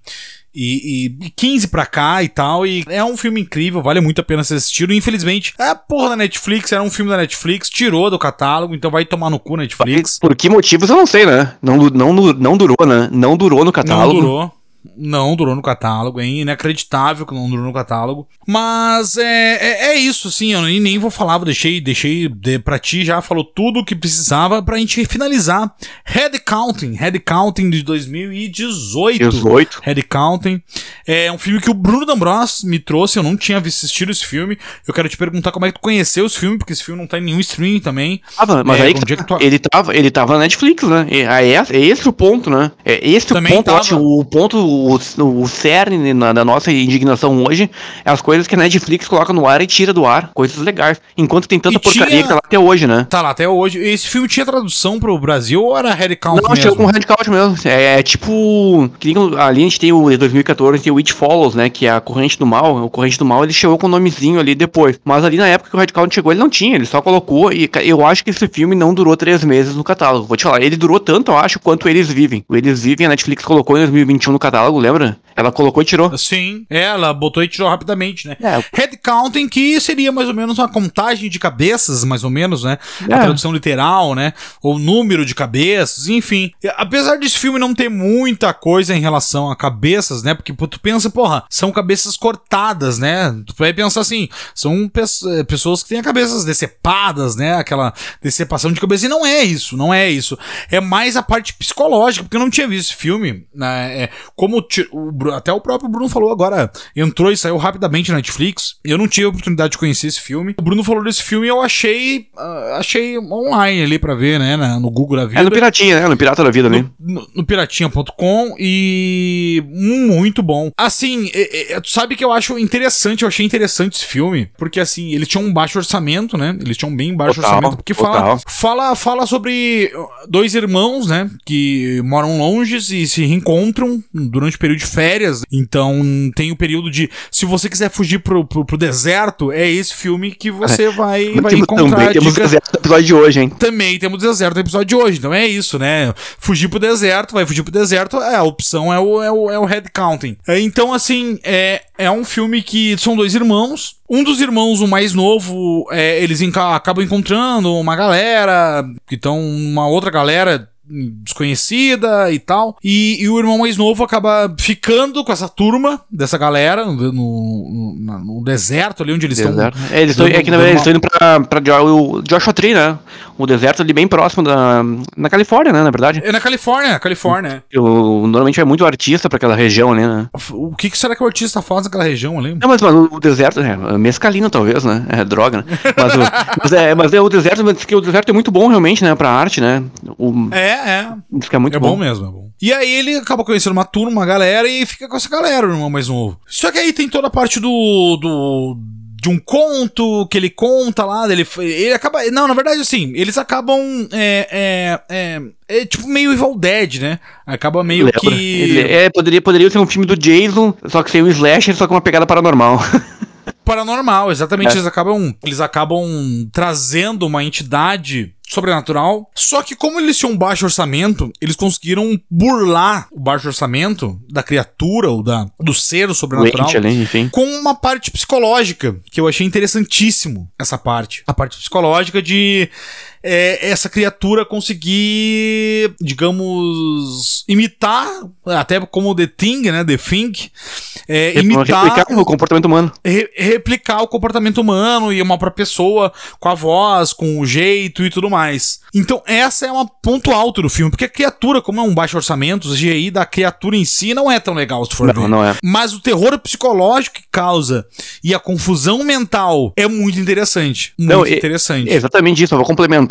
E, e 15 pra cá e tal. E é um filme incrível, vale muito a pena ser assistido. Infelizmente, é a porra da Netflix, era um filme da Netflix, tirou do catálogo, então vai tomar no cu Netflix. Por que motivos eu não sei, né? Não, não, não durou, né? Não durou no catálogo. Não durou. Não durou no catálogo, é inacreditável que não durou no catálogo. Mas é, é, é isso, assim, eu nem, nem vou falar, deixei, deixei de, pra ti, já falou tudo o que precisava pra gente finalizar. Head Counting, Head Counting de 2018. 18. Head Counting. É um filme que o Bruno D'Ambros me trouxe, eu não tinha assistido esse filme. Eu quero te perguntar como é que tu conheceu esse filme, porque esse filme não tá em nenhum streaming também. Ah, mas É, aí que é que tu- ele, tava, ele tava na Netflix, né? Aí é, é esse o ponto, né? É esse Também o ponto, tava. acho, o ponto, o, o cerne na- da nossa indignação hoje é as coisas que a Netflix coloca no ar e tira do ar. Coisas legais. Enquanto tem tanta E porcaria tinha- que tá lá até hoje, né? Tá lá até hoje. Esse filme tinha tradução pro Brasil ou era Count Não, mesmo? chegou com Red Count mesmo. É, é tipo. Ali a gente tem o de 2014, tem o It Follows, né? Que é a corrente do mal. O corrente do mal ele chegou com o nomezinho ali depois. Mas ali na época que o Red Count chegou, ele não tinha, ele só colocou. E eu acho que esse filme não durou três meses no catálogo. Vou te falar, ele durou tanto, eu acho, quanto eles vivem. O Eles Vivem, a Netflix colocou em 2021 no catálogo, lembra? Ela colocou e tirou. Sim, ela botou e tirou rapidamente, né? É. Head counting, que seria mais ou menos uma contagem de cabeças, mais ou menos, né? A É. tradução literal, né? Ou número de cabeças, enfim. Apesar desse filme não ter muita coisa em relação a cabeças, né? Porque tu pensa, porra, são cabeças cortadas, né? Tu vai pensar assim, são pe- pessoas que têm a cabeças decepadas, né? Aquela decepação de cabeça. E não é isso, não é isso. É mais a parte psicológica, porque eu não tinha visto esse filme, né? É, como o até o próprio Bruno falou agora, entrou e saiu rapidamente na Netflix. Eu não tive a oportunidade de conhecer esse filme. O Bruno falou desse filme e eu achei, ah, achei online ali pra ver, né? na- no Google da vida. É no Piratinha, né? No Pirata da Vida ali. No, no piratinha.com e muito bom. Assim, é- é- tu sabe que eu acho interessante, eu achei interessante esse filme, porque assim, ele tinha um baixo orçamento, né? Eles tinham um bem baixo Total, orçamento, porque fala, total. fala fala sobre dois irmãos, né, que moram longe e se reencontram durante o período de férias. Então, tem o período de se você quiser fugir pro, pro, pro deserto, é esse filme que você vai vai Temos- encontrar também temos o deserto do episódio de hoje, hein? também temos deserto no episódio de hoje. Então é isso, né? Fugir pro deserto, vai fugir pro deserto, é, a opção é o, é o, é o head counting. É, então, assim, é, é um filme que são dois irmãos. Um dos irmãos, o mais novo, é, eles enca- acabam encontrando uma galera, que estão uma outra galera desconhecida e tal. E, e o irmão mais novo acaba ficando com essa turma dessa galera no, no, no- no deserto ali onde eles estão. É, eles tão, dando- é que na verdade eles estão indo pra, pra Joshua Tree, né? O deserto ali bem próximo da. Na Califórnia, né? Na verdade. É na Califórnia, Califórnia. Eu, normalmente vai muito artista pra aquela região ali, né? O que, que será que o artista faz naquela região ali? Não, mas mano, o deserto, é, mescalina talvez, né? É droga, né? Mas, o- mas, é, mas é o deserto, mas que o deserto é muito bom realmente, né? Pra arte, né? O, É, é. diz que é muito é bom. mesmo, é bom. E aí ele acaba conhecendo uma turma, uma galera, e fica com essa galera, o irmão mais novo. Só que aí tem toda a parte do. do de um conto que ele conta lá, ele, ele acaba. Não, na verdade, assim, eles acabam. É, é, é, é tipo meio Evil Dead, né? Acaba meio Lembra? que. Ele- é, poderia, poderia ser um filme do Jason, só que sem um slasher, só com uma pegada paranormal. paranormal, exatamente. É. Eles acabam, eles acabam trazendo uma entidade sobrenatural. Só que como eles tinham um baixo orçamento, eles conseguiram burlar o baixo orçamento da criatura ou da do ser sobrenatural. Ali, enfim. Com uma parte psicológica, que eu achei interessantíssimo essa parte. A parte psicológica de é, essa criatura conseguir, digamos, imitar, até como The Thing, né? The Thing, é, imitar Replicar o comportamento humano. re- replicar o comportamento humano e uma própria pessoa com a voz, com o jeito e tudo mais. Então, essa é uma ponto alto do filme, porque a criatura, como é um baixo orçamento, o CGI da criatura em si não é tão legal, se for Não, ver. não é. Mas o terror psicológico que causa e a confusão mental é muito interessante. Muito Não, interessante. É exatamente isso, eu vou complementar.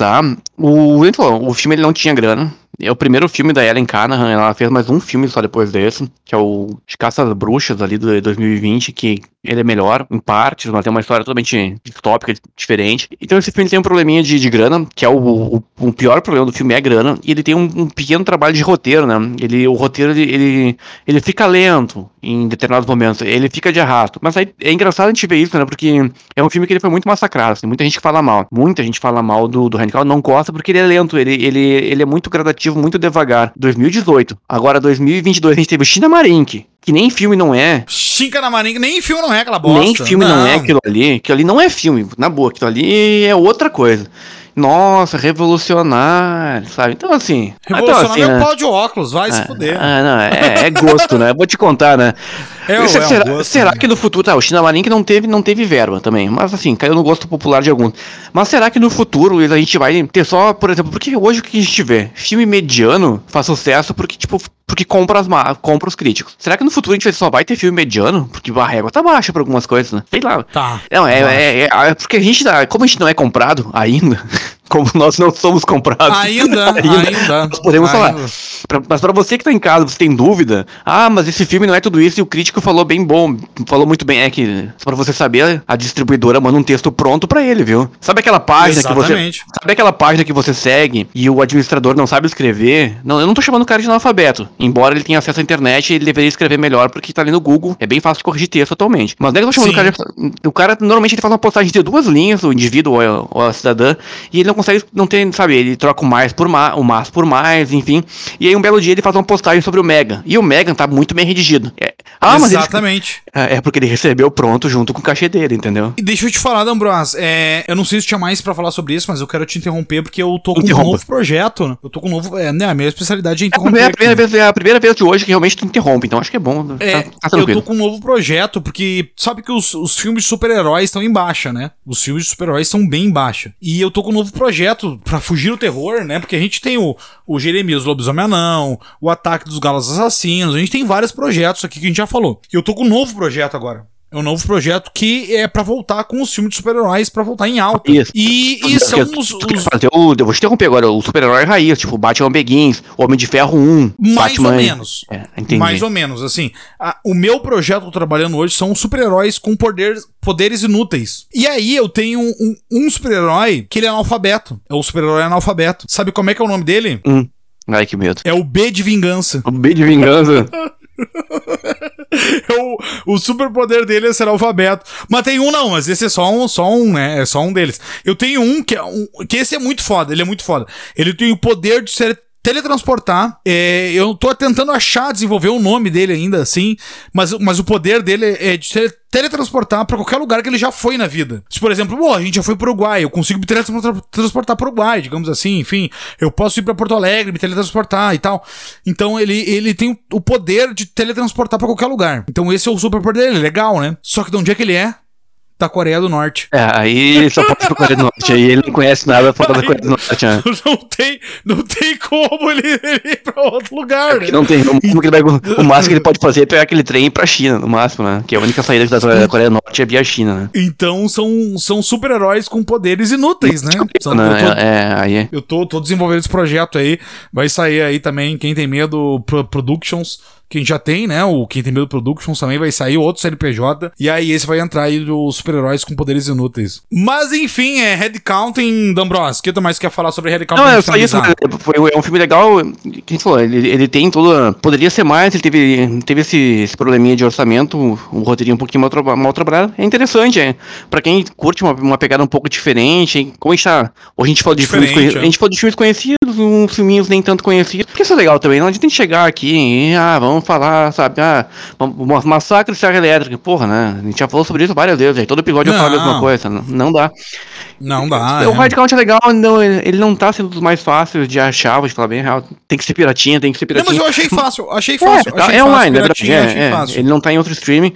O, ele falou, o filme ele não tinha grana. É o primeiro filme da Ellen Canahan, ela fez mais um filme só depois desse, que é o Caça às Bruxas ali de 2020, que ele é melhor em partes, mas tem uma história totalmente distópica, diferente. Então esse filme tem um probleminha de, de grana, que é o, o, o pior problema do filme é a grana, e ele tem um, um pequeno trabalho de roteiro, né? Ele, o roteiro, ele, ele, ele fica lento em determinados momentos, ele fica de arrasto. Mas aí é engraçado a gente ver isso, né? Porque é um filme que ele foi muito massacrado, assim, muita gente que fala mal. Muita gente fala mal do, do Radical, não gosta porque ele é lento, ele, ele, ele é muito gradativo, muito devagar. 2018. Agora, 2022, a gente teve o China Marink, que nem filme não é. Chinca na marinha, nem filme não é aquela bosta. Nem filme não. é aquilo ali. Aquilo ali não é filme, na boa. Aquilo ali é outra coisa. Nossa, revolucionário, sabe? Então assim. Revolucionário então, assim, é né? pau de óculos, vai se Ah, fuder. ah, não, é, é gosto, né? Vou te contar, né? É, Será- é um gosto, será né? que no futuro. Tá, o Chinamarink não teve, não teve verba também. Mas assim, caiu no gosto popular de alguns. Mas será que no futuro a gente vai ter só, por exemplo, porque hoje o que a gente vê? Filme mediano faz sucesso porque, tipo, porque compra, as compra os críticos. Será que no futuro a gente só vai ter filme mediano? Porque a régua tá baixa pra algumas coisas, né? Sei lá. Tá. Não, é, é, é- é porque a gente tá. Como a gente não é comprado ainda, como nós não somos comprados. Ainda, ainda. Nós podemos falar. ainda. Pra- mas pra você que tá em casa, você tem dúvida, ah, mas esse filme não é tudo isso e o crítico falou bem bom, falou muito bem, é que, só pra você saber, a distribuidora manda um texto pronto pra ele, viu? Sabe aquela página que você... Exatamente. Sabe aquela página que você segue e o administrador não sabe escrever? Não, eu não tô chamando o cara de analfabeto, embora ele tenha acesso à internet, ele deveria escrever melhor porque tá ali no Google, é bem fácil de corrigir texto atualmente. Mas não é que eu tô chamando o cara de... O cara, normalmente, ele faz uma postagem de duas linhas, o indivíduo ou a, ou a cidadã, e ele não consegue, não tem, sabe, ele troca o mais por mais, o mais por mais, enfim. E aí um belo dia ele faz uma postagem sobre o Megan. E o Megan tá muito bem redigido. É- ah, mas ele, Exatamente. é é porque ele recebeu pronto junto com o cachê dele, entendeu? E deixa eu te falar, D'Ambros, é, eu não sei se tinha mais pra falar sobre isso, mas eu quero te interromper porque eu tô com um novo projeto. Eu tô com um novo. É, né, a minha especialidade é É a interromper. primeira, a primeira vez, é a primeira vez de hoje que realmente tu interrompe, então acho que é bom. É, tá, tá eu tô com um novo projeto, porque sabe que os, os filmes de super-heróis estão em baixa, né? Os filmes de super-heróis estão bem em baixa. E eu tô com um novo projeto pra fugir do terror, né? Porque a gente tem o, o Jeremias Lobisomem Anão, o Ataque dos Galos Assassinos, a gente tem vários projetos aqui que a gente já falou. E eu tô com um novo projeto agora. É um novo projeto que é pra voltar com os filmes de super-heróis, pra voltar em alta. Isso. E, e são tu- os, tu os- fazer o, eu vou te interromper agora, o super-herói raiz, tipo Batman Begins, Homem de Ferro 1, Mais Batman... ou menos. É, entendi. Mais ou menos, assim. a- o meu projeto que eu tô trabalhando hoje são super-heróis com poder, poderes inúteis. E aí eu tenho um, um- um super-herói que ele é analfabeto. É o super-herói analfabeto. Sabe como é que é o nome dele? Hum. Ai, que medo. É o B de Vingança. O B de vingança. É o, o superpoder dele é ser alfabeto. Mas tem um não, mas esse é só um, só um, né? É só um deles. Eu tenho um que é um, que esse é muito foda, ele é muito foda. Ele tem o poder de ser teletransportar. É, eu tô tentando achar, desenvolver o nome dele ainda, assim, mas, mas o poder dele é de ser teletransportar pra qualquer lugar que ele já foi na vida. Se, por exemplo, pô, a gente já foi pro Uruguai, eu consigo me teletransportar pro Uruguai, digamos assim, enfim. Eu posso ir pra Porto Alegre, me teletransportar e tal. Então ele, ele tem o poder de teletransportar pra qualquer lugar. Então esse é o superpoder dele, legal, né? Só que de onde é que ele é? Da Coreia do Norte. É, aí só pode ir pra Coreia do Norte, aí ele não conhece nada fora da Coreia do Norte, né? Não tem, não tem como ele, ele ir pra outro lugar, né? Que não tem, o, máximo que ele vai- o máximo que ele pode fazer é pegar aquele trem ir pra China, no máximo, né? Que a única saída da Coreia do Norte é via China, né? Então são, são super-heróis com poderes inúteis, né? São- Né? eu tô- É, é, aí. Eu tô, tô desenvolvendo esse projeto aí. Vai sair aí também, quem tem medo, Pro- Productions. Quem já tem, né? O Quem tem medo Productions também vai sair, outro CNPJ. E aí esse vai entrar aí dos super-heróis com poderes inúteis. Mas enfim, é Headcounting, D'Ambros. O que tu mais quer falar sobre Headcounting? Não, é só isso, né? Foi, é um filme legal, que a gente falou, ele, ele tem toda, poderia ser mais, ele teve, teve esse, esse probleminha de orçamento, o, o roteirinho um pouquinho mal, traba- mal trabalhado, é interessante, é, pra quem curte uma, uma pegada um pouco diferente, hein? como a gente tá, hoje a gente falou de filmes, Diferente, conhe- é. a gente falou de filmes conhecidos, uns filminhos nem tanto conhecidos, porque isso é legal também, não a gente chegar aqui e, ah, vamos falar, sabe, ah, ma- massacre de serra elétrica, porra, né, a gente já falou sobre isso várias vezes, aí todo episódio eu falo a mesma Não. coisa, não, não dá. Não dá. O é. count é legal, não, ele não tá sendo dos mais fáceis de achar, vou te falar bem real. Tem que ser piratinha, tem que ser Não, mas piratinha. eu achei fácil. Achei É, fácil. tá, achei é fácil, online, é piratinha, verdade. É, é, fácil. ele não tá em outro streaming.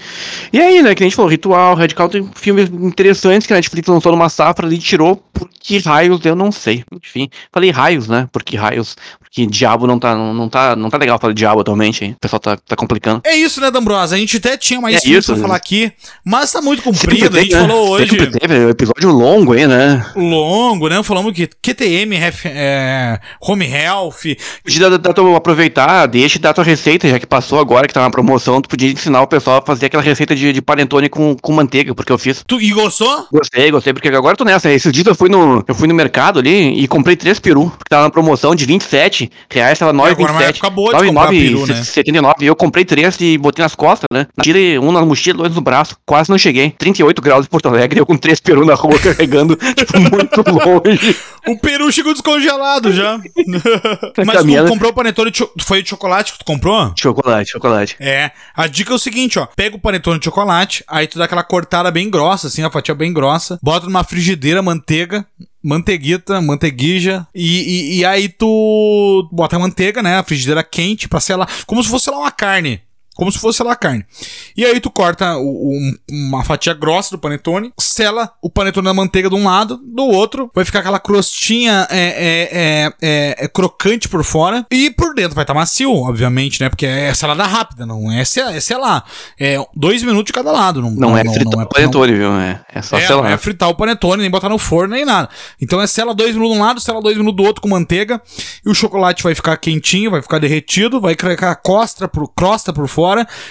E aí, né, que a gente falou, Ritual, Red Count tem filmes interessantes que a Netflix lançou numa safra ali e tirou. Por que raios, eu não sei. Enfim, falei raios, né? Por que raios? Porque diabo não tá, não, não tá, não tá legal falar diabo atualmente, hein? O pessoal tá, tá complicando. É isso, né, D'Ambrosa? A gente até tinha mais É isso, pra né? falar aqui, mas tá muito comprido. Sempre A gente teve, né? falou hoje teve, é um episódio longo aí, né? longo, né? Falamos que QTM, ref- é, Home Health, Podia dar tua- aproveitar, deixa e dar tua receita, já que passou agora, que tá na promoção, tu podia ensinar o pessoal a fazer aquela receita de, de panetone com, com manteiga, porque eu fiz. Tu, e gostou? Gostei, gostei, porque agora eu tô nessa. Esses dias eu fui no, eu fui no mercado ali e comprei três peru, porque tava na promoção de 27 7 reais, tava agora é uma 9,27. época boa de comprar peru, né? 79. Eu comprei três e botei nas costas, né? Tirei um na mochila, dois no braço. Quase não cheguei. 38 graus em Porto Alegre, eu com três peru na rua carregando, tipo, muito longe. O peru chegou descongelado já. Mas tu comprou o panetone de foi de chocolate que tu comprou? Chocolate, chocolate. É, a dica é o seguinte, ó. Pega o panetone de chocolate, aí tu dá aquela cortada bem grossa, assim, a fatia bem grossa. Bota numa frigideira, manteiga, manteiguita, manteiguija. E, e, e aí tu bota a manteiga, né? A frigideira quente pra selar. Como se fosse lá uma carne. Como se fosse lá carne. E aí tu corta um- uma fatia grossa do panetone, sela o panetone na manteiga de um lado, do outro vai ficar aquela crostinha é, é, é, é- é crocante por fora e por dentro vai estar macio, obviamente, né? Porque é selada rápida, não é, é selar. É dois minutos de cada lado. Não, Não, é fritar o panetone, viu? É, é só é, sei não é fritar o panetone, nem botar no forno, nem nada. Então é sela dois minutos de um lado, sela dois minutos do outro com manteiga. E o chocolate vai ficar quentinho, vai ficar derretido, vai ficar a costa por, crosta por fora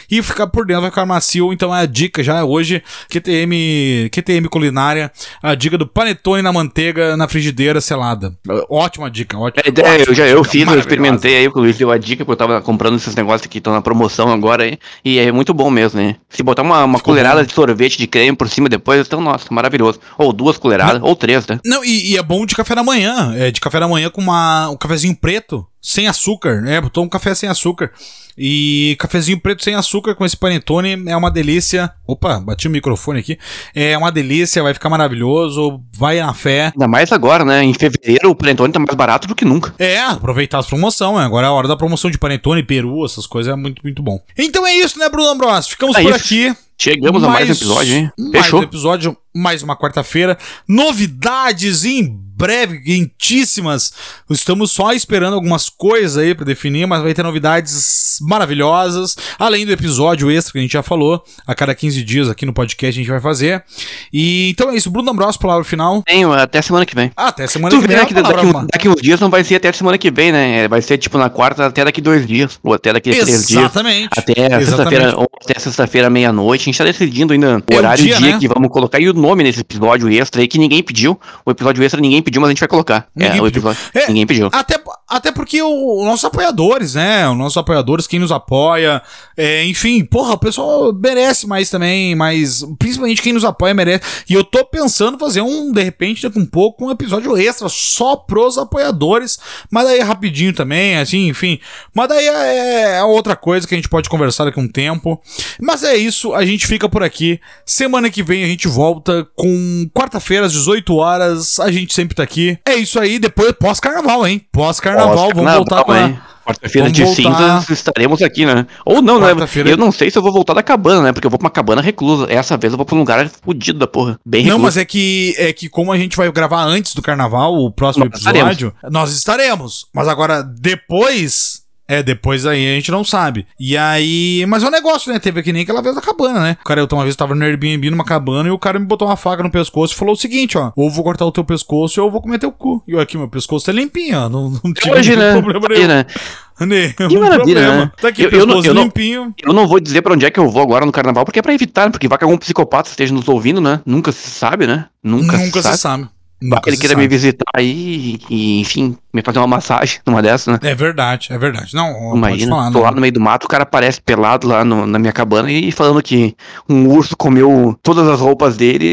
e ficar por dentro, vai ficar macio. Então é a dica já hoje, QTM, QTM culinária, a dica do panetone na manteiga na frigideira selada. Ótima dica, ótima. É, é, eu já eu ótima fiz, eu experimentei aí, o Luiz deu a dica, porque eu tava comprando esses negócios que estão na promoção agora aí, e é muito bom mesmo, né? Se botar uma, uma Ficou colherada bom. de sorvete de creme por cima depois, então, nossa, maravilhoso. Ou duas colheradas, ou três, né? Não, e, e é bom de café da manhã. É de café da manhã com uma, um cafezinho preto, sem açúcar, né? Botou um café sem açúcar. E cafezinho preto sem açúcar com esse panetone é uma delícia. Opa, bati o microfone aqui. É uma delícia, vai ficar maravilhoso. Vai na fé. Ainda mais agora, né? Em fevereiro o panetone tá mais barato do que nunca. É, aproveitar as promoções. né? Agora é a hora da promoção de panetone, peru, essas coisas é muito, muito bom. Então é isso, né, Bruno Ambrosio? Ficamos É por isso. aqui. Chegamos a mais um episódio, hein? Mais Fechou. um episódio, mais uma quarta-feira. Novidades em breve, quentíssimas. Estamos só esperando algumas coisas aí pra definir, mas vai ter novidades maravilhosas. Além do episódio extra que a gente já falou, a cada 15 dias aqui no podcast a gente vai fazer. E então é isso. Bruno Ambrosio, palavra final. Tenho até semana que vem. Ah, até semana Tu que vem. a que daqui, uma- daqui uns dias não vai ser até semana que vem, né? É, Vai ser tipo na quarta até daqui dois dias. Ou até daqui três dias. Exatamente. Até sexta-feira, ou até sexta-feira, meia-noite. A gente tá decidindo ainda o É o horário dia, e dia né? que vamos colocar. E o nome nesse episódio extra aí que ninguém pediu. O episódio extra ninguém pediu, mas a gente vai colocar. Ninguém é, o pediu. episódio. É, Ninguém pediu. Até, até porque o- os nossos apoiadores, né? Os nossos apoiadores, quem nos apoia, é, enfim, porra, o pessoal merece mais também, mas principalmente quem nos apoia merece. E eu tô pensando fazer um, de repente, daqui um pouco, um episódio extra só pros apoiadores, mas daí rapidinho também, assim, enfim. Mas daí é, é outra coisa que a gente pode conversar daqui um tempo. Mas é isso, a gente fica por aqui. Semana que vem a gente volta com quarta-feira às 18 horas. A gente sempre tá aqui. É isso aí, depois pós-carnaval, hein? Pós-carnaval, vamos Pós-carnaval, voltar com a... Quarta-feira de voltar- cinzas estaremos aqui, né? Ou não, né? Eu não sei se eu vou voltar da cabana, né? Porque eu vou pra uma cabana reclusa. Essa vez eu vou pra um lugar fudido da porra. Bem Não, recluso. mas é que, é que como a gente vai gravar antes do carnaval, o próximo Nós episódio, nós estaremos. Mas agora, depois. É, depois aí a gente não sabe. E aí. Mas é um negócio, né? Teve que nem aquela vez da cabana, né? O cara, eu uma vez tava no Airbnb numa cabana e o cara me botou uma faca no pescoço e falou o seguinte, ó. Ou vou cortar o teu pescoço ou eu vou comer teu cu. E eu aqui, meu pescoço tá limpinho, ó. Não, não tive Hoje, né? problema nenhum. né? Nenhum Que maravilha, problema. né? Tá aqui, Eu- eu não- limpinho. Eu não vou dizer pra onde é que eu vou agora no carnaval, porque é pra evitar, né? porque vai que algum psicopata esteja nos ouvindo, né? Nunca se sabe, né? Nunca, Nunca se se sabe. Nunca ele queira me visitar aí e, enfim, me fazer uma massagem numa dessas, né? É verdade, é verdade. Não, Imagina, falar, tô não. lá no meio do mato, o cara aparece pelado lá no- na minha cabana e falando que um urso comeu todas as roupas dele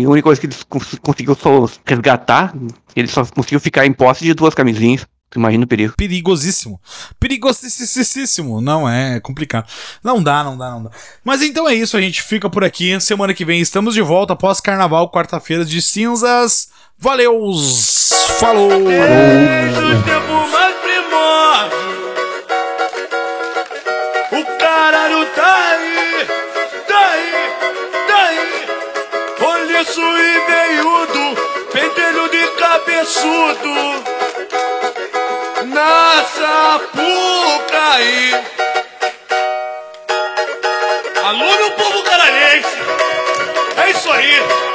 e a única coisa que ele cons- conseguiu só resgatar, ele só conseguiu ficar em posse de duas camisinhas. Tu imagina o perigo. Perigosíssimo. Perigosíssimo. Não, é complicado. Não dá, não dá, não dá. Mas então é isso, a gente fica por aqui. Semana que vem estamos de volta após carnaval, quarta-feira de cinzas. Valeu! Falou! Desde o tempo mais primórdio O caralho tá aí, tá aí, tá aí Roliço e veiudo, pentelho de cabeçudo Na Sapucaí Alô meu povo canarense É isso aí